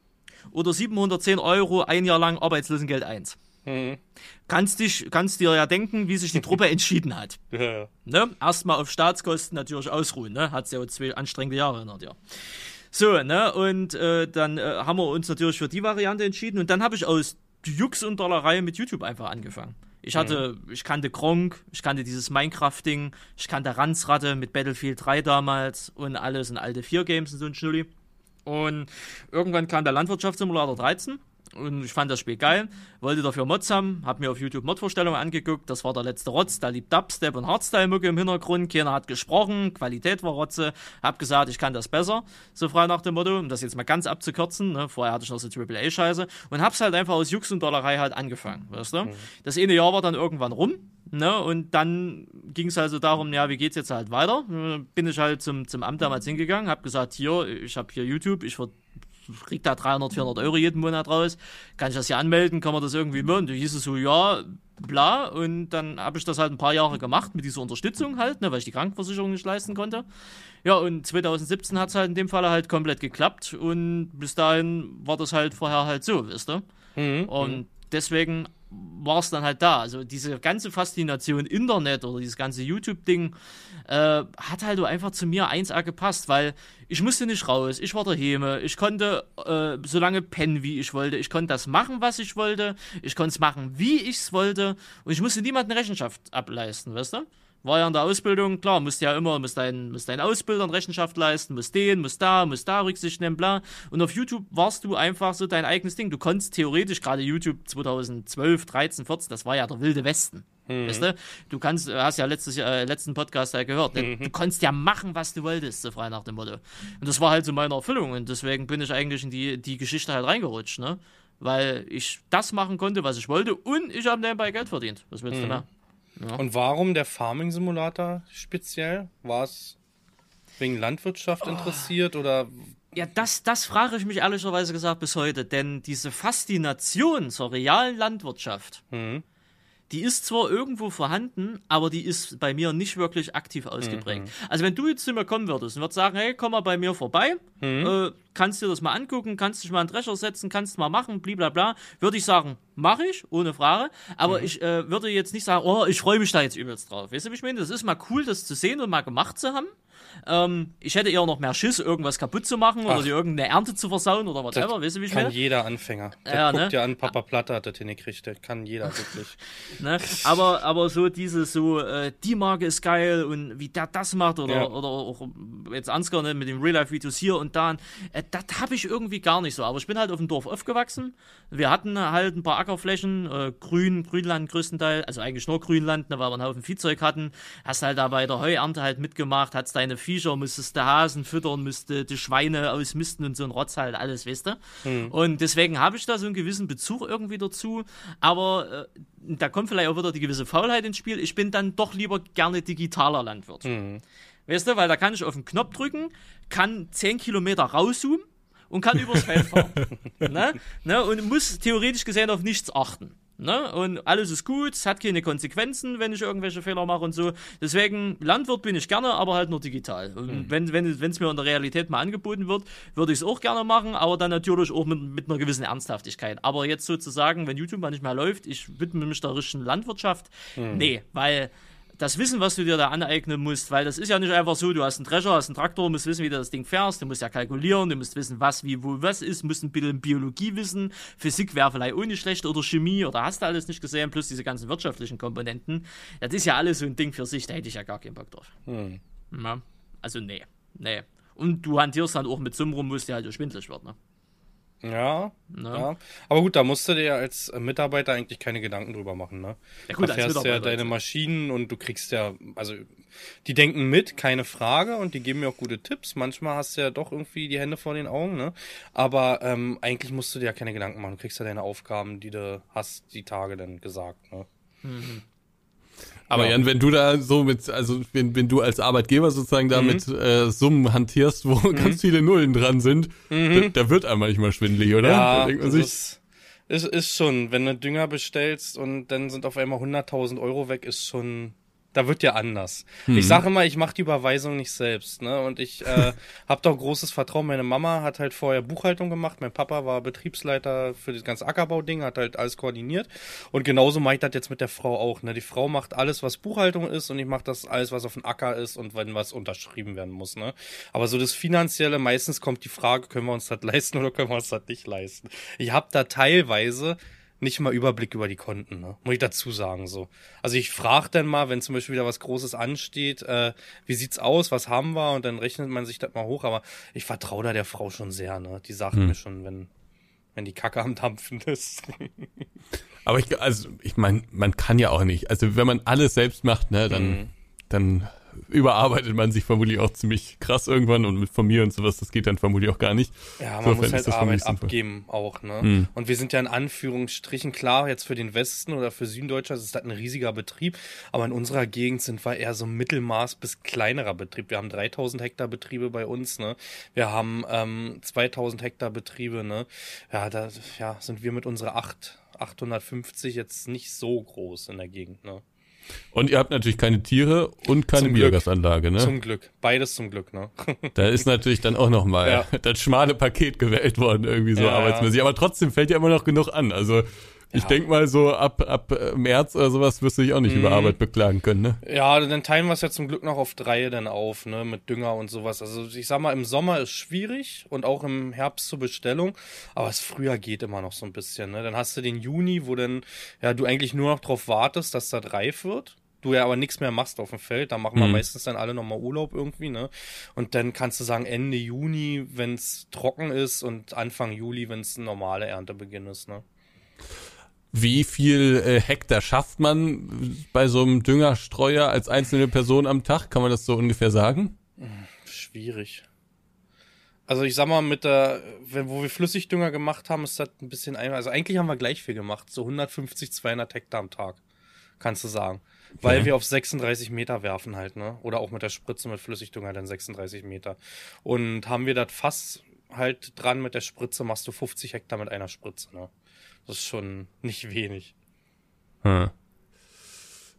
oder 710 Euro ein Jahr lang Arbeitslosengeld 1. Kannst, dich, kannst dir ja denken, wie sich die Truppe entschieden hat. Ja. Ne? Erstmal auf Staatskosten natürlich ausruhen, ne? Hat ja auch zwei anstrengende Jahre hinter dir. So, ne? Und äh, dann äh, haben wir uns natürlich für die Variante entschieden und dann habe ich aus Jux und Dollerei mit YouTube einfach angefangen. Ich hatte, ich kannte Gronk, ich kannte dieses Minecraft-Ding, ich kannte Ranzratte mit Battlefield 3 damals und alles und alte 4-Games und so ein Schnulli. Und irgendwann kam der Landwirtschaftssimulator 13 und ich fand das Spiel geil, wollte dafür Mods haben, hab mir auf YouTube Mod-Vorstellungen angeguckt, das war der letzte Rotz, da lief Dubstep und Hardstyle-Mucke im Hintergrund, keiner hat gesprochen, Qualität war Rotze, hab gesagt, ich kann das besser, so frei nach dem Motto, um das jetzt mal ganz abzukürzen, ne? vorher hatte ich noch so AAA-Scheiße und hab's halt einfach aus Jux und Dollerei halt angefangen, weißt du? Das eine Jahr war dann irgendwann rum, Ne, und dann ging es also darum, ja, wie geht's jetzt halt weiter? Bin ich halt zum, zum Amt damals hingegangen, habe gesagt, hier, ich habe hier YouTube, ich ver- krieg da 300, 400 Euro jeden Monat raus, kann ich das hier anmelden, kann man das irgendwie machen? Und da hieß es so, ja, bla, und dann habe ich das halt ein paar Jahre gemacht mit dieser Unterstützung halt, ne, weil ich die Krankenversicherung nicht leisten konnte. Ja, und 2017 hat es halt in dem Fall halt komplett geklappt und bis dahin war das halt vorher halt so, wisst ihr? Und deswegen war es dann halt da. Also diese ganze Faszination Internet oder dieses ganze YouTube-Ding äh, hat halt einfach zu mir 1A gepasst, weil ich musste nicht raus, ich war daheim, ich konnte äh, so lange pennen, wie ich wollte, ich konnte das machen, was ich wollte, ich konnte es machen, wie ich es wollte und ich musste niemanden Rechenschaft ableisten, weißt du? War ja in der Ausbildung, klar, musst ja immer, musst deinen musst dein Ausbildern Rechenschaft leisten, musst den, musst da, musst da Rücksicht nehmen, bla. Und auf YouTube warst du einfach so dein eigenes Ding. Du konntest theoretisch, gerade YouTube 2012, 13, 14, das war ja der wilde Westen. Mhm. Weißt du? Du kannst, hast ja letztes, äh, letzten Podcast ja gehört, mhm. du konntest ja machen, was du wolltest, so frei nach dem Motto. Und das war halt so meine Erfüllung und deswegen bin ich eigentlich in die, die Geschichte halt reingerutscht, ne? Weil ich das machen konnte, was ich wollte und ich habe nebenbei Geld verdient. Was willst mhm. du da? Ja. Und warum der Farming Simulator speziell? War es wegen Landwirtschaft oh. interessiert oder ja, das, das frage ich mich ehrlicherweise gesagt bis heute, denn diese Faszination zur realen Landwirtschaft, mhm die ist zwar irgendwo vorhanden, aber die ist bei mir nicht wirklich aktiv ausgeprägt. Mhm. Also wenn du jetzt zu mir kommen würdest und würdest sagen, hey, komm mal bei mir vorbei, mhm. äh, kannst dir das mal angucken, kannst dich mal einen Drescher setzen, kannst mal machen, blablabla, würde ich sagen, mache ich, ohne Frage. Aber mhm. ich äh, würde jetzt nicht sagen, oh, ich freue mich da jetzt übelst drauf. Weißt du, wie ich meine? Das ist mal cool, das zu sehen und mal gemacht zu haben. Ähm, ich hätte eher noch mehr Schiss, irgendwas kaputt zu machen Ach. oder irgendeine Ernte zu versauen oder whatever. Weißt du, wie ich kann meine? jeder Anfänger. Der ja, guckt ne? ja an, Papa Platte hat das hingekriegt. Der kann jeder wirklich. ne? aber, aber so dieses so, äh, die Marke ist geil und wie der das macht oder, ja. oder auch jetzt Ansgar ne, mit den Real-Life-Videos hier und da, äh, das habe ich irgendwie gar nicht so. Aber ich bin halt auf dem Dorf aufgewachsen. Wir hatten halt ein paar Ackerflächen, äh, Grün, Grünland größtenteils, also eigentlich nur Grünland, ne, weil wir einen Haufen Viehzeug hatten. Hast halt da bei der Heuernte halt mitgemacht, hast deine Viecher, müsstest du Hasen füttern, müsste die Schweine ausmisten und so ein Rotz halt, alles, weißt du? Hm. Und deswegen habe ich da so einen gewissen Bezug irgendwie dazu. Aber äh, da kommt vielleicht auch wieder die gewisse Faulheit ins Spiel. Ich bin dann doch lieber gerne digitaler Landwirt. Hm. Weißt du, weil da kann ich auf den Knopf drücken, kann 10 Kilometer rauszoomen und kann übers Feld fahren. ne? Ne? Und muss theoretisch gesehen auf nichts achten. Ne? Und alles ist gut, es hat keine Konsequenzen, wenn ich irgendwelche Fehler mache und so. Deswegen, Landwirt bin ich gerne, aber halt nur digital. Und mhm. wenn es wenn, mir in der Realität mal angeboten wird, würde ich es auch gerne machen, aber dann natürlich auch mit, mit einer gewissen Ernsthaftigkeit. Aber jetzt sozusagen, wenn YouTube mal nicht mehr läuft, ich widme mich der richtigen Landwirtschaft, mhm. nee, weil das Wissen, was du dir da aneignen musst, weil das ist ja nicht einfach so, du hast einen Drescher, hast einen Traktor, musst wissen, wie du das Ding fährst, du musst ja kalkulieren, du musst wissen, was, wie, wo, was ist, musst ein bisschen Biologie wissen, Physik wäre vielleicht nicht schlecht oder Chemie oder hast du alles nicht gesehen, plus diese ganzen wirtschaftlichen Komponenten. Das ist ja alles so ein Ding für sich, da hätte ich ja gar keinen Bock drauf. Hm. Also nee, nee. Und du hantierst dann auch mit Summen rum, wo es dir halt schwindelig wird, ne? Ja, ne? ja. Aber gut, da musst du dir als Mitarbeiter eigentlich keine Gedanken drüber machen, ne? Ja, gut, du fährst ja deine Maschinen und du kriegst ja, also die denken mit, keine Frage, und die geben mir auch gute Tipps. Manchmal hast du ja doch irgendwie die Hände vor den Augen, ne? Aber ähm, eigentlich musst du dir ja keine Gedanken machen. Du kriegst ja deine Aufgaben, die du hast, die Tage dann gesagt, ne? Mhm. Aber ja. Jan, wenn du da so mit, also wenn, wenn du als Arbeitgeber sozusagen da mhm. mit äh, Summen hantierst, wo mhm. ganz viele Nullen dran sind, mhm. da, da, wird einem manchmal schwindelig, oder? Ja, da sich, ist, ist, ist schon, wenn du Dünger bestellst und dann sind auf einmal 100.000 Euro weg, ist schon da wird ja anders. Mhm. Ich sage immer, ich mache die Überweisung nicht selbst, ne? Und ich äh, habe doch großes Vertrauen. Meine Mama hat halt vorher Buchhaltung gemacht, mein Papa war Betriebsleiter für das ganze Ackerbau-Ding, hat halt alles koordiniert. Und genauso mache ich das jetzt mit der Frau auch. Ne? Die Frau macht alles, was Buchhaltung ist, und ich mache das alles, was auf dem Acker ist und wenn was unterschrieben werden muss. Ne? Aber so das Finanzielle, meistens kommt die Frage, können wir uns das leisten oder können wir uns das nicht leisten? Ich habe da teilweise nicht mal Überblick über die Konten, ne? muss ich dazu sagen so. Also ich frage dann mal, wenn zum Beispiel wieder was Großes ansteht, äh, wie sieht's aus, was haben wir und dann rechnet man sich das mal hoch, aber ich vertraue da der Frau schon sehr, ne? Die sagt hm. mir schon, wenn wenn die Kacke am Dampfen ist. aber ich also ich meine, man kann ja auch nicht, also wenn man alles selbst macht, ne, dann mhm. dann überarbeitet man sich vermutlich auch ziemlich krass irgendwann und mit Familie und sowas, das geht dann vermutlich auch gar nicht. Ja, man Insofern muss halt Arbeit abgeben auch, ne? Mhm. Und wir sind ja in Anführungsstrichen klar, jetzt für den Westen oder für Süddeutschland ist das ein riesiger Betrieb, aber in unserer Gegend sind wir eher so Mittelmaß bis kleinerer Betrieb. Wir haben 3000 Hektar Betriebe bei uns, ne? Wir haben ähm, 2000 Hektar Betriebe, ne? Ja, da ja, sind wir mit unserer 8 850 jetzt nicht so groß in der Gegend, ne? Und ihr habt natürlich keine Tiere und keine zum Biogasanlage, ne? Zum Glück. Beides zum Glück, ne? da ist natürlich dann auch nochmal ja. das schmale Paket gewählt worden, irgendwie so ja, arbeitsmäßig. Aber trotzdem fällt ja immer noch genug an. Also ich ja. denke mal so ab, ab äh, März oder sowas wirst du dich auch nicht mhm. über Arbeit beklagen können, ne? Ja, dann teilen wir es ja zum Glück noch auf drei dann auf, ne? Mit Dünger und sowas. Also ich sag mal, im Sommer ist schwierig und auch im Herbst zur Bestellung, aber es früher geht immer noch so ein bisschen, ne? Dann hast du den Juni, wo dann ja du eigentlich nur noch drauf wartest, dass das reif wird du ja aber nichts mehr machst auf dem Feld, da machen wir mhm. meistens dann alle nochmal Urlaub irgendwie, ne? Und dann kannst du sagen, Ende Juni, wenn es trocken ist und Anfang Juli, wenn es ein normale Erntebeginn ist, ne? Wie viel äh, Hektar schafft man bei so einem Düngerstreuer als einzelne Person am Tag? Kann man das so ungefähr sagen? Schwierig. Also ich sag mal, mit der, wenn, wo wir Flüssigdünger gemacht haben, ist das ein bisschen einfach. Also eigentlich haben wir gleich viel gemacht. So 150, 200 Hektar am Tag. Kannst du sagen. Weil okay. wir auf 36 Meter werfen halt, ne? Oder auch mit der Spritze mit Flüssigdünger dann 36 Meter. Und haben wir das Fass halt dran mit der Spritze, machst du 50 Hektar mit einer Spritze, ne? Das ist schon nicht wenig. Hm.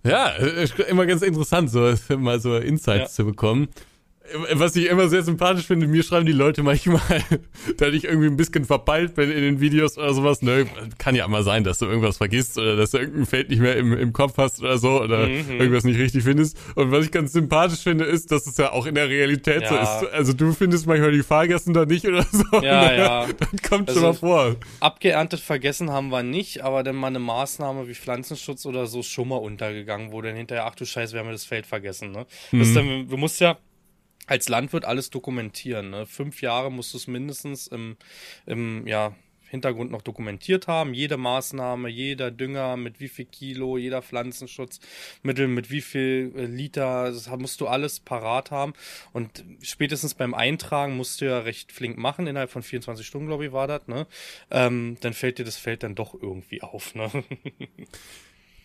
Ja, immer ganz interessant, so mal so Insights ja. zu bekommen. Was ich immer sehr sympathisch finde, mir schreiben die Leute manchmal, da ich irgendwie ein bisschen verpeilt bin in den Videos oder sowas. Ne, kann ja mal sein, dass du irgendwas vergisst oder dass du irgendein Feld nicht mehr im, im Kopf hast oder so oder mhm. irgendwas nicht richtig findest. Und was ich ganz sympathisch finde, ist, dass es ja auch in der Realität ja. so ist. Also du findest manchmal die Fahrgästen da nicht oder so. Ja, ne? ja. Das kommt also, schon mal vor. Abgeerntet vergessen haben wir nicht, aber dann mal eine Maßnahme wie Pflanzenschutz oder so schon mal untergegangen, wo dann hinterher, ach du Scheiße, wir haben das Feld vergessen. Ne? Mhm. Dann, du musst ja als Landwirt alles dokumentieren. Ne? Fünf Jahre musst du es mindestens im, im ja, Hintergrund noch dokumentiert haben. Jede Maßnahme, jeder Dünger mit wie viel Kilo, jeder Pflanzenschutzmittel mit wie viel äh, Liter, das musst du alles parat haben. Und spätestens beim Eintragen musst du ja recht flink machen, innerhalb von 24 Stunden, glaube ich, war das, ne? Ähm, dann fällt dir das Feld dann doch irgendwie auf, ne?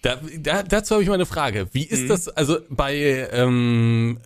Da, da, dazu habe ich mal eine Frage. Wie ist mhm. das, also bei ähm,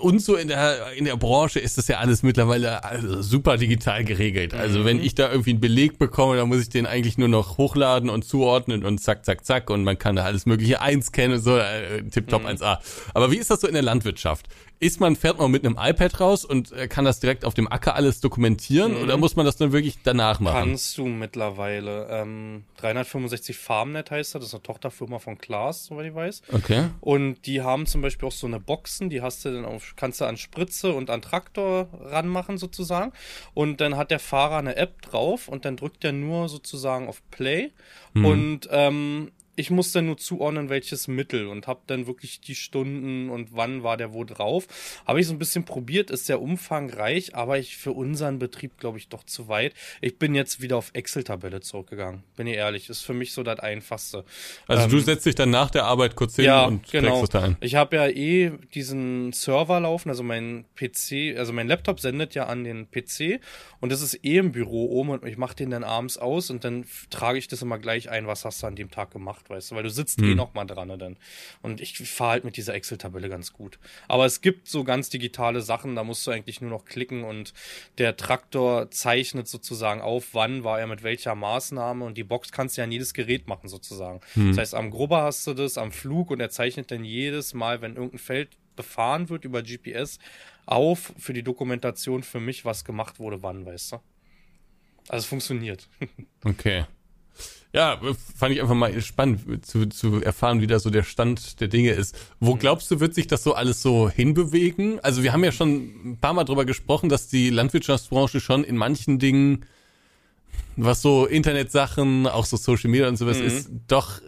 und so in der, in der Branche ist das ja alles mittlerweile also super digital geregelt. Also mhm. wenn ich da irgendwie einen Beleg bekomme, dann muss ich den eigentlich nur noch hochladen und zuordnen und zack, zack, zack und man kann da alles mögliche einscannen und so, äh, tipptopp mhm. 1A. Aber wie ist das so in der Landwirtschaft? Ist man, fährt man mit einem iPad raus und äh, kann das direkt auf dem Acker alles dokumentieren mhm. oder muss man das dann wirklich danach machen? Kannst du mittlerweile. Ähm, 365 Farmnet heißt das, das ist eine Tochterfirma von Klaas, soweit ich weiß. Okay. Und die haben zum Beispiel auch so eine Boxen, die hast du dann auf, kannst du an Spritze und an Traktor ranmachen sozusagen. Und dann hat der Fahrer eine App drauf und dann drückt er nur sozusagen auf Play. Mhm. Und ähm, ich muss dann nur zuordnen, welches Mittel und habe dann wirklich die Stunden und wann war der wo drauf. Habe ich so ein bisschen probiert, ist sehr umfangreich, aber ich für unseren Betrieb glaube ich doch zu weit. Ich bin jetzt wieder auf Excel-Tabelle zurückgegangen, bin ich ehrlich. Ist für mich so das Einfachste. Also ähm, du setzt dich dann nach der Arbeit kurz hin ja, und genau. es da ein. Ich habe ja eh diesen Server laufen, also mein PC, also mein Laptop sendet ja an den PC und das ist eh im Büro oben und ich mache den dann abends aus und dann trage ich das immer gleich ein, was hast du an dem Tag gemacht weißt du, weil du sitzt hm. eh noch mal dran dann. Und ich fahre halt mit dieser Excel-Tabelle ganz gut. Aber es gibt so ganz digitale Sachen, da musst du eigentlich nur noch klicken und der Traktor zeichnet sozusagen auf, wann war er mit welcher Maßnahme und die Box kannst du ja an jedes Gerät machen sozusagen. Hm. Das heißt, am Grubber hast du das, am Flug und er zeichnet dann jedes Mal, wenn irgendein Feld befahren wird über GPS, auf für die Dokumentation für mich, was gemacht wurde, wann, weißt du? Also es funktioniert. Okay. Ja, fand ich einfach mal spannend zu, zu erfahren, wie da so der Stand der Dinge ist. Wo mhm. glaubst du, wird sich das so alles so hinbewegen? Also wir haben ja schon ein paar Mal drüber gesprochen, dass die Landwirtschaftsbranche schon in manchen Dingen, was so Internetsachen, auch so Social Media und sowas mhm. ist, doch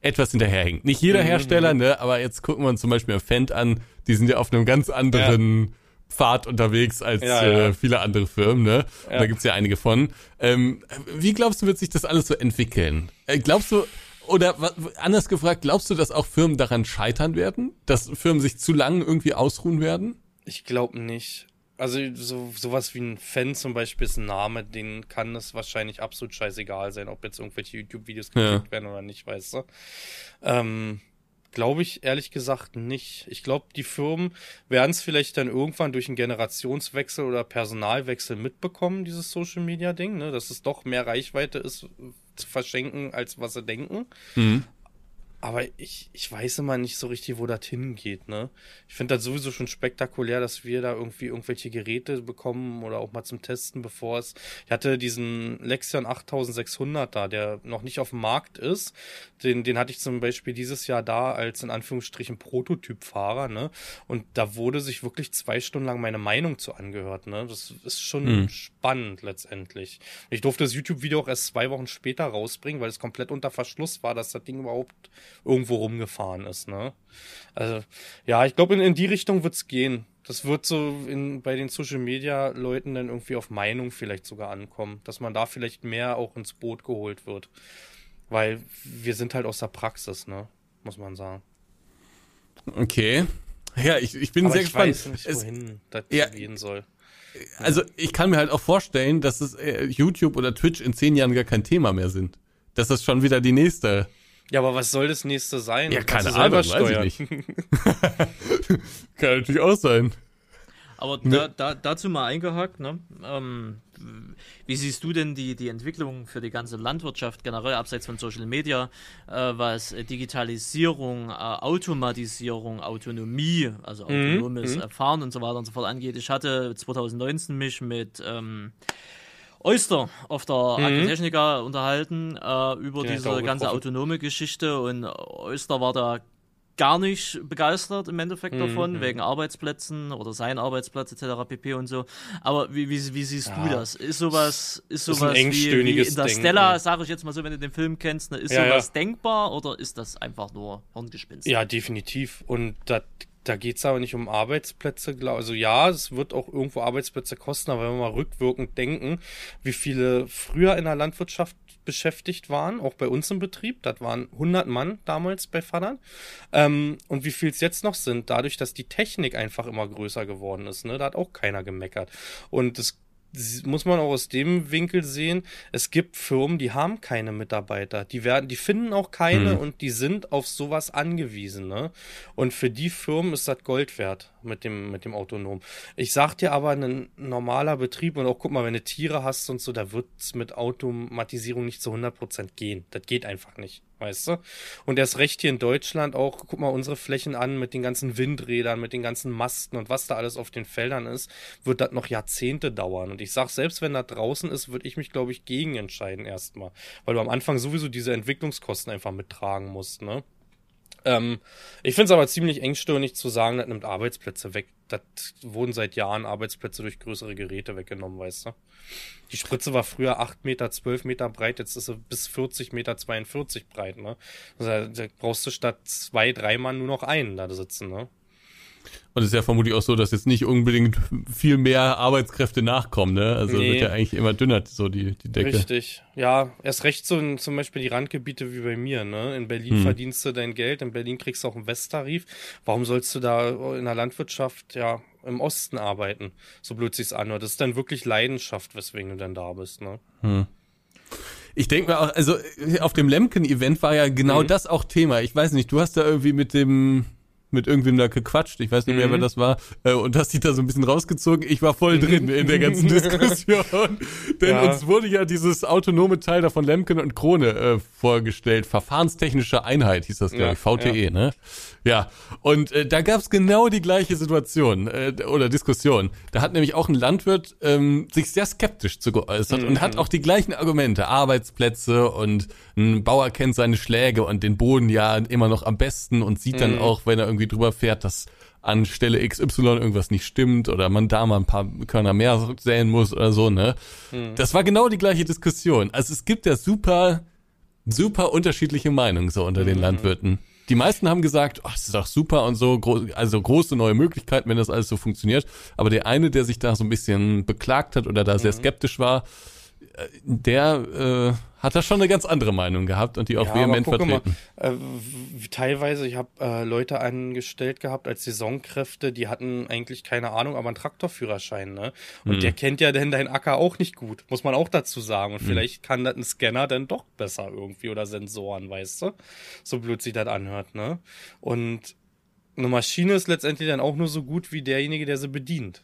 etwas hinterherhängt. Nicht jeder mhm. Hersteller, ne, aber jetzt gucken wir uns zum Beispiel Fendt an, die sind ja auf einem ganz anderen ja Pfad unterwegs als ja, ja. Äh, viele andere Firmen, ne? Ja. Da gibt's ja einige von. Ähm, wie glaubst du, wird sich das alles so entwickeln? Äh, glaubst du, oder anders gefragt, glaubst du, dass auch Firmen daran scheitern werden? Dass Firmen sich zu lang irgendwie ausruhen werden? Ich glaube nicht. Also so sowas wie ein Fan zum Beispiel ist ein Name, den kann es wahrscheinlich absolut scheißegal sein, ob jetzt irgendwelche YouTube-Videos geklickt werden oder nicht, weißt du. Ähm, Glaube ich ehrlich gesagt nicht. Ich glaube, die Firmen werden es vielleicht dann irgendwann durch einen Generationswechsel oder Personalwechsel mitbekommen, dieses Social Media Ding, ne? dass es doch mehr Reichweite ist zu verschenken, als was sie denken. Mhm. Aber ich, ich weiß immer nicht so richtig, wo das hingeht, ne? Ich finde das sowieso schon spektakulär, dass wir da irgendwie irgendwelche Geräte bekommen oder auch mal zum Testen, bevor es. Ich hatte diesen Lexion 8600 da, der noch nicht auf dem Markt ist. Den, den hatte ich zum Beispiel dieses Jahr da als in Anführungsstrichen Prototypfahrer, ne? Und da wurde sich wirklich zwei Stunden lang meine Meinung zu angehört, ne? Das ist schon mhm. spannend letztendlich. Ich durfte das YouTube-Video auch erst zwei Wochen später rausbringen, weil es komplett unter Verschluss war, dass das Ding überhaupt irgendwo rumgefahren ist, ne? Also, ja, ich glaube, in, in die Richtung wird's gehen. Das wird so in, bei den Social Media Leuten dann irgendwie auf Meinung vielleicht sogar ankommen, dass man da vielleicht mehr auch ins Boot geholt wird. Weil wir sind halt aus der Praxis, ne? Muss man sagen. Okay. Ja, ich, ich bin Aber sehr ich gespannt. weiß nicht, Es- wohin das Ja. gehen soll. also ich kann mir halt auch vorstellen, dass es äh, YouTube oder Twitch in zehn Jahren gar kein Thema mehr sind. Dass das schon wieder die nächste. Ja, aber was soll das nächste sein? Ja, Kannst keine selber Ahnung, weiß ich steuern. Kann natürlich auch sein. Aber da, da, dazu mal eingehakt, ne? ähm, wie siehst du denn die, die Entwicklung für die ganze Landwirtschaft generell abseits von Social Media, äh, was Digitalisierung, äh, Automatisierung, Autonomie, also autonomes Erfahren und so weiter und so fort angeht? Ich hatte 2019 mich mit ähm, Oyster auf der Agritechnica unterhalten äh, über ich diese ganze getroffen. autonome Geschichte und Oyster war da gar nicht begeistert im Endeffekt Mhm, davon, wegen Arbeitsplätzen oder sein Arbeitsplatz etc. pp. und so. Aber wie, wie, wie siehst du Ja. das? Ist sowas, ist ist sowas wie, wie engstöhniges Interstellar, Denken. sage ich jetzt mal so, wenn du den Film kennst, ne? ist Ja, sowas ja. denkbar oder ist das einfach nur Hirngespinst? Ja, definitiv. Und da, da geht's aber nicht um Arbeitsplätze. Also ja, es wird auch irgendwo Arbeitsplätze kosten, aber wenn wir mal rückwirkend denken, wie viele früher in der Landwirtschaft beschäftigt waren, auch bei uns im Betrieb, das waren 100 Mann damals bei Vatern, ähm, und wie viel es jetzt noch sind, dadurch, dass die Technik einfach immer größer geworden ist, ne, da hat auch keiner gemeckert. Und das muss man auch aus dem Winkel sehen, es gibt Firmen, die haben keine Mitarbeiter. Die werden, die finden auch keine und die sind auf sowas angewiesen, ne? Und für die Firmen ist das Gold wert mit dem, mit dem Autonom. Ich sag dir aber, ein normaler Betrieb und auch guck mal, wenn du Tiere hast und so, da wird's mit Automatisierung nicht zu 100% gehen. Das geht einfach nicht. Weißt du? Und erst recht hier in Deutschland auch, guck mal unsere Flächen an mit den ganzen Windrädern, mit den ganzen Masten und was da alles auf den Feldern ist, wird das noch Jahrzehnte dauern. Und ich sag, selbst wenn das draußen ist, würde ich mich, glaube ich, gegen entscheiden erstmal. Weil du am Anfang sowieso diese Entwicklungskosten einfach mittragen musst, ne? Ähm, ich finde es aber ziemlich engstirnig zu sagen, das nimmt Arbeitsplätze weg. Das wurden seit Jahren Arbeitsplätze durch größere Geräte weggenommen, weißt du? Die Spritze war früher 8 Meter, 12 Meter breit, jetzt ist sie bis 40 Meter 42 breit, ne? Also, da brauchst du statt zwei, drei Mann nur noch einen da sitzen, ne? Und es ist ja vermutlich auch so, dass jetzt nicht unbedingt viel mehr Arbeitskräfte nachkommen, ne? Also Nee. wird ja eigentlich immer dünner, so die, die Decke. Richtig. Ja, erst recht so zum Beispiel die Randgebiete wie bei mir, ne? In Berlin verdienst du dein Geld, in Berlin kriegst du auch einen Westtarif. Warum sollst du da in der Landwirtschaft, ja, im Osten arbeiten? So blöd sich's anhört. Das ist dann wirklich Leidenschaft, weswegen du dann da bist, ne? Ich denke mir auch, also auf dem Lemken-Event war ja genau das auch Thema. Ich weiß nicht, du hast da irgendwie mit dem mit irgendwem da gequatscht, ich weiß nicht mehr, wer das war, äh, und hast dich da so ein bisschen rausgezogen. Ich war voll drin in der ganzen Diskussion. Denn Ja. uns wurde ja dieses autonome Teil da von Lemken und Krone äh, vorgestellt. Verfahrenstechnische Einheit hieß das, glaube Ja, ich, VTE, ne? Ja, und äh, da gab's genau die gleiche Situation äh, oder Diskussion. Da hat nämlich auch ein Landwirt ähm, sich sehr skeptisch zu geäußert und hat auch die gleichen Argumente, Arbeitsplätze und ein Bauer kennt seine Schläge und den Boden ja immer noch am besten und sieht dann auch, wenn er irgendwie drüber fährt, dass an Stelle XY irgendwas nicht stimmt oder man da mal ein paar Körner mehr säen muss oder so, ne? Das war genau die gleiche Diskussion. Also es gibt ja super super unterschiedliche Meinungen so unter den Landwirten. Die meisten haben gesagt, ach, das ist doch super und so, also große neue Möglichkeiten, wenn das alles so funktioniert. Aber der eine, der sich da so ein bisschen beklagt hat oder da sehr skeptisch war, der äh, hat da schon eine ganz andere Meinung gehabt und die auch Ja, vehement vertreten. Mal, äh, teilweise, ich habe äh, Leute angestellt gehabt als Saisonkräfte, die hatten eigentlich keine Ahnung, aber einen Traktorführerschein, ne? Und Hm. der kennt ja denn deinen Acker auch nicht gut, muss man auch dazu sagen. Hm. Und vielleicht kann das ein Scanner dann doch besser irgendwie oder Sensoren, weißt du? So blöd sich das anhört, ne? Und eine Maschine ist letztendlich dann auch nur so gut wie derjenige, der sie bedient.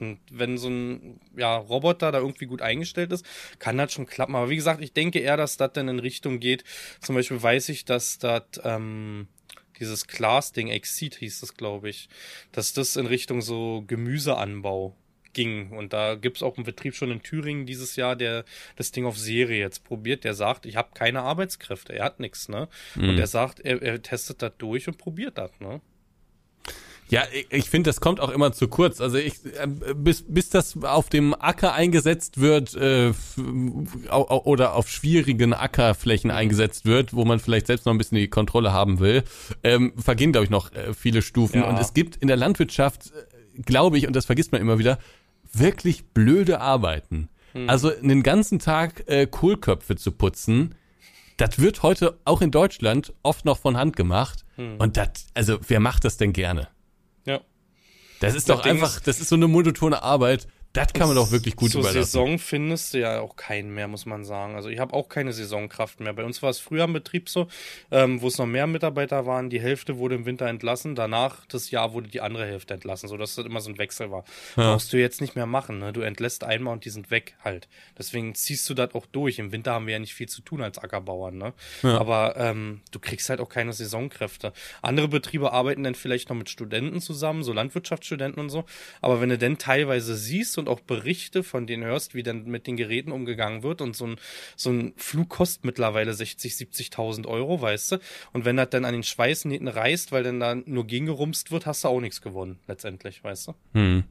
Und wenn so ein ja, Roboter da irgendwie gut eingestellt ist, kann das schon klappen. Aber wie gesagt, ich denke eher, dass das dann in Richtung geht. Zum Beispiel weiß ich, dass das ähm, dieses Glas-Ding, Exceed hieß das, glaube ich, dass das in Richtung so Gemüseanbau ging. Und da gibt's auch einen Betrieb schon in Thüringen dieses Jahr, der das Ding auf Serie jetzt probiert. Der sagt, ich habe keine Arbeitskräfte, er hat nichts, ne? Und er sagt, er, er testet das durch und probiert das, ne? Ja, ich finde, das kommt auch immer zu kurz. Also ich, äh, bis, bis das auf dem Acker eingesetzt wird äh, oder auf schwierigen Ackerflächen eingesetzt wird, wo man vielleicht selbst noch ein bisschen die Kontrolle haben will, ähm, vergehen, glaube ich, noch äh, viele Stufen. Ja. Und es gibt in der Landwirtschaft, äh, glaube ich, und das vergisst man immer wieder, wirklich blöde Arbeiten. Hm. Also einen ganzen Tag äh, Kohlköpfe zu putzen, das wird heute auch in Deutschland oft noch von Hand gemacht. Hm. Und das, also wer macht das denn gerne? Das ist doch einfach, das ist so eine monotone Arbeit. Das kann man doch wirklich gut Zur überlassen. Saison findest du ja auch keinen mehr, muss man sagen. Also ich habe auch keine Saisonkraft mehr. Bei uns war es früher im Betrieb so, ähm, wo es noch mehr Mitarbeiter waren. Die Hälfte wurde im Winter entlassen. Danach, das Jahr, wurde die andere Hälfte entlassen, sodass das immer so ein Wechsel war. Ja. Brauchst du jetzt nicht mehr machen. Ne? Du entlässt einmal und die sind weg halt. Deswegen ziehst du das auch durch. Im Winter haben wir ja nicht viel zu tun als Ackerbauern. Ne? Ja. Aber ähm, du kriegst halt auch keine Saisonkräfte. Andere Betriebe arbeiten dann vielleicht noch mit Studenten zusammen, so Landwirtschaftsstudenten und so. Aber wenn du denn teilweise siehst und auch Berichte von denen hörst, wie dann mit den Geräten umgegangen wird und so ein, so ein Flug kostet mittlerweile 60, 70.000 Euro, weißt du? Und wenn das dann an den Schweißnähten reißt, weil dann da nur gegengerumst wird, hast du auch nichts gewonnen, letztendlich, weißt du? Hm.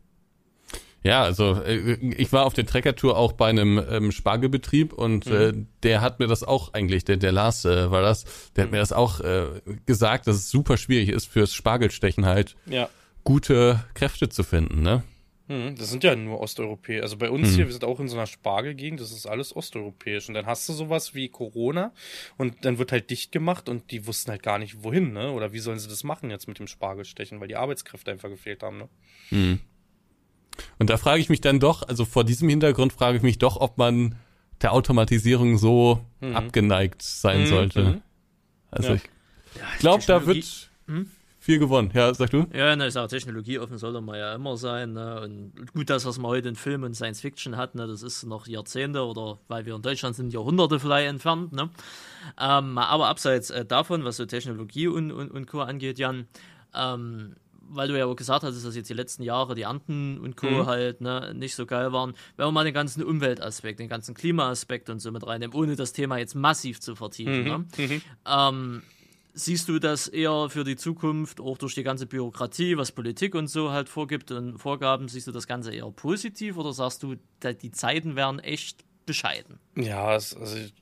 Ja, also äh, ich war auf der Treckertour auch bei einem ähm, Spargelbetrieb und mhm. äh, der hat mir das auch eigentlich, der, der Lars äh, war das, der hat mhm. mir das auch äh, gesagt, dass es super schwierig ist fürs Spargelstechen halt ja. gute Kräfte zu finden, ne? Hm, das sind ja nur Osteuropäer. Also bei uns hm. hier, wir sind auch in so einer Spargelgegend, das ist alles osteuropäisch. Und dann hast du sowas wie Corona und dann wird halt dicht gemacht und die wussten halt gar nicht, wohin, ne? Oder wie sollen sie das machen jetzt mit dem Spargelstechen, weil die Arbeitskräfte einfach gefehlt haben, ne? Hm. Und da frage ich mich dann doch, also vor diesem Hintergrund frage ich mich doch, ob man der Automatisierung so hm. abgeneigt sein hm, sollte. Hm. Also ja. ich glaube, da wird. Hm? Viel gewonnen. Ja, sag du? Ja, na, ist auch Technologie offen soll man ja immer sein. Ne? Und gut, das, was man heute in Film und Science Fiction hat, ne, das ist noch Jahrzehnte oder weil wir in Deutschland sind, Jahrhunderte vielleicht entfernt. Ne? Ähm, aber abseits äh, davon, was so Technologie und, und, und Co. angeht, Jan, ähm, weil du ja auch gesagt hast, dass jetzt die letzten Jahre die Ernten und Co. Mhm. halt ne, nicht so geil waren, wenn wir mal den ganzen Umweltaspekt, den ganzen Klimaaspekt und so mit reinnehmen, ohne das Thema jetzt massiv zu vertiefen. Mhm. Ne? Mhm. Ähm, Siehst du das eher für die Zukunft, auch durch die ganze Bürokratie, was Politik und so halt vorgibt und Vorgaben, siehst du das Ganze eher positiv oder sagst du, die Zeiten wären echt bescheiden? Ja, also ich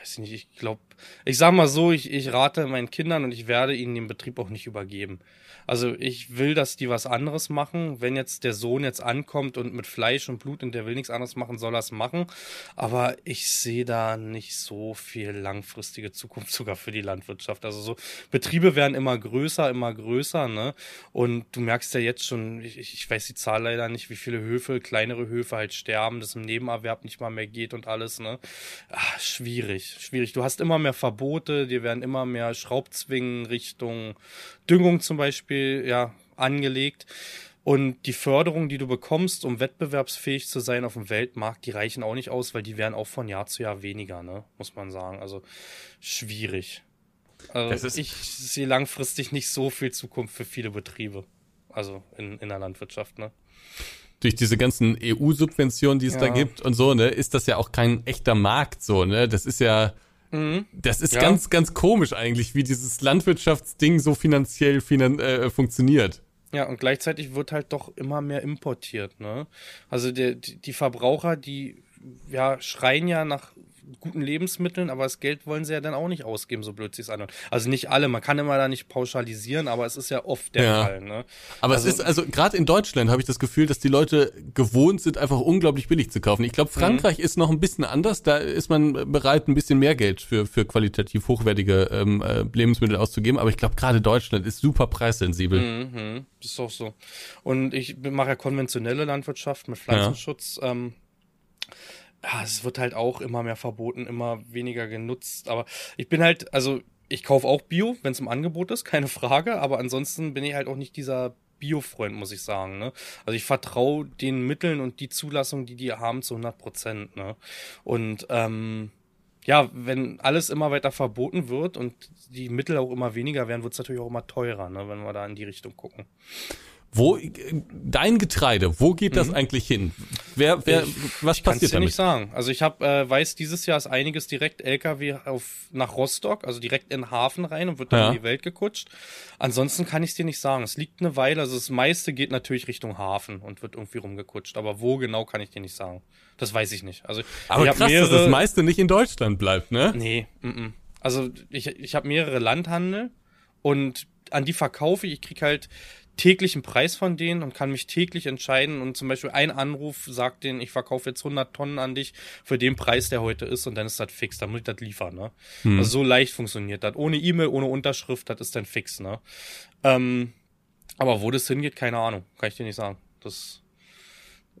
weiß nicht, ich glaube, ich sag mal so, ich, ich rate meinen Kindern und ich werde ihnen den Betrieb auch nicht übergeben. Also ich will, dass die was anderes machen. Wenn jetzt der Sohn jetzt ankommt und mit Fleisch und Blut und der will nichts anderes machen, soll er es machen. Aber ich sehe da nicht so viel langfristige Zukunft sogar für die Landwirtschaft. Also so Betriebe werden immer größer, immer größer, ne? Und du merkst ja jetzt schon, ich, ich weiß die Zahl leider nicht, wie viele Höfe, kleinere Höfe halt sterben, dass im Nebenerwerb nicht mal mehr geht und alles, ne? Ach, schwierig, schwierig. Du hast immer mehr Verbote, dir werden immer mehr Schraubzwingen Richtung Düngung zum Beispiel ja, angelegt. Und die Förderung, die du bekommst, um wettbewerbsfähig zu sein auf dem Weltmarkt, die reichen auch nicht aus, weil die werden auch von Jahr zu Jahr weniger, ne? muss man sagen. Also schwierig. Also ich sehe langfristig nicht so viel Zukunft für viele Betriebe. Also in, in der Landwirtschaft, ne? Durch diese ganzen EU-Subventionen, die es ja. da gibt und so, ne, ist das ja auch kein echter Markt so, ne? Das ist ja, Mhm. Das ist ja. ganz, ganz komisch eigentlich, wie dieses Landwirtschaftsding so finanziell finan äh, funktioniert. Ja, und gleichzeitig wird halt doch immer mehr importiert, ne? Also der, die Verbraucher, die ja, schreien ja nach guten Lebensmitteln, aber das Geld wollen sie ja dann auch nicht ausgeben, so blöd sie es anhört. Also nicht alle, man kann immer da nicht pauschalisieren, aber es ist ja oft der ja. Fall. Ne? Aber also, es ist, also gerade in Deutschland habe ich das Gefühl, dass die Leute gewohnt sind, einfach unglaublich billig zu kaufen. Ich glaube, Frankreich mhm. ist noch ein bisschen anders, da ist man bereit, ein bisschen mehr Geld für, für qualitativ hochwertige ähm, äh, Lebensmittel auszugeben, aber ich glaube, gerade Deutschland ist super preissensibel. Mhm, ist auch so. Und ich mache ja konventionelle Landwirtschaft mit Pflanzenschutz. Ja. Ähm, ja, es wird halt auch immer mehr verboten, immer weniger genutzt. Aber ich bin halt, also ich kaufe auch Bio, wenn es im Angebot ist, keine Frage. Aber ansonsten bin ich halt auch nicht dieser Bio-Freund, muss ich sagen. Ne? Also ich vertraue den Mitteln und die Zulassung, die die haben, zu 100 Prozent. Ne? Und ähm, ja, wenn alles immer weiter verboten wird und die Mittel auch immer weniger werden, wird es natürlich auch immer teurer, ne? wenn wir da in die Richtung gucken. Wo dein Getreide, wo geht das mhm. eigentlich hin? Wer, wer, ich, was ich passiert dir nicht sagen. Also ich habe äh, weiß, dieses Jahr ist einiges direkt LKW auf nach Rostock, also direkt in den Hafen rein und wird dann ja. in die Welt gekutscht. Ansonsten kann ich es dir nicht sagen. Es liegt eine Weile, also das meiste geht natürlich Richtung Hafen und wird irgendwie rumgekutscht. Aber wo genau kann ich dir nicht sagen. Das weiß ich nicht. Also aber ich krass, mehrere, dass das meiste nicht in Deutschland bleibt, ne? Nee, m -m. also ich ich habe mehrere Landhandel und an die verkaufe ich. Ich krieg halt täglichen Preis von denen und kann mich täglich entscheiden und zum Beispiel ein Anruf sagt denen, ich verkaufe jetzt 100 Tonnen an dich für den Preis, der heute ist und dann ist das fix, dann muss ich das liefern, ne? Hm. Also so leicht funktioniert das. Ohne E-Mail, ohne Unterschrift, das ist dann fix, ne? Ähm, aber wo das hingeht, keine Ahnung, kann ich dir nicht sagen. Das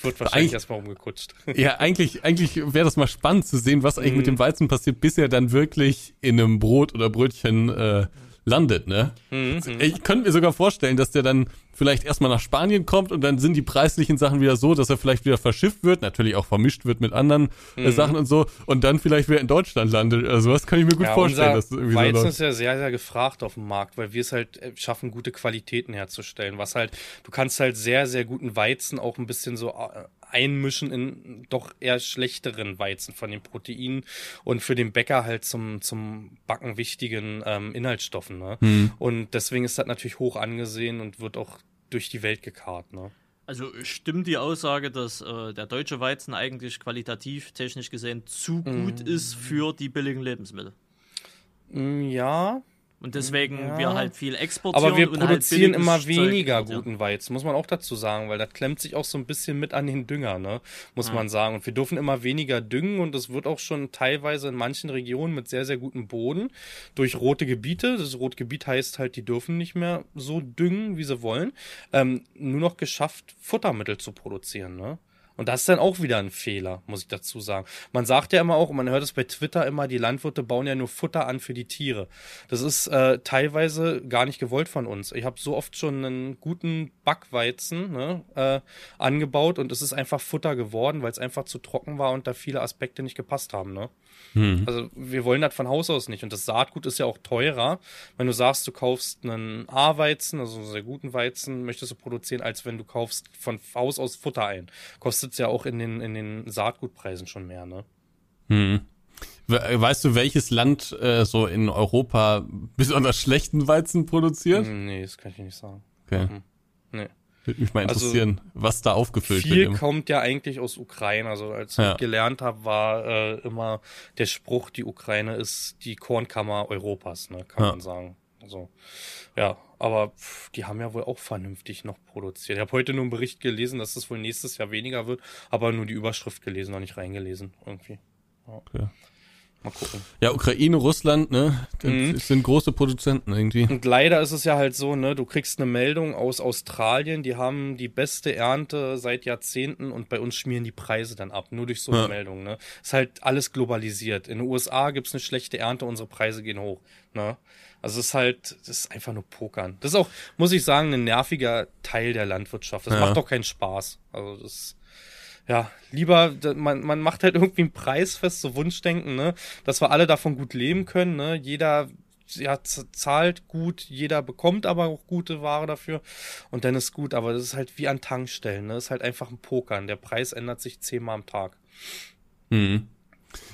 wird wahrscheinlich erstmal umgekutscht. Ja, eigentlich, eigentlich wäre das mal spannend zu sehen, was eigentlich mm. mit dem Weizen passiert, bis er dann wirklich in einem Brot oder Brötchen äh, landet, ne? Mhm. Ich könnte mir sogar vorstellen, dass der dann vielleicht erstmal nach Spanien kommt und dann sind die preislichen Sachen wieder so, dass er vielleicht wieder verschifft wird, natürlich auch vermischt wird mit anderen äh, mhm. Sachen und so und dann vielleicht wieder in Deutschland landet. Also was kann ich mir gut ja, vorstellen. Dass das irgendwie Weizen so ist ja sehr, sehr gefragt auf dem Markt, weil wir es halt äh, schaffen, gute Qualitäten herzustellen. Was halt, du kannst halt sehr, sehr guten Weizen auch ein bisschen so äh, einmischen in doch eher schlechteren Weizen von den Proteinen und für den Bäcker halt zum, zum Backen wichtigen ähm, Inhaltsstoffen. Ne? Mhm. Und deswegen ist das natürlich hoch angesehen und wird auch durch die Welt gekarrt. Ne? Also stimmt die Aussage, dass äh, der deutsche Weizen eigentlich qualitativ, technisch gesehen, zu gut mhm. ist für die billigen Lebensmittel? Mm, ja, und deswegen ja. wir halt viel exportieren. Aber wir halt produzieren halt immer weniger guten Weizen, muss man auch dazu sagen, weil das klemmt sich auch so ein bisschen mit an den Dünger, ne? Muss ja. man sagen. Und wir dürfen immer weniger düngen und es wird auch schon teilweise in manchen Regionen mit sehr, sehr gutem Boden durch rote Gebiete. Das rote Gebiet heißt halt, die dürfen nicht mehr so düngen, wie sie wollen. Ähm, nur noch geschafft, Futtermittel zu produzieren, ne? Und das ist dann auch wieder ein Fehler, muss ich dazu sagen. Man sagt ja immer auch, und man hört es bei Twitter immer, die Landwirte bauen ja nur Futter an für die Tiere. Das ist äh, teilweise gar nicht gewollt von uns. Ich habe so oft schon einen guten Backweizen ne, äh, angebaut und es ist einfach Futter geworden, weil es einfach zu trocken war und da viele Aspekte nicht gepasst haben. Ne? Hm. Also wir wollen das von Haus aus nicht. Und das Saatgut ist ja auch teurer. Wenn du sagst, du kaufst einen A-Weizen, also einen sehr guten Weizen, möchtest du produzieren, als wenn du kaufst von Haus aus Futter ein. Kostet kostet es ja auch in den, in den Saatgutpreisen schon mehr, ne? Hm. Weißt du, welches Land äh, so in Europa besonders schlechten Weizen produziert? Hm, nee, das kann ich nicht sagen. Okay. Mhm. Nee. Würde mich mal also interessieren, also, was da aufgefüllt viel wird. Viel kommt ja eigentlich aus Ukraine. Also als ja. ich gelernt habe, war äh, immer der Spruch, die Ukraine ist die Kornkammer Europas, ne, kann ja. man sagen. Also, ja, aber pff, die haben ja wohl auch vernünftig noch produziert. Ich habe heute nur einen Bericht gelesen, dass es wohl nächstes Jahr weniger wird, aber nur die Überschrift gelesen, noch nicht reingelesen irgendwie. Ja. Okay. Mal gucken. Ja, Ukraine, Russland, ne? Das mhm. sind große Produzenten irgendwie. Und leider ist es ja halt so, ne? Du kriegst eine Meldung aus Australien, die haben die beste Ernte seit Jahrzehnten und bei uns schmieren die Preise dann ab, nur durch so eine ja. Meldung, ne? Ist halt alles globalisiert. In den USA gibt's eine schlechte Ernte, unsere Preise gehen hoch, ne? Also es ist halt, das ist einfach nur Pokern. Das ist auch, muss ich sagen, ein nerviger Teil der Landwirtschaft. Das ja. macht doch keinen Spaß. Also das ja, lieber, man, man macht halt irgendwie einen Preis fest, so Wunschdenken, ne? Dass wir alle davon gut leben können, ne? Jeder ja, zahlt gut, jeder bekommt aber auch gute Ware dafür und dann ist gut, aber das ist halt wie an Tankstellen, ne? Das ist halt einfach ein Pokern. Der Preis ändert sich zehnmal am Tag. Mhm.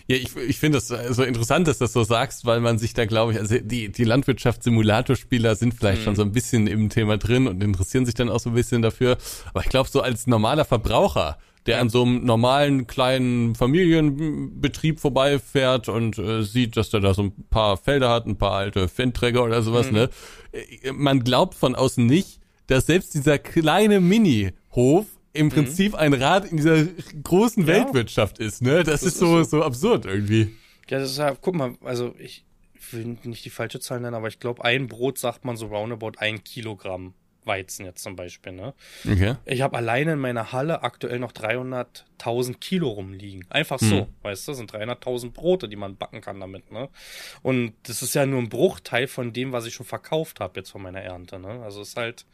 Ja, ich, ich finde das so interessant, dass du das so sagst, weil man sich da, glaube ich, also die, die Landwirtschaftssimulatorspieler sind vielleicht mhm. schon so ein bisschen im Thema drin und interessieren sich dann auch so ein bisschen dafür. Aber ich glaube, so als normaler Verbraucher der an so einem normalen kleinen Familienbetrieb vorbeifährt und äh, sieht, dass der da so ein paar Felder hat, ein paar alte Fendträger oder sowas, mhm. ne? Äh, man glaubt von außen nicht, dass selbst dieser kleine Mini-Hof im mhm. Prinzip mhm. ein Rad in dieser großen ja. Weltwirtschaft ist, ne? Das, das ist, so, so, so absurd irgendwie. Ja, das ist ja, guck mal, also ich will nicht die falsche Zahl nennen, aber ich glaube, ein Brot sagt man so roundabout ein Kilogramm. Weizen jetzt zum Beispiel. Ne? Okay. Ich habe alleine in meiner Halle aktuell noch 300.000 Kilo rumliegen. Einfach so, hm. weißt du, das sind 300.000 Brote, die man backen kann damit. Ne? Und das ist ja nur ein Bruchteil von dem, was ich schon verkauft habe jetzt von meiner Ernte. Ne? Also es ist halt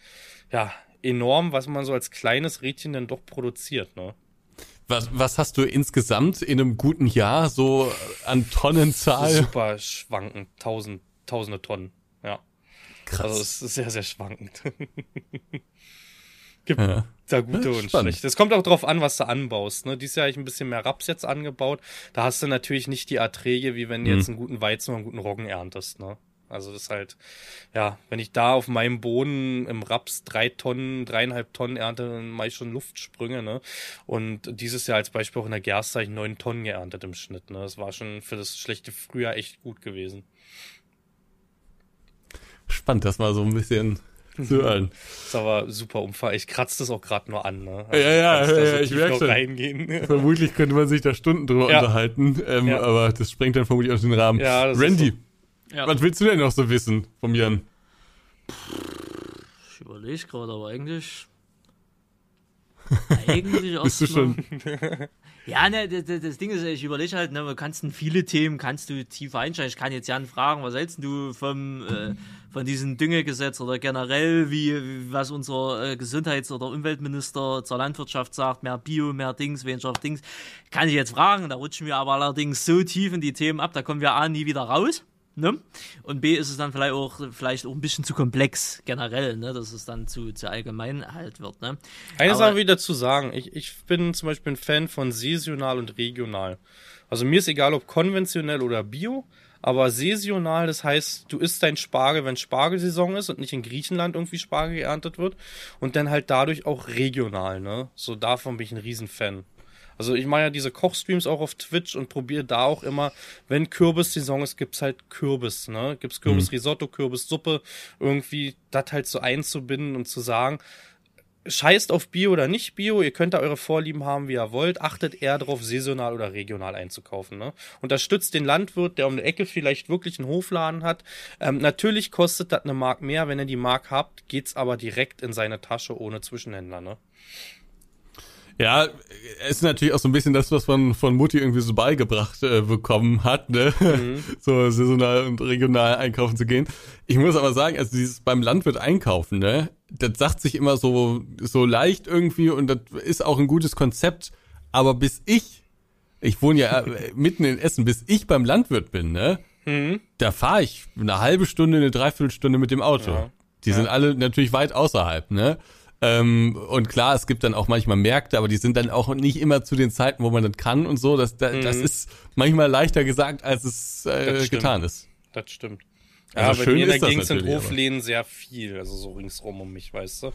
ja enorm, was man so als kleines Rädchen dann doch produziert. Ne? Was, was hast du insgesamt in einem guten Jahr so an Tonnenzahl? Super schwanken, tausend, tausende Tonnen. Ja. Krass. Also es ist sehr, sehr schwankend. Gibt Ja. da gute und schlechte. Es kommt auch drauf an, was du anbaust. Ne? Dieses Jahr habe ich ein bisschen mehr Raps jetzt angebaut. Da hast du natürlich nicht die Erträge, wie wenn du Mhm. jetzt einen guten Weizen oder einen guten Roggen erntest. Ne? Also das ist halt, ja, wenn ich da auf meinem Boden im Raps drei Tonnen, dreieinhalb Tonnen ernte, dann mache ich schon Luftsprünge. Ne? Und dieses Jahr als Beispiel auch in der Gerste habe ich neun Tonnen geerntet im Schnitt. Ne? Das war schon für das schlechte Frühjahr echt gut gewesen. Spannend, das mal so ein bisschen zu hören. Ist aber super Umfall. Ich kratze das auch gerade nur an. Ne? Ja, ja, kannst da ja, ich tief merk noch schon. reingehen. Vermutlich könnte man sich da Stunden drüber Ja. unterhalten, ähm, Ja. aber das sprengt dann vermutlich auch den Rahmen. Ja, Randy, Ja. was willst du denn noch so wissen vom Jan? Ich überlege gerade, aber eigentlich. eigentlich Bist du schon? Ja, ne, das, das- Ding ist, ich überlege halt, ne, du kannst in viele Themen, kannst du tiefer einsteigen. Ich kann jetzt Jan fragen, was hältst du vom, äh, von diesem Düngegesetz oder generell, wie, wie was unser äh, Gesundheits- oder Umweltminister zur Landwirtschaft sagt, mehr Bio, mehr Dings, weniger Dings. Kann ich jetzt fragen, da rutschen wir aber allerdings so tief in die Themen ab, da kommen wir A nie wieder raus. Ne? Und B ist es dann vielleicht auch, vielleicht auch ein bisschen zu komplex generell, ne? dass es dann zu, zu allgemein halt wird. Ne? Eine Aber- Sache will ich dazu sagen. Ich, ich bin zum Beispiel ein Fan von saisonal und regional. Also mir ist egal, ob konventionell oder bio, aber saisonal, das heißt, du isst dein Spargel, wenn Spargelsaison ist und nicht in Griechenland irgendwie Spargel geerntet wird. Und dann halt dadurch auch regional, ne? So davon bin ich ein Riesenfan. Also ich mache ja diese Kochstreams auch auf Twitch und probiere da auch immer, wenn Kürbissaison ist, gibt's halt Kürbis, ne? Gibt's Kürbisrisotto, Kürbissuppe, irgendwie das halt so einzubinden und zu sagen, scheißt auf Bio oder nicht Bio, ihr könnt da eure Vorlieben haben, wie ihr wollt, achtet eher darauf, saisonal oder regional einzukaufen. Ne? Unterstützt den Landwirt, der um die Ecke vielleicht wirklich einen Hofladen hat. Ähm, natürlich kostet das eine Mark mehr, wenn ihr die Mark habt, geht's aber direkt in seine Tasche ohne Zwischenhändler. Ne? Ja, es ist natürlich auch so ein bisschen das, was man von Mutti irgendwie so beigebracht äh, bekommen hat, ne? so saisonal und regional einkaufen zu gehen. Ich muss aber sagen, also dieses beim Landwirt einkaufen, ne? Das sagt sich immer so, so leicht irgendwie und das ist auch ein gutes Konzept. Aber bis ich, ich wohne ja äh, mitten in Essen, bis ich beim Landwirt bin, ne? Da fahre ich eine halbe Stunde, eine Dreiviertelstunde mit dem Auto. Ja. Die sind alle natürlich weit außerhalb, ne? Ähm, und klar, es gibt dann auch manchmal Märkte, aber die sind dann auch nicht immer zu den Zeiten, wo man das kann und so. Das, da, das ist manchmal leichter gesagt, als es Das äh, getan ist. Das stimmt. Also ja, schön bei mir in der ist das Gegend sind natürlich, aber- sehr viel, also so ringsrum um mich, weißt du.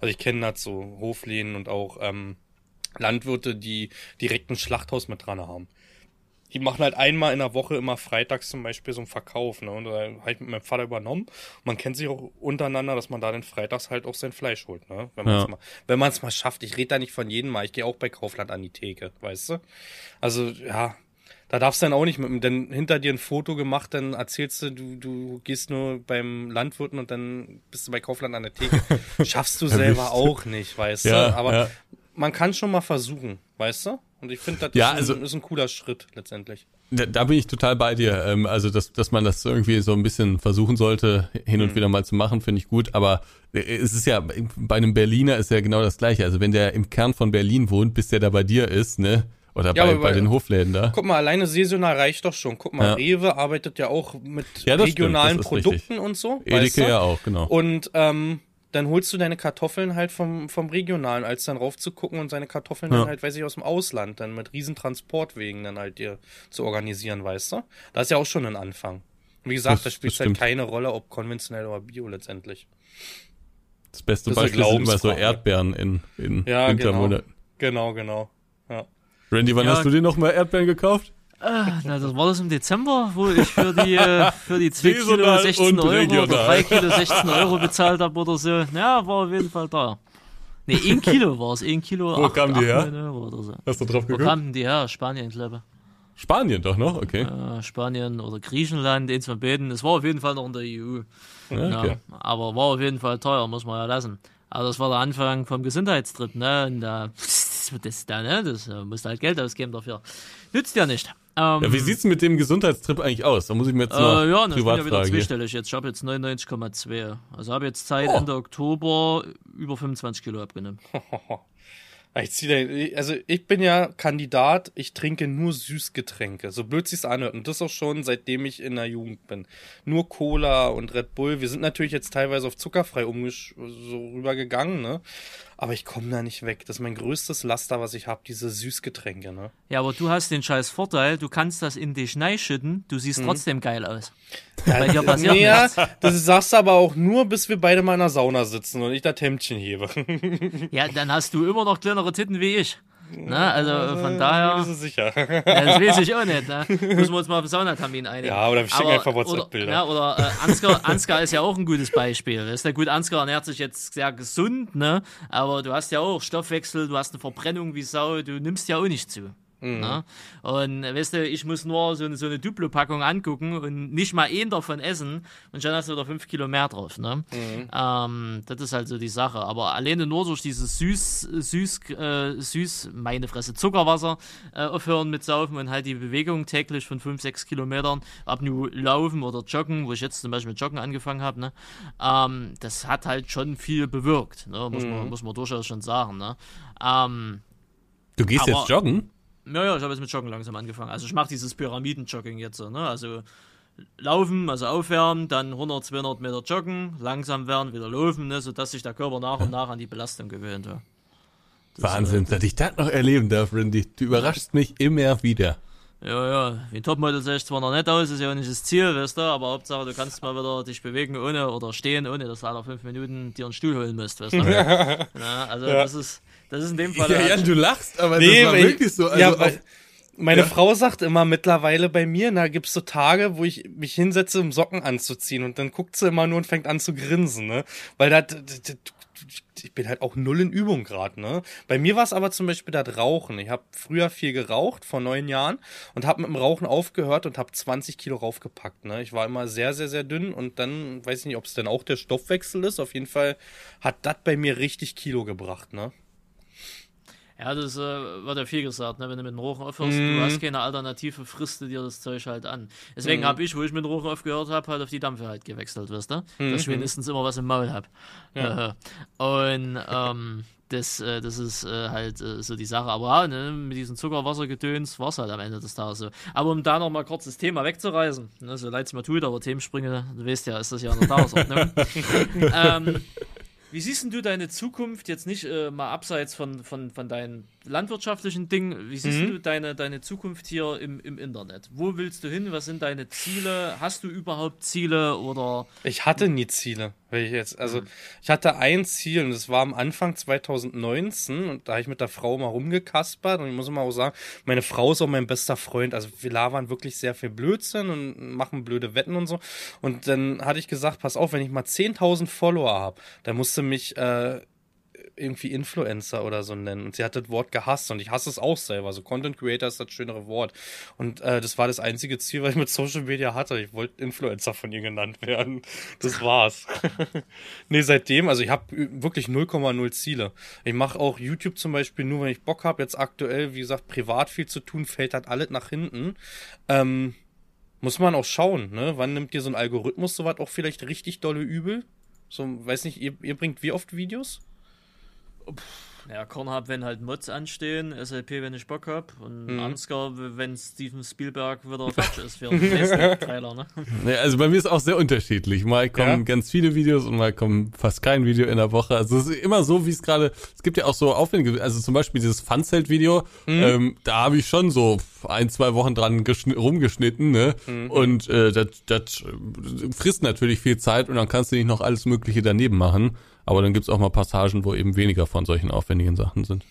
Also ich kenne das so, Hofläden und auch ähm, Landwirte, die direkt ein Schlachthaus mit dran haben. Die machen halt einmal in der Woche immer freitags zum Beispiel so einen Verkauf, ne? Und da habe ich mit meinem Vater übernommen. Man kennt sich auch untereinander, dass man da den freitags halt auch sein Fleisch holt, ne? Wenn man es Ja. mal, wenn man es mal schafft. Ich rede da nicht von jedem Mal. Ich gehe auch bei Kaufland an die Theke, weißt du? Also, ja, da darfst du dann auch nicht mit, denn hinter dir ein Foto gemacht, dann erzählst du, du, du gehst nur beim Landwirten und dann bist du bei Kaufland an der Theke. Schaffst du selber auch nicht, weißt Ja, du? Aber ja. man kann schon mal versuchen, weißt du? Und ich finde, das Ja, ist, also- ein, ist ein cooler Schritt letztendlich. Da, da bin ich total bei dir. Ähm, also, dass, dass man das irgendwie so ein bisschen versuchen sollte, hin und wieder mal zu machen, finde ich gut. Aber äh, es ist ja, bei einem Berliner ist ja genau das Gleiche. Also, wenn der im Kern von Berlin wohnt, bis der da bei dir ist, ne? Oder Ja, bei, bei den Hofläden da. Guck mal, alleine saisonal reicht doch schon. Guck mal, Ja. Rewe arbeitet ja auch mit Ja, stimmt, regionalen das ist richtig. Produkten und so. Edeka weißt du? ja auch, genau. Und ähm, dann holst du deine Kartoffeln halt vom, vom Regionalen, als dann raufzugucken und seine Kartoffeln Ja. dann halt, weiß ich, aus dem Ausland, dann mit riesen Transportwegen dann halt dir zu organisieren, weißt du? Da ist ja auch schon ein Anfang. Wie gesagt, Das- da spielt das halt keine Rolle, ob konventionell oder bio letztendlich. Das beste Das Beispiel sind immer so. Erdbeeren in, in Ja, genau. Wintermonaten. Genau, genau. Ja. Randy, wann Ja. hast du dir noch mal Erdbeeren gekauft? Ah, na, das war das im Dezember, wo ich für die, äh, für die 2 Kilo Saisonal 16 und Euro regional. oder 3 Kilo 16 Euro bezahlt habe oder so. Ja, war auf jeden Fall da. Ne, 1 Kilo war es, 1 Kilo. Wo acht- kamen die her? Euro oder so. Hast du drauf Wo geguckt? kamen die her? Spanien, glaube Spanien doch noch, okay. ich. Äh, Spanien oder Griechenland, eins von beiden. Es war auf jeden Fall noch in der EU. Ja, okay. Ja, aber war auf jeden Fall teuer, muss man ja lassen. Aber das war der Anfang vom Gesundheitstrip, ne? Und da, das, da, ne? Das äh, musst halt Geld ausgeben dafür. Nützt ja nicht. Ähm, Ja, wie sieht's mit dem Gesundheitstrip eigentlich aus? Da muss ich mir jetzt noch äh, ja, das bin privat ja wieder fragen. zweistellig jetzt. Ich habe jetzt 99,2. Also habe jetzt Zeit Oh. Ende Oktober über 25 Kilo abgenommen. Ich ziehe, also ich bin ja Kandidat, ich trinke nur Süßgetränke, so blöd sich's anhört. Und das auch schon seitdem ich in der Jugend bin. Nur Cola und Red Bull. Wir sind natürlich jetzt teilweise auf zuckerfrei umgesch so rübergegangen, ne? Aber ich komme da nicht weg. Das ist mein größtes Laster, was ich habe, diese Süßgetränke, ne? Ja, aber du hast den scheiß Vorteil, du kannst das in dich schütten, du siehst mhm. trotzdem geil aus. Bei dir passiert nee, ja, das sagst du aber auch nur, bis wir beide mal in der Sauna sitzen und ich das Hemdchen hebe. ja, dann hast du immer noch kleinere Titten wie ich. Na, also von daher. Bist du sicher? Das weiß ich auch nicht. Ne? Müssen wir uns mal auf den Saunatermin einigen. Ja, oder wir schicken einfach WhatsApp-Bilder. Ja, oder äh, Ansgar, Ansgar ist ja auch ein gutes Beispiel. ist ja gut, Ansgar ernährt sich jetzt sehr gesund, ne? Aber du hast ja auch Stoffwechsel, du hast eine Verbrennung wie Sau, du nimmst ja auch nicht zu. Mhm. Ne? Und weißt du, ich muss nur so eine, so eine Duplo-Packung angucken und nicht mal einen davon essen und schon hast du wieder fünf Kilo mehr drauf. Ne? Mhm. Ähm, das ist halt so die Sache. Aber alleine nur durch dieses süß, süß, äh, süß, meine Fresse, Zuckerwasser äh, aufhören mit Saufen und halt die Bewegung täglich von fünf, sechs Kilometern, ab nur laufen oder joggen, wo ich jetzt zum Beispiel mit Joggen angefangen habe, ne? Ähm, das hat halt schon viel bewirkt, ne? muss, mhm. man, muss man durchaus schon sagen. Ne? Ähm, du gehst jetzt joggen? Ja, ja, ich habe jetzt mit Joggen langsam angefangen. Also ich mache dieses Pyramiden-Jogging jetzt so, ne? Also laufen, also aufwärmen, dann 100, 200 Meter joggen, langsam werden, wieder laufen, ne? sodass sich der Körper nach und nach an die Belastung gewöhnt. Ja. Wahnsinn, ist, äh, dass ich das noch erleben darf, Randy. Du überraschst mich immer wieder. Ja, ja, wie Topmodel sehe ich zwar noch nicht aus, ist ja auch nicht das Ziel, weißt du, aber Hauptsache, du kannst mal wieder dich bewegen ohne oder stehen, ohne dass du alle fünf Minuten dir einen Stuhl holen musst, weißt du. ja, also ja. das ist, das ist in dem Fall. Ja, halt, Jan, du lachst, aber nee, das war wirklich so. Also ja, weil, meine ja. Frau sagt immer mittlerweile bei mir, da gibt's so Tage, wo ich mich hinsetze, um Socken anzuziehen und dann guckt sie immer nur und fängt an zu grinsen, ne? Weil da, ich bin halt auch null in Übung gerade, ne? Bei mir war es aber zum Beispiel das Rauchen. Ich habe früher viel geraucht, vor neun Jahren, und habe mit dem Rauchen aufgehört und habe 20 Kilo raufgepackt, ne? Ich war immer sehr, sehr, sehr dünn und dann, weiß ich nicht, ob es denn auch der Stoffwechsel ist, auf jeden Fall hat das bei mir richtig Kilo gebracht, ne? Ja, das äh, wird ja viel gesagt, ne? wenn du mit dem Rochen aufhörst, mm. du hast keine Alternative, frisst du dir das Zeug halt an. Deswegen mm. habe ich, wo ich mit dem Rochen aufgehört habe, halt auf die Dampfe halt gewechselt, weißt du? Mm. Dass ich wenigstens immer was im Maul habe. Ja. Und ähm, das, äh, das ist äh, halt äh, so die Sache. Aber ja, ne, mit diesem Zuckerwassergedöns war es halt am Ende des Tages so. Aber um da nochmal kurz das Thema wegzureißen, ne, so leid es mir tut, aber Themensprünge, du weißt ja, ist das ja an der Tagesordnung. ähm, wie siehst du deine Zukunft jetzt nicht äh, mal abseits von, von, von deinen landwirtschaftlichen Dingen? Wie siehst mhm. du deine, deine Zukunft hier im, im Internet? Wo willst du hin? Was sind deine Ziele? Hast du überhaupt Ziele oder? Ich hatte nie Ziele. Weil ich jetzt, also mhm. ich hatte ein Ziel und das war am Anfang 2019 und da habe ich mit der Frau mal rumgekaspert und ich muss immer auch sagen, meine Frau ist auch mein bester Freund. Also wir labern wirklich sehr viel Blödsinn und machen blöde Wetten und so. Und dann hatte ich gesagt, pass auf, wenn ich mal 10.000 Follower habe, dann musst du mich äh, irgendwie Influencer oder so nennen. Und sie hat das Wort gehasst und ich hasse es auch selber. So Content Creator ist das schönere Wort. Und äh, das war das einzige Ziel, was ich mit Social Media hatte. Ich wollte Influencer von ihr genannt werden. Das war's. nee, seitdem, also ich habe wirklich 0,0 Ziele. Ich mache auch YouTube zum Beispiel nur, wenn ich Bock habe. Jetzt aktuell, wie gesagt, privat viel zu tun, fällt halt alles nach hinten. Ähm, muss man auch schauen, ne? Wann nimmt dir so ein Algorithmus sowas auch vielleicht richtig dolle übel? So, weiß nicht, ihr, ihr bringt wie oft Videos? Pff. Ja, Kornhub, wenn halt Mods anstehen, SLP, wenn ich Bock hab und mhm. Ansgar, wenn Steven Spielberg wieder Quatsch ist für den nächsten Trailer, ne? Ja, also bei mir ist auch sehr unterschiedlich. Mal kommen ja? ganz viele Videos und mal kommen fast kein Video in der Woche. Also es ist immer so, wie es gerade, es gibt ja auch so aufwendige, also zum Beispiel dieses Funzelt-Video, mhm. ähm, da habe ich schon so ein, zwei Wochen dran rumgeschnitten, ne? Mhm. Und äh, das, das frisst natürlich viel Zeit und dann kannst du nicht noch alles Mögliche daneben machen. Aber dann gibt's auch mal Passagen, wo eben weniger von solchen aufwendigen Sachen sind.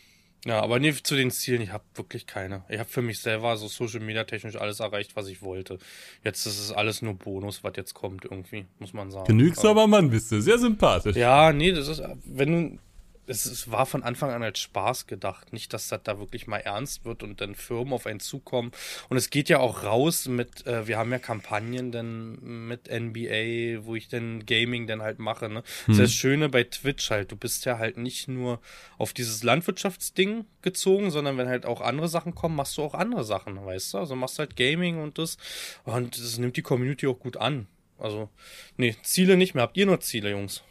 Ja, aber nee, zu den Zielen, ich habe wirklich keine. Ich habe für mich selber so Social Media technisch alles erreicht, was ich wollte. Jetzt ist es alles nur Bonus, was jetzt kommt irgendwie, muss man sagen. Genügsamer Mann bist du, sehr sympathisch. Ja, nee, das ist, wenn du, es, es war von Anfang an als Spaß gedacht. Nicht, dass das da wirklich mal ernst wird und dann Firmen auf einen zukommen. Und es geht ja auch raus mit, äh, wir haben ja Kampagnen dann mit NBA, wo ich dann Gaming dann halt mache. Ne? Hm. Das ist das Schöne bei Twitch halt. Du bist ja halt nicht nur auf dieses Landwirtschaftsding gezogen, sondern wenn halt auch andere Sachen kommen, machst du auch andere Sachen, weißt du? Also machst halt Gaming und das. Und das nimmt die Community auch gut an. Also, nee, Ziele nicht mehr. Habt ihr nur Ziele, Jungs?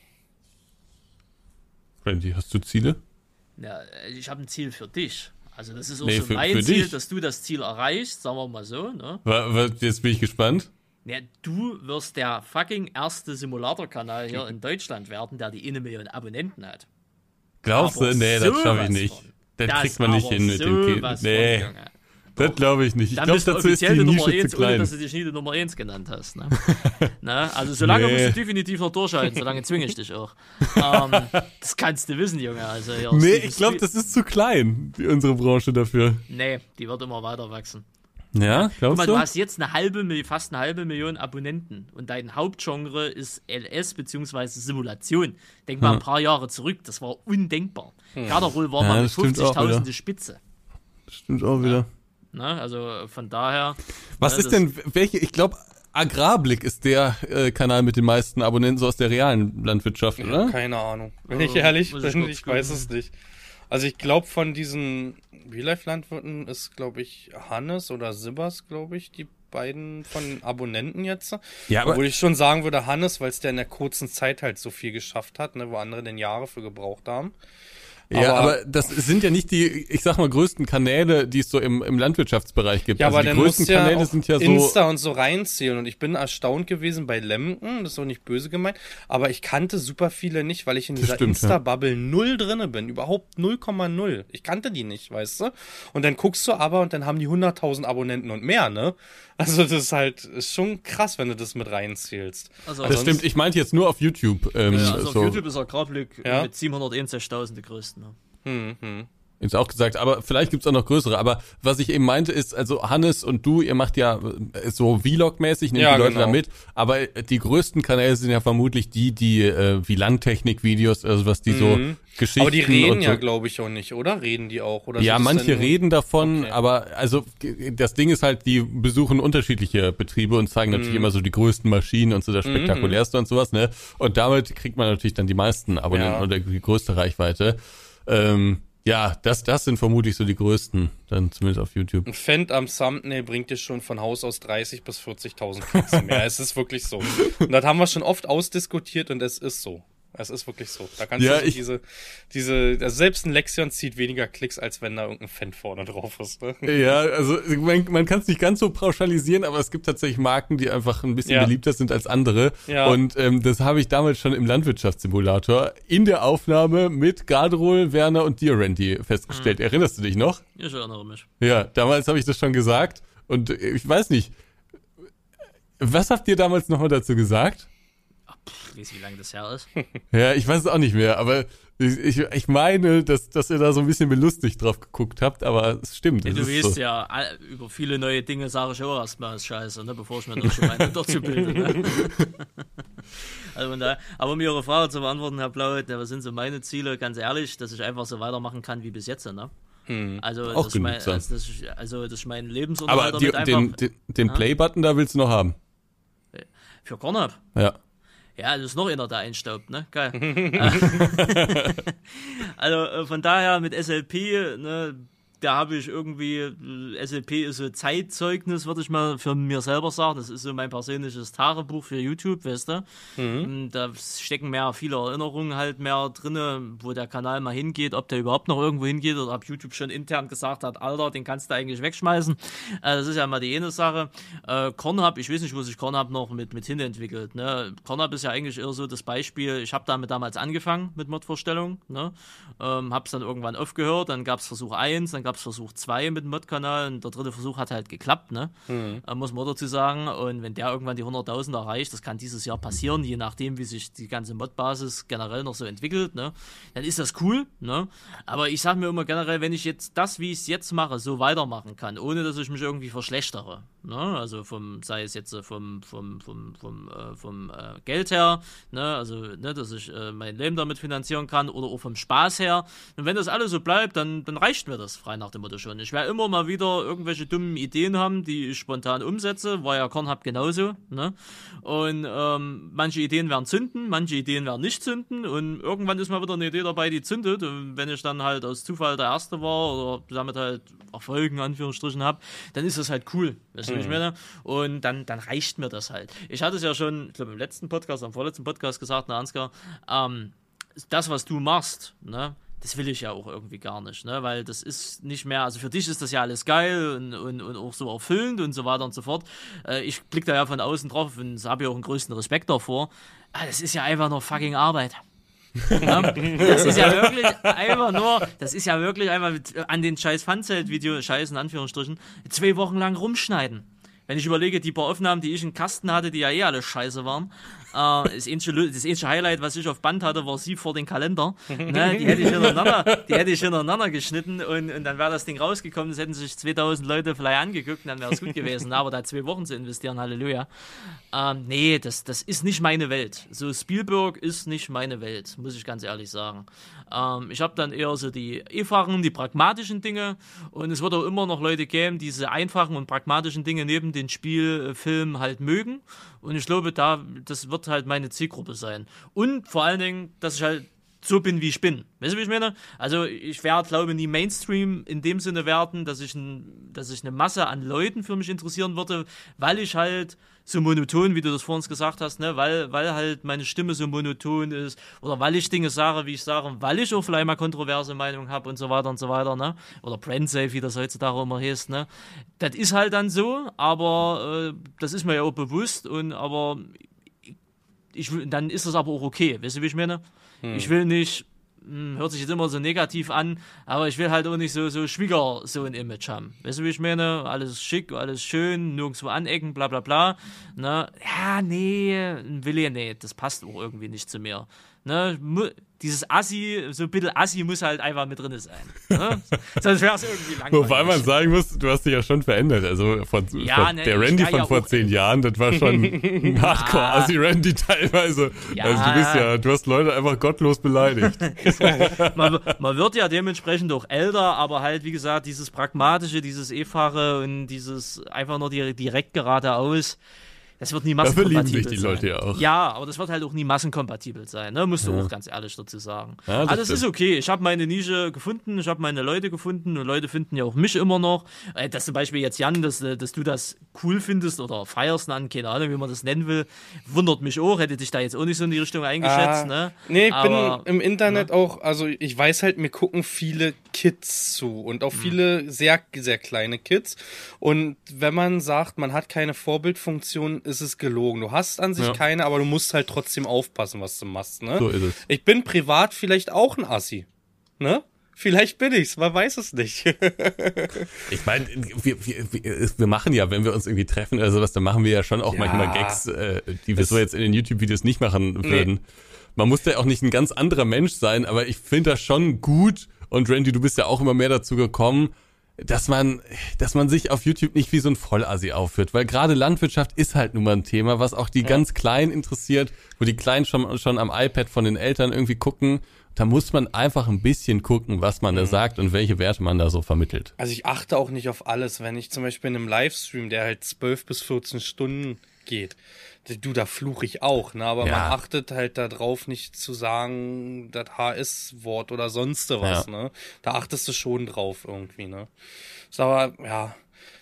Randy, hast du Ziele? Ja, ich habe ein Ziel für dich. Also das ist auch Nee, so für- mein für Ziel, dich. dass du das Ziel erreichst, sagen wir mal so. Ne? Jetzt bin ich gespannt. Ja, du wirst der fucking erste Simulatorkanal hier in Deutschland werden, der die eine Million Abonnenten hat. Glaubst du? Aber Nee, das schaffe ich nicht. von. Das, Das kriegt man nicht hin mit dem Kind. Nee, von. Das glaube ich nicht. Ich Dann glaube, dazu ist die offiziell die Nummer Nische 1, zu ohne klein. dass du dich nie die Nummer 1 genannt hast. Ne? Na, also solange Nee. musst du definitiv noch durchhalten, solange zwinge ich dich auch. Ähm, das kannst du wissen, Junge. Also, hier Nee, ich glaube, das ist zu klein, die, unsere Branche dafür. Nee, die wird immer weiter wachsen. Ja, Guck glaubst mal, du? du hast jetzt eine halbe, fast eine halbe Million Abonnenten und dein Hauptgenre ist LS bzw. Simulation. Denk mal ein paar Jahre zurück, das war undenkbar. Garderol war Ja, mal eine das stimmt auch 50.000 wieder. Ne? Also von daher. Was Ja, ist denn, welche, ich glaube, Agrarblick ist der äh, Kanal mit den meisten Abonnenten so aus der realen Landwirtschaft, oder? Keine Ahnung. Bin ich Äh, ehrlich ich bin, kurz ich weiß es nicht. Also ich glaube von diesen Real-Life-Landwirten ist, glaube ich, Hannes oder Sibbers, glaube ich, die beiden von Abonnenten jetzt. Ja, aber- Obwohl ich schon sagen würde, Hannes, weil es der in der kurzen Zeit halt so viel geschafft hat, ne, wo andere den Jahre für gebraucht haben. Ja, Aber- aber das sind ja nicht die, ich sag mal, größten Kanäle, die es so im, im Landwirtschaftsbereich gibt. Ja, also aber die größten ja Kanäle sind ja so. Insta und so reinzählen. Und ich bin erstaunt gewesen bei Lemken, das ist auch nicht böse gemeint, aber ich kannte super viele nicht, weil ich in dieser Insta-Bubble null drinne bin. Überhaupt 0,0. Ich kannte die nicht, weißt du? Und dann guckst du aber und dann haben die 100.000 Abonnenten und mehr, ne? Also das ist halt ist schon krass, wenn du das mit reinzählst. Also, Das stimmt, ich meinte jetzt nur auf YouTube. Ähm, Ja, also so. auf YouTube ist Agrarblick Ja. mit 761.000 die größten. Ne? Hm, hm. Jetzt auch gesagt, aber vielleicht gibt's auch noch größere. Aber was ich eben meinte ist, also Hannes und du, ihr macht ja äh, so Vlog-mäßig, nehmt Ja, die Leute genau. da mit. Aber äh, die größten Kanäle sind ja vermutlich die, die äh, wie Landtechnik-Videos, also was die so Geschichten Mhm. Aber die reden so. ja, glaube ich, auch nicht, oder? Reden die auch? Oder Ja, manche reden davon, Okay. aber also das Ding ist halt, die besuchen unterschiedliche Betriebe und zeigen Mhm. natürlich immer so die größten Maschinen und so das spektakulärste und sowas, ne? Und damit kriegt man natürlich dann die meisten Abonnenten Ja. oder die größte Reichweite. Ähm, ja, das, das sind vermutlich so die größten, dann zumindest auf YouTube. Ein Fend am Thumbnail bringt dir schon von Haus aus 30 bis 40.000 Klicks mehr. es ist wirklich so. Und das haben wir schon oft ausdiskutiert und es ist so. Es ist wirklich so. Da kannst Ja, du so ich- diese, diese, also selbst ein Lexion zieht weniger Klicks, als wenn da irgendein Fan vorne drauf ist. Ne? Ja, also man, man kann es nicht ganz so pauschalisieren, aber es gibt tatsächlich Marken, die einfach ein bisschen Ja. beliebter sind als andere. Ja. Und ähm, das habe ich damals schon im Landwirtschaftssimulator in der Aufnahme mit Gardrol, Werner und dir, Randy, festgestellt. Mhm. Erinnerst du dich noch? Ich erinnere mich. Ja, damals habe ich das schon gesagt. Und äh, ich weiß nicht, was habt ihr damals nochmal dazu gesagt? Ich weiß, wie lange das her ist. Ja, ich weiß es auch nicht mehr, aber ich, ich, ich meine, dass, dass ihr da so ein bisschen belustigt drauf geguckt habt, aber es stimmt. Ja, du ist weißt so. ja, über viele neue Dinge sage ich auch erstmal ist scheiße, ne, bevor ich mir das schon meine dazu bilde. Ne? also daher, aber um Ihre Frage zu beantworten, Herr Blaut, was sind so meine Ziele? Ganz ehrlich, dass ich einfach so weitermachen kann wie bis jetzt. Ne? Also, Auch ich mein, also, dass ich, also, dass ich meinen Lebensunterhalt Aber die, damit einfach den, den, den Play-Button da willst du noch haben. für Korn hab. Ja. Ja, das ist noch einer, der einstaubt, ne? Geil. also äh, von daher mit SLP, ne, da habe ich irgendwie, äh, SLP ist so Zeitzeugnis, würde ich mal für mir selber sagen. Das ist so mein persönliches Tagebuch für YouTube, weißt du? Und Da stecken mehr viele Erinnerungen halt mehr drinne, wo der Kanal mal hingeht, ob der überhaupt noch irgendwo hingeht oder ob YouTube schon intern gesagt hat, Alter, den kannst du eigentlich wegschmeißen. Äh, das ist ja mal die eine Sache. Äh, Cornhub, ich weiß nicht, wo sich Cornhub noch mit, mit hinentwickelt. Ne? Cornhub ist ja eigentlich eher so das Beispiel, ich habe damit damals angefangen mit Mod-Vorstellung, ne? ähm, habe es dann irgendwann aufgehört, dann gab es Versuch 1, dann gab es Versuch 2 mit dem Mod-Kanal und der dritte Versuch hat halt geklappt, ne? Äh, muss man dazu sagen. Und wenn der irgendwann die 100.000 erreicht, das kann dieses Jahr passieren, je nachdem, wie sich die ganze Mod-Basis generell noch so entwickelt, ne? dann ist das cool. Ne? Aber ich sage mir immer generell, wenn ich jetzt das, wie ich es jetzt mache, so weitermachen kann, ohne dass ich mich irgendwie verschlechtere, ne? also vom, sei es jetzt äh, vom, vom, vom, vom, äh, vom äh, Geld her, ne? also ne, dass ich äh, mein Leben damit finanzieren kann oder auch vom Spaß her. Und wenn das alles so bleibt, dann, dann reicht mir das frei nach dem Motto schon. Ich werde immer mal wieder irgendwelche dummen Ideen haben, die ich spontan umsetze, war ja Kornhub genauso. Ne? Und ähm, manche Ideen werden zünden, manche Ideen werden nicht zünden und irgendwann ist mal wieder eine Idee dabei, die zündet. Und wenn ich dann halt aus Zufall der Erste war oder damit halt Erfolgen, Anführungsstrichen habe, dann ist das halt cool. Weißt wie ich meine? Und dann, dann reicht mir das halt. Ich hatte es ja schon, ich glaube im letzten Podcast, am vorletzten Podcast gesagt, na Ansgar, ähm, das, was du machst, ne, das will ich ja auch irgendwie gar nicht, ne? Weil das ist nicht mehr, also für dich ist das ja alles geil und, und, und auch so erfüllend und so weiter und so fort. Äh, ich blicke da ja von außen drauf und habe ja auch einen größten Respekt davor. Aber ah, das ist ja einfach nur fucking Arbeit. das ist ja wirklich einfach nur, das ist ja wirklich einfach an den scheiß Funzelt-Video, scheiß in Anführungsstrichen, zwei Wochen lang rumschneiden. Wenn ich überlege, die paar Aufnahmen, die ich in Kasten hatte, die ja eh alle scheiße waren, äh, das, einzige, das einzige Highlight, was ich auf Band hatte, war sie vor den Kalender. Ne? Die hätte ich hintereinander, die hätte ich hintereinander geschnitten und, und dann wäre das Ding rausgekommen. Es hätten sich 2000 Leute vielleicht angeguckt und dann wäre es gut gewesen. Aber da zwei Wochen zu investieren, Halleluja. Ähm, nee, das, das ist nicht meine Welt. So Spielberg ist nicht meine Welt, muss ich ganz ehrlich sagen. Ähm, ich habe dann eher so die einfachen, die pragmatischen Dinge und es wird auch immer noch Leute geben, die diese einfachen und pragmatischen Dinge neben den Spielfilmen halt mögen. Und ich glaube, da, das wird halt meine Zielgruppe sein. Und vor allen Dingen, dass ich halt so bin, wie ich bin. Weißt du, wie ich meine? Also ich werde, glaube ich, nie Mainstream in dem Sinne werden, dass ich, dass ich eine Masse an Leuten für mich interessieren würde, weil ich halt so monoton, wie du das vor uns gesagt hast, ne? weil, weil halt meine Stimme so monoton ist oder weil ich Dinge sage, wie ich sage, weil ich auch vielleicht mal kontroverse Meinungen habe und so weiter und so weiter, ne? oder Brandsafe, wie das heutzutage immer heißt. Ne? Das ist halt dann so, aber äh, das ist mir ja auch bewusst und aber ich, dann ist das aber auch okay, weißt du, wie ich meine? Hm. Ich will nicht hm, hört sich jetzt immer so negativ an, aber ich will halt auch nicht so, so Schwieger so ein Image haben. Weißt du, wie ich meine? Alles schick, alles schön, nirgendwo anecken, bla bla bla. Ne? Ja, nee, will ich nicht, das passt auch irgendwie nicht zu mir. Ne? Dieses Assi, so ein bisschen Assi muss halt einfach mit drin sein. Ne? Sonst wäre es irgendwie langweilig. Wobei man sagen muss, du hast dich ja schon verändert. Also von, ja, von ne, der Randy von ja vor zehn Jahren, das war schon ein Hardcore-Assi-Randy teilweise. Ja. Also du bist ja, du hast Leute einfach gottlos beleidigt. man, man, wird ja dementsprechend auch älter, aber halt, wie gesagt, dieses Pragmatische, dieses E-Fache und dieses einfach nur direkt geradeaus das wird nie massenkompatibel Dafür lieben sich die sein. Leute ja auch. Ja, aber das wird halt auch nie massenkompatibel sein, ne? Musst du ja. auch ganz ehrlich dazu sagen. Ja, das, also das ist okay. Ich habe meine Nische gefunden, ich habe meine Leute gefunden und Leute finden ja auch mich immer noch. Äh, dass zum Beispiel jetzt Jan, dass, äh, dass du das cool findest oder feierst an, keine Ahnung, wie man das nennen will, wundert mich auch. Hätte dich da jetzt auch nicht so in die Richtung eingeschätzt, ah, ne? Nee, ich aber, bin im Internet ne? auch, also ich weiß halt, mir gucken viele Kids zu und auch hm. viele sehr, sehr kleine Kids. Und wenn man sagt, man hat keine Vorbildfunktion, ist es gelogen. Du hast an sich ja. keine, aber du musst halt trotzdem aufpassen, was du machst, ne? So ist es. Ich bin privat vielleicht auch ein Assi, ne? Vielleicht bin ich's, man weiß es nicht. ich meine, wir, wir, wir machen ja, wenn wir uns irgendwie treffen oder sowas, dann machen wir ja schon auch ja, manchmal Gags, äh, die wir so jetzt in den YouTube-Videos nicht machen würden. Nee. Man muss ja auch nicht ein ganz anderer Mensch sein, aber ich finde das schon gut. Und Randy, du bist ja auch immer mehr dazu gekommen, dass man, dass man sich auf YouTube nicht wie so ein Vollasi aufführt, weil gerade Landwirtschaft ist halt nun mal ein Thema, was auch die ja. ganz Kleinen interessiert, wo die Kleinen schon, schon am iPad von den Eltern irgendwie gucken. Da muss man einfach ein bisschen gucken, was man mhm. da sagt und welche Werte man da so vermittelt. Also ich achte auch nicht auf alles, wenn ich zum Beispiel in einem Livestream, der halt 12 bis 14 Stunden geht, du, da fluche ich auch, ne? Aber ja. man achtet halt darauf, nicht zu sagen, das HS-Wort oder sonst was, ja. ne? Da achtest du schon drauf irgendwie, ne? Ist aber, ja,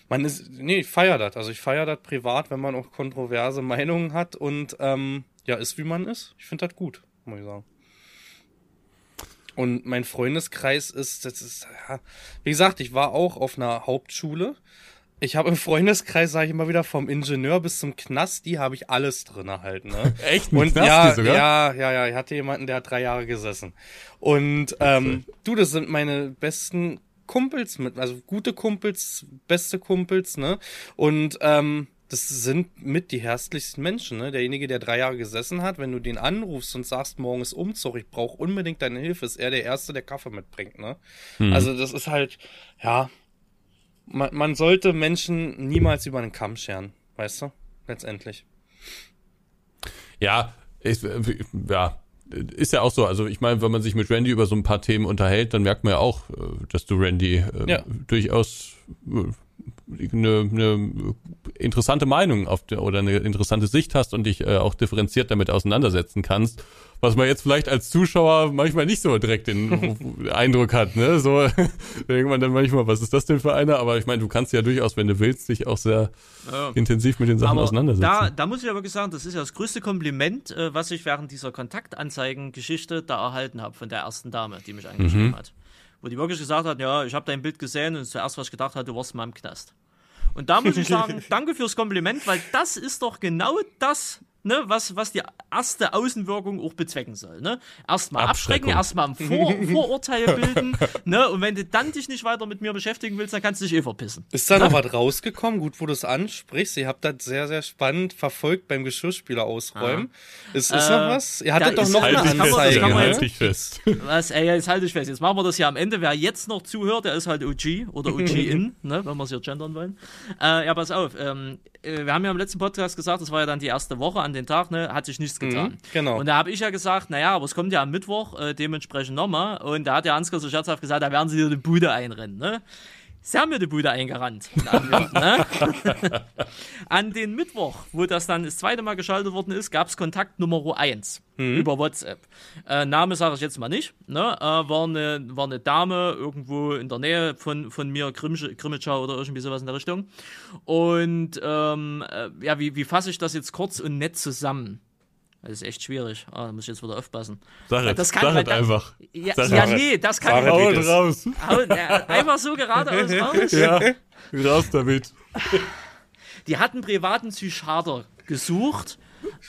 man ist, nee, ich feier das. Also ich feier das privat, wenn man auch kontroverse Meinungen hat und ähm, ja, ist wie man ist. Ich finde das gut, muss ich sagen. Und mein Freundeskreis ist, das ist, ja, wie gesagt, ich war auch auf einer Hauptschule ich habe im Freundeskreis, sage ich immer wieder, vom Ingenieur bis zum Knast, die habe ich alles drin halt, ne? Echt? Und ja, sogar? ja, ja, ja, ich hatte jemanden, der hat drei Jahre gesessen. Und ähm, du, das sind meine besten Kumpels mit, also gute Kumpels, beste Kumpels, ne? Und ähm, das sind mit die herzlichsten Menschen, ne? Derjenige, der drei Jahre gesessen hat, wenn du den anrufst und sagst, morgen ist Umzug, ich brauche unbedingt deine Hilfe, ist er der Erste, der Kaffee mitbringt, ne? Hm. Also das ist halt, ja, man, man sollte Menschen niemals über den Kamm scheren, weißt du? Letztendlich. Ja, ich, ja, ist ja auch so. Also ich meine, wenn man sich mit Randy über so ein paar Themen unterhält, dann merkt man ja auch, äh, dass du Randy äh, ja. durchaus äh, eine, eine interessante Meinung auf der, oder eine interessante Sicht hast und dich äh, auch differenziert damit auseinandersetzen kannst, was man jetzt vielleicht als Zuschauer manchmal nicht so direkt den Eindruck hat, ne? So denkt man dann manchmal, was ist das denn für einer? Aber ich meine, du kannst ja durchaus, wenn du willst, dich auch sehr ja. intensiv mit den Sachen Aber auseinandersetzen. Da, da muss ich aber sagen, das ist ja das größte Kompliment, äh, was ich während dieser Kontaktanzeigen-Geschichte da erhalten habe von der ersten Dame, die mich angeschrieben mhm. hat. Wo die wirklich gesagt hat, ja, ich habe dein Bild gesehen und zuerst, was ich gedacht hatte, du warst mal im Knast. Und da muss ich sagen, danke fürs Kompliment, weil das ist doch genau das, ne, was, was die erste Außenwirkung auch bezwecken soll. Ne? Erstmal abschrecken, erstmal ein Vor Vorurteil bilden. ne? Und wenn du dann dich nicht weiter mit mir beschäftigen willst, dann kannst du dich eh verpissen. Ist da ne? noch was rausgekommen? Gut, wo du es ansprichst. Ihr habt das sehr, sehr spannend verfolgt beim Geschirrspieler ausräumen. Ah. Ist, ist äh, noch was? Ihr hattet doch noch halt eine Anzeige. Fest, halt dich fest. Was, ey, jetzt halte ich fest. Jetzt machen wir das ja am Ende. Wer jetzt noch zuhört, der ist halt OG oder OG-In, ne, wenn wir es hier gendern wollen. Äh, ja, pass auf. Ähm, äh, wir haben ja im letzten Podcast gesagt, das war ja dann die erste Woche an den Tag, ne, hat sich nichts mhm, getan. Mhm, genau. Und da habe ich ja gesagt, naja, aber es kommt ja am Mittwoch äh, dementsprechend nochmal. Und da hat der Ansgar so scherzhaft gesagt, da werden sie dir die Bude einrennen, ne? Sie haben mir die Bude eingerannt. ne? An den Mittwoch, wo das dann das zweite Mal geschaltet worden ist, gab es Kontakt Nummer 1 mhm. über WhatsApp. Äh, Name sage ich jetzt mal nicht. Ne? Äh, war, eine, war eine Dame irgendwo in der Nähe von, von mir, Grimmitschau oder irgendwie sowas in der Richtung. Und ähm, äh, ja, wie, wie fasse ich das jetzt kurz und nett zusammen? Das ist echt schwierig. Ah, da muss ich jetzt wieder aufpassen. Sag es, das kann, sag das, einfach. Ja, ja nee, das kann sag ich nicht. raus. Einfach so geradeaus raus. Ja, raus damit. Die hatten privaten Psychiater gesucht.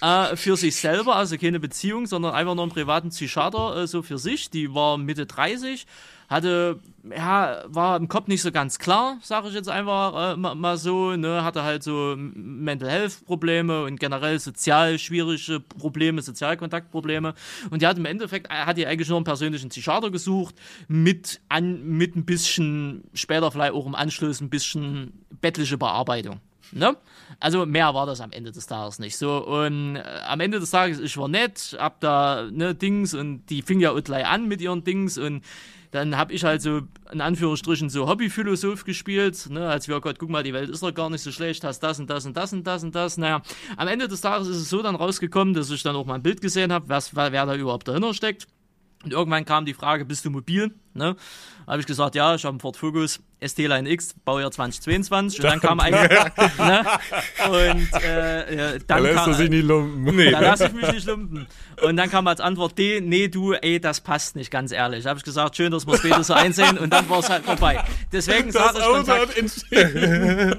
Äh, für sich selber, also keine Beziehung, sondern einfach nur einen privaten Psychiater äh, so für sich. Die war Mitte 30, hatte, ja, war im Kopf nicht so ganz klar, sage ich jetzt einfach äh, mal, mal, so, ne, hatte halt so Mental Health Probleme und generell sozial schwierige Probleme, Sozialkontaktprobleme und die hat im Endeffekt, äh, hat die eigentlich nur einen persönlichen Psychiater gesucht, mit, an, mit ein bisschen, später vielleicht auch im Anschluss ein bisschen bettliche Bearbeitung. Ne? Also mehr war das am Ende des Tages nicht. So, und äh, am Ende des Tages, ich war nett, hab da ne, Dings und die fing ja gleich an mit ihren Dings und dann habe ich halt so in Anführungsstrichen so Hobbyphilosoph gespielt, ne, als wir, oh Gott, guck mal, die Welt ist doch gar nicht so schlecht, hast das und das und das und das und das. Naja, am Ende des Tages ist es so dann rausgekommen, dass ich dann auch mal ein Bild gesehen habe, wer da überhaupt dahinter steckt. Und irgendwann kam die Frage, bist du mobil? Ne? habe ich gesagt, ja, ich habe einen Ford Focus ST-Line X, Baujahr 2022. Und dann kam ein. ne? Und äh, dann da lässt kam, du sich nicht lumpen. Nee. Da lasse ich mich nicht lumpen. Und dann kam als Antwort D, nee, du, ey, das passt nicht, ganz ehrlich. Da habe ich gesagt, schön, dass wir später so einsehen und dann war es halt vorbei. Deswegen sage ich Kontakt.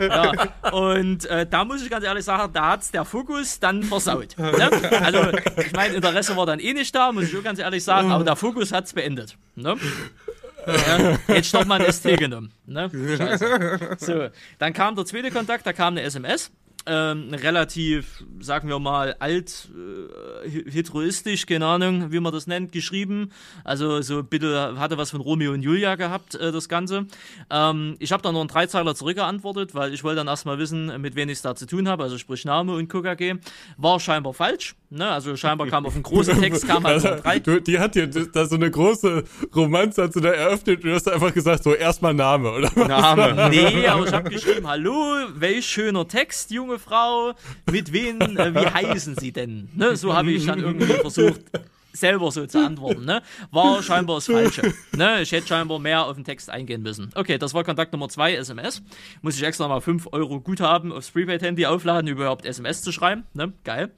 ja. Und äh, da muss ich ganz ehrlich sagen, da hat's der Fokus dann versaut. Ne? Also, ich meine, Interesse war dann eh nicht da, muss ich auch ganz ehrlich sagen, aber der Fokus hat's beendet. Ne? Ja, jetzt doch mal ein ST genommen. Ne? So, dann kam der zweite Kontakt, da kam eine SMS ähm, relativ, sagen wir mal, alt, äh, heteroistisch, keine Ahnung, wie man das nennt, geschrieben. Also so bitte hatte was von Romeo und Julia gehabt, äh, das Ganze. Ähm, ich habe dann noch einen Dreizeiler zurückgeantwortet, weil ich wollte dann erstmal wissen, mit wem ich es da zu tun habe, also sprich Name und KKG. War scheinbar falsch. Ne? Also scheinbar kam auf einen großen Text, kam halt also, drei. Du, die hat dir da so eine große Romanze hat sie da eröffnet und du hast einfach gesagt, so erstmal Name, oder? Name. Nee, aber ich habe geschrieben, hallo, welch schöner Text, Junge junge Frau, mit wem, äh, wie heißen sie denn? Ne? So habe ich dann irgendwie versucht, selber so zu antworten. Ne? War scheinbar das Falsche. Ne? Ich hätte scheinbar mehr auf den Text eingehen müssen. Okay, das war Kontakt Nummer 2, SMS. Muss ich extra mal 5 Euro Guthaben aufs Prepaid-Handy aufladen, überhaupt SMS zu schreiben. Ne? Geil.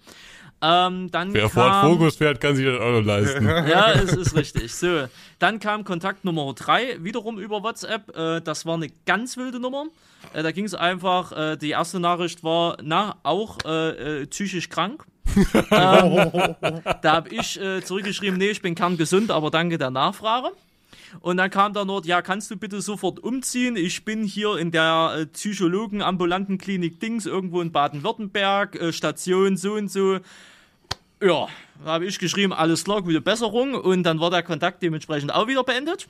Ähm, dann Wer Ford Focus fährt, kann sich das auch noch leisten. ja, es ist richtig. So, dann kam Kontakt Nummer 3, wiederum über WhatsApp. Äh, das war eine ganz wilde Nummer. Äh, da ging es einfach, äh, die erste Nachricht war, na, auch äh, äh, psychisch krank. ähm, da habe ich äh, zurückgeschrieben, nee, ich bin kerngesund, aber danke der Nachfrage. Und dann kam da noch, ja, kannst du bitte sofort umziehen? Ich bin hier in der äh, Psychologen ambulanten Klinik Dings irgendwo in Baden-Württemberg, äh, Station so und so. Ja, da habe ich geschrieben, alles klar, gute Besserung. Und dann war der Kontakt dementsprechend auch wieder beendet.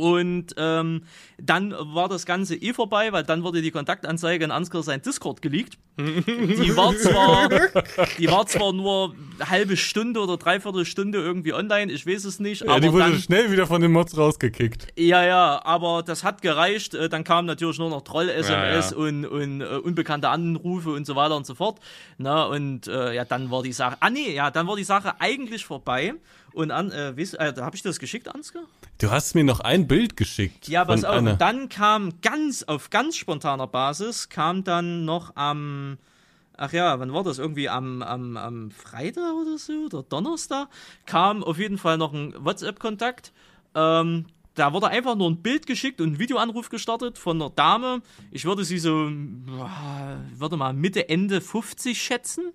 Und ähm, dann war das Ganze eh vorbei, weil dann wurde die Kontaktanzeige in Ansgar sein Discord geleakt. Die war zwar, die war zwar nur halbe Stunde oder dreiviertel Stunde irgendwie online, ich weiß es nicht. Ja, aber die wurde dann, schnell wieder von den Mods rausgekickt. ja, ja, aber das hat gereicht. Äh, Dann kamen natürlich nur noch Troll-SMS Ja, und, und äh, unbekannte Anrufe und so weiter und so fort. Na, und äh, ja, dann war die Sache. Ah, nee, ja, dann war die Sache eigentlich vorbei. Und an, äh, weißt, äh, habe ich das geschickt, Ansgar? Du hast mir noch ein Bild geschickt. Ja, pass auf. einer- Und dann kam ganz, auf ganz spontaner Basis, kam dann noch am, ach ja, wann war das? Irgendwie am, am, am Freitag oder so, oder Donnerstag, kam auf jeden Fall noch ein WhatsApp-Kontakt. Ähm, da wurde einfach nur ein Bild geschickt und ein Videoanruf gestartet von einer Dame. Ich würde sie so, boah, würde mal Mitte, Ende 50 schätzen.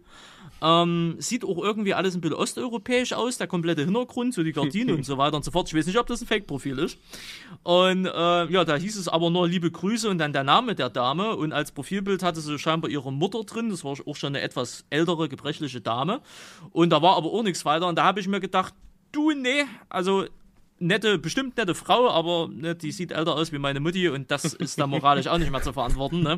Ähm, sieht auch irgendwie alles ein bisschen osteuropäisch aus, der komplette Hintergrund, so die Gardinen und so weiter und so fort. Ich weiß nicht, ob das ein Fake-Profil ist. Und äh, ja, da hieß es aber nur liebe Grüße und dann der Name der Dame. Und als Profilbild hatte sie scheinbar ihre Mutter drin. Das war auch schon eine etwas ältere, gebrechliche Dame. Und da war aber auch nichts weiter. Und da habe ich mir gedacht, du, nee, also nette, bestimmt nette Frau, aber ne, die sieht älter aus wie meine Mutti und das ist dann moralisch auch nicht mehr zu verantworten. Ne?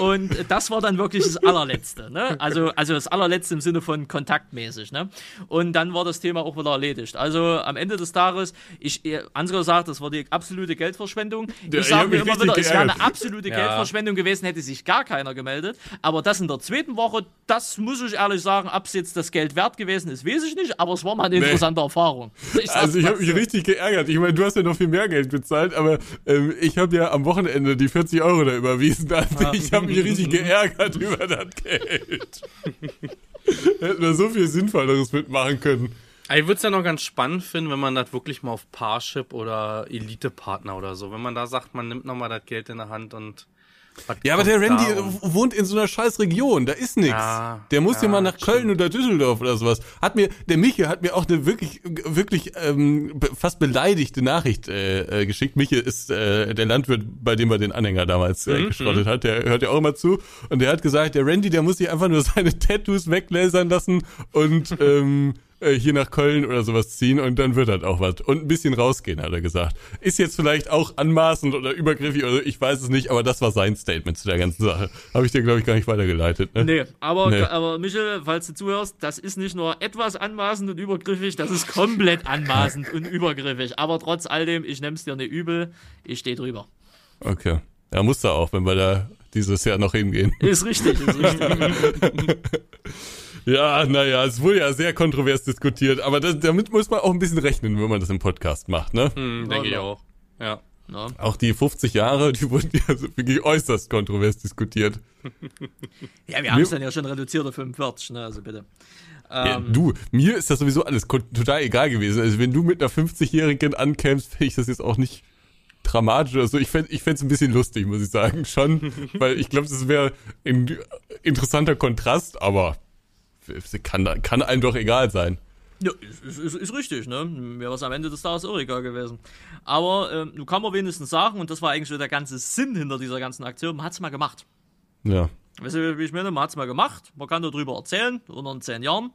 Und das war dann wirklich das allerletzte. Ne? Also, also das allerletzte im Sinne von kontaktmäßig. Ne? Und dann war das Thema auch wieder erledigt. Also am Ende des Tages, ich, äh, Ansgar sagt, das war die absolute Geldverschwendung. Ja, Ich hab sage mir immer wieder, es wäre eine absolute Geldverschwendung gewesen, hätte sich gar keiner gemeldet. Aber das in der zweiten Woche, das muss ich ehrlich sagen, ob es jetzt das Geld wert gewesen ist, weiß ich nicht, aber es war mal eine interessante Erfahrung. Ich Also ich habe mich richtig geärgert. Ich meine, du hast ja noch viel mehr Geld bezahlt, aber ähm, ich habe ja am Wochenende die 40 Euro da überwiesen. Also ich habe mich richtig geärgert über das Geld. Hätten wir so viel Sinnvolleres mitmachen können. Ich würde es ja noch ganz spannend finden, wenn man das wirklich mal auf Parship oder Elite-Partner oder so, wenn man da sagt, man nimmt nochmal das Geld in der Hand und. Was Ja, aber der Randy wohnt in so einer scheiß Region, da ist nix. Ja, der muss ja, mal nach Köln oder Düsseldorf oder sowas. Hat mir, der Miche hat mir auch eine wirklich, wirklich ähm, fast beleidigte Nachricht äh, äh, geschickt. Miche ist äh, der Landwirt, bei dem er den Anhänger damals Mhm, äh, geschrottet hat. Der hört ja auch immer zu. Und der hat gesagt, der Randy, der muss sich einfach nur seine Tattoos weglasern lassen und ähm, äh, hier nach Köln oder sowas ziehen und dann wird das auch was. Und ein bisschen rausgehen, hat er gesagt. Ist jetzt vielleicht auch anmaßend oder übergriffig oder ich weiß es nicht, aber das war sein Statement zu der ganzen Sache. Habe ich dir, glaube ich, gar nicht weitergeleitet. Ne? Nee, aber, Nee. aber Michel, falls du zuhörst, das ist nicht nur etwas anmaßend und übergriffig, das ist komplett anmaßend und übergriffig. Aber trotz all dem, ich nehm's dir nicht übel, ich stehe drüber. Okay. Ja, muss da auch, wenn wir da dieses Jahr noch hingehen. Ist richtig, ist richtig. Ja, naja, es wurde ja sehr kontrovers diskutiert, aber das, damit muss man auch ein bisschen rechnen, wenn man das im Podcast macht, ne? Hm, denke ich auch. Ja. Na, Auch die 50 Jahre, die wurden ja wirklich äußerst kontrovers diskutiert. ja, wir haben es dann ja schon reduziert auf 45, ne, also bitte. Ja, Ähm, du, mir ist das sowieso alles total egal gewesen. Also wenn du mit einer 50-Jährigen ankämst, finde ich das jetzt auch nicht dramatisch oder so. Ich fände ich fänd's ein bisschen lustig, muss ich sagen, schon. weil ich glaube, das wäre ein interessanter Kontrast, aber kann, kann einem doch egal sein. Ja, ist, ist, ist, richtig, ne? Mir war es am Ende des Tages auch egal gewesen. Aber ähm, du kann man wenigstens sagen, und das war eigentlich so der ganze Sinn hinter dieser ganzen Aktion, man hat's mal gemacht. Ja. Weißt du, wie ich meine? Man hat's mal gemacht, man kann darüber erzählen, unter zehn Jahren.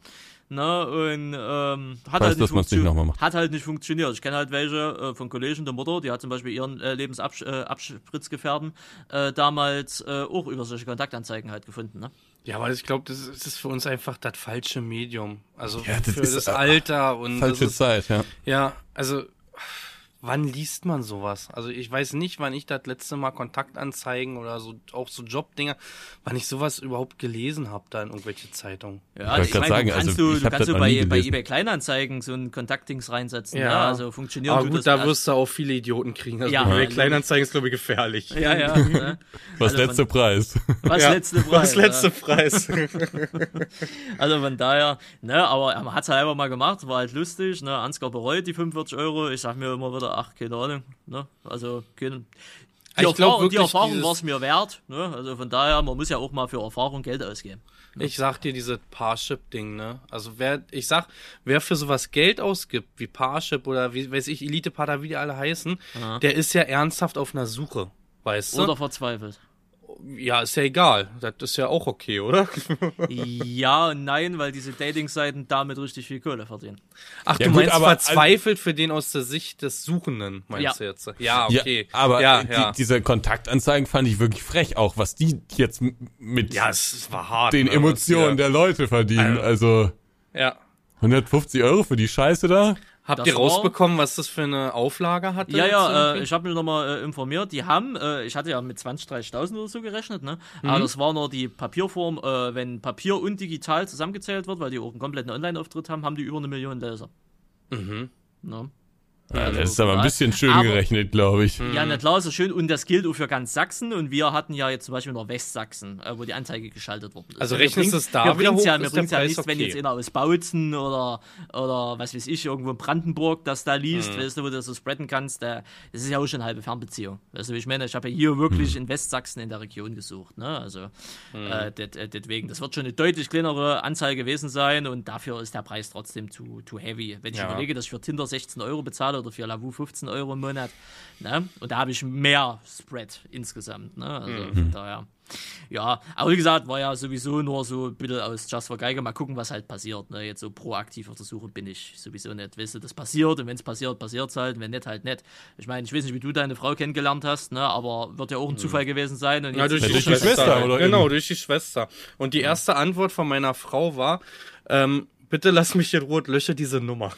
Ne, und ähm, hat, Weiß, halt nicht nochmal macht. hat halt nicht funktioniert. Ich kenne halt welche äh, von Kollegen der Mutter, die hat zum Beispiel ihren äh, Lebensabspritzgefährden äh, damals äh, auch über solche Kontaktanzeigen halt gefunden. Ne? Ja, aber ich glaube, das, ist- das ist für uns einfach das falsche Medium. Also Ja, das für ist, das Alter und Falsche ist, Zeit, ja. ja, also wann liest man sowas? Also ich weiß nicht, wann ich das letzte Mal Kontaktanzeigen oder so auch so Jobdinger, wann ich sowas überhaupt gelesen habe da in irgendwelche Zeitungen. Ja, ich grad meine, sagen, du kannst, also, du, ich du kannst du bei, bei eBay Kleinanzeigen so ein Kontaktdings reinsetzen. Ja. Ja. Also funktioniert Aber gut, das da also- wirst du auch viele Idioten kriegen. Also Ja, ja, logisch. Kleinanzeigen ist, glaube ich, gefährlich. Ja, ja. Ne? Was Also letzter Preis. Was Ja, letzte Preis. Was letzte. Preis. Also von daher, ne, aber man hat's halt einfach mal gemacht, war halt lustig, ne, Ansgar bereut die 45 Euro, ich sag mir immer wieder, ach, keine Ahnung, ne, also, keine, die, Ich glaub Erfahrung, die Erfahrung dieses- war's mir wert, ne, also von daher, man muss ja auch mal für Erfahrung Geld ausgeben. Ich sag dir diese Parship-Ding, ne? Also wer, ich sag, wer für sowas Geld ausgibt, wie Parship oder wie weiß ich, Elite-Partner, wie die alle heißen, der ist ja ernsthaft auf einer Suche. Weißt du? Oder verzweifelt. Ja, ist ja egal. Das ist ja auch okay, oder? ja und nein, weil diese Dating-Seiten damit richtig viel Kohle verdienen. Ach, Ja, du gut, meinst aber- verzweifelt für den aus der Sicht des Suchenden, meinst Ja. du jetzt? Ja, okay. Ja, aber ja, ja. Die, diese Kontaktanzeigen fand ich wirklich frech, auch was die jetzt mit ja, es, es war hart. den ne, Emotionen der Leute verdienen. Also, da- Ja. 150 Euro für die Scheiße da? Habt Das ihr war- rausbekommen, was das für eine Auflage hatte? Ja, ja, äh, ich habe mich nochmal äh, informiert. Die haben, äh, ich hatte ja mit 20, 30.000 oder so gerechnet, ne? Mhm. Aber das war nur die Papierform, äh, wenn Papier und digital zusammengezählt wird, weil die auch einen kompletten Online-Auftritt haben, haben die über eine Million Leser. Mhm. Ne? Ja, Also, das ist aber ein bisschen schön Aber- gerechnet, glaube ich. Ja, na klar, ist das schön. Und das gilt auch für ganz Sachsen. Und wir hatten ja jetzt zum Beispiel noch Westsachsen, äh, wo die Anzeige geschaltet worden ist. Also rechnest du es da wir wieder hoch, ja, ist wir der bringt's ja Preis nicht, wenn okay. jetzt einer aus Bautzen oder, oder was weiß ich, irgendwo in Brandenburg das da liest, Mhm. weißt du, wo du das so spreaden kannst. Da, das ist ja auch schon eine halbe Fernbeziehung. Weißt du, wie ich meine? Ich habe ja hier wirklich Mhm. in Westsachsen in der Region gesucht. Ne? Also äh, det- äh, deswegen, das wird schon eine deutlich kleinere Anzahl gewesen sein und dafür ist der Preis trotzdem too, too heavy. Wenn ich Ja. überlege, dass ich für Tinder 16 Euro bezahle oder für Lavu 15 Euro im Monat, ne? und da habe ich mehr Spread insgesamt. Ne? Also Mhm. von daher. Ja, aber wie gesagt, war ja sowieso nur so ein bisschen aus Just for Geige. Mal gucken, was halt passiert. Ne? Jetzt so proaktiv auf der Suche bin ich sowieso nicht. Weißt du, das passiert und wenn es passiert, passiert es halt. Wenn nicht, halt nicht. Ich meine, ich weiß nicht, wie du deine Frau kennengelernt hast, ne? aber wird ja auch ein Zufall gewesen sein. Und Mhm. Ja, durch, Ja, die, durch die Schwester. Schwester, oder genau, durch die Schwester. Und die erste Antwort von meiner Frau war, ähm, bitte lass mich in Ruhe, und lösche diese Nummer.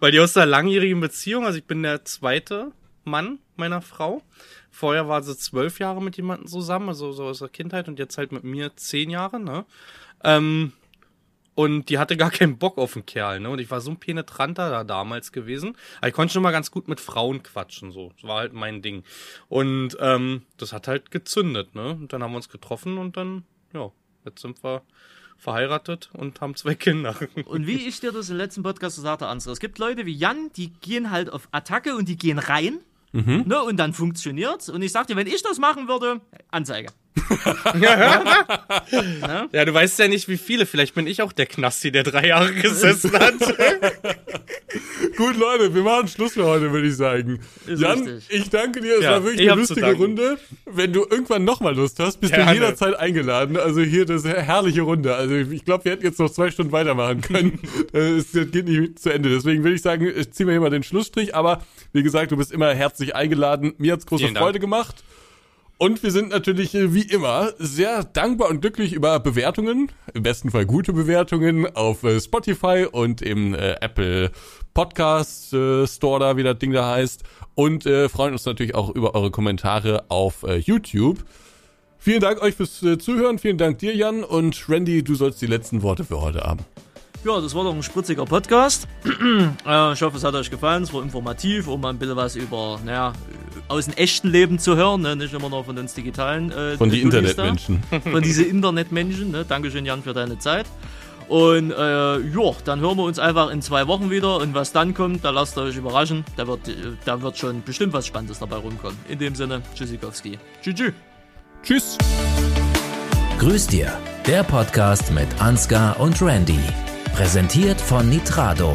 Weil die aus einer langjährigen Beziehung, also ich bin der zweite Mann meiner Frau. Vorher war sie zwölf Jahre mit jemandem zusammen, also so aus der Kindheit und jetzt halt mit mir zehn Jahre, ne? Ähm, und die hatte gar keinen Bock auf den Kerl, ne? Und ich war so ein penetranter da damals gewesen. Aber ich konnte schon mal ganz gut mit Frauen quatschen, so. Das war halt mein Ding. Und ähm, das hat halt gezündet, ne? Und dann haben wir uns getroffen und dann, ja, jetzt sind wir verheiratet und haben zwei Kinder. Und wie ich dir das im letzten Podcast gesagt habe, Ansgar, es gibt Leute wie Jan, die gehen halt auf Attacke und die gehen rein. Ne, und dann funktioniert's. Und ich sag dir, wenn ich das machen würde, Anzeige. Ja, du weißt ja nicht, wie viele. Vielleicht bin ich auch der Knasti, der drei Jahre gesessen hat. Gut, Leute, wir machen Schluss für heute, würde ich sagen. Ist Jan, richtig. ich danke dir. Es Ja, war wirklich ich eine lustige. Runde. Wenn du irgendwann nochmal Lust hast, bist Gerne. du jederzeit eingeladen. Also hier das ist eine herrliche Runde. Also ich glaube, wir hätten jetzt noch zwei Stunden weitermachen können. Äh, es geht nicht zu Ende. Deswegen würde ich sagen, ich ziehe mir hier mal den Schlussstrich. Aber wie gesagt, du bist immer herzlich eingeladen. Mir hat's große Vielen Dank. Freude gemacht. Und wir sind natürlich äh, wie immer sehr dankbar und glücklich über Bewertungen, im besten Fall gute Bewertungen auf äh, Spotify und im äh, Apple Podcast äh, Store da, wie das Ding da heißt. Und äh, freuen uns natürlich auch über eure Kommentare auf äh, YouTube. Vielen Dank euch fürs Zuhören, vielen Dank dir, Jan. Und Randy, du sollst die letzten Worte für heute haben. Ja, das war doch ein spritziger Podcast. ich hoffe, es hat euch gefallen. Es war informativ, um mal ein bisschen was über, naja, aus dem echten Leben zu hören, ne? nicht immer nur von uns digitalen. Äh, Von da. Internetmenschen. Von diese Internetmenschen. Ne? Dankeschön, Jan, für deine Zeit. Und äh, ja, dann hören wir uns einfach in zwei Wochen wieder. Und was dann kommt, da lasst ihr euch überraschen. Da wird, äh, da wird schon bestimmt was Spannendes dabei rumkommen. In dem Sinne, Tschüssikowski. Tschüss. Tschüss. Grüß dir, der Podcast mit Ansgar und Randy. Präsentiert von Nitrado.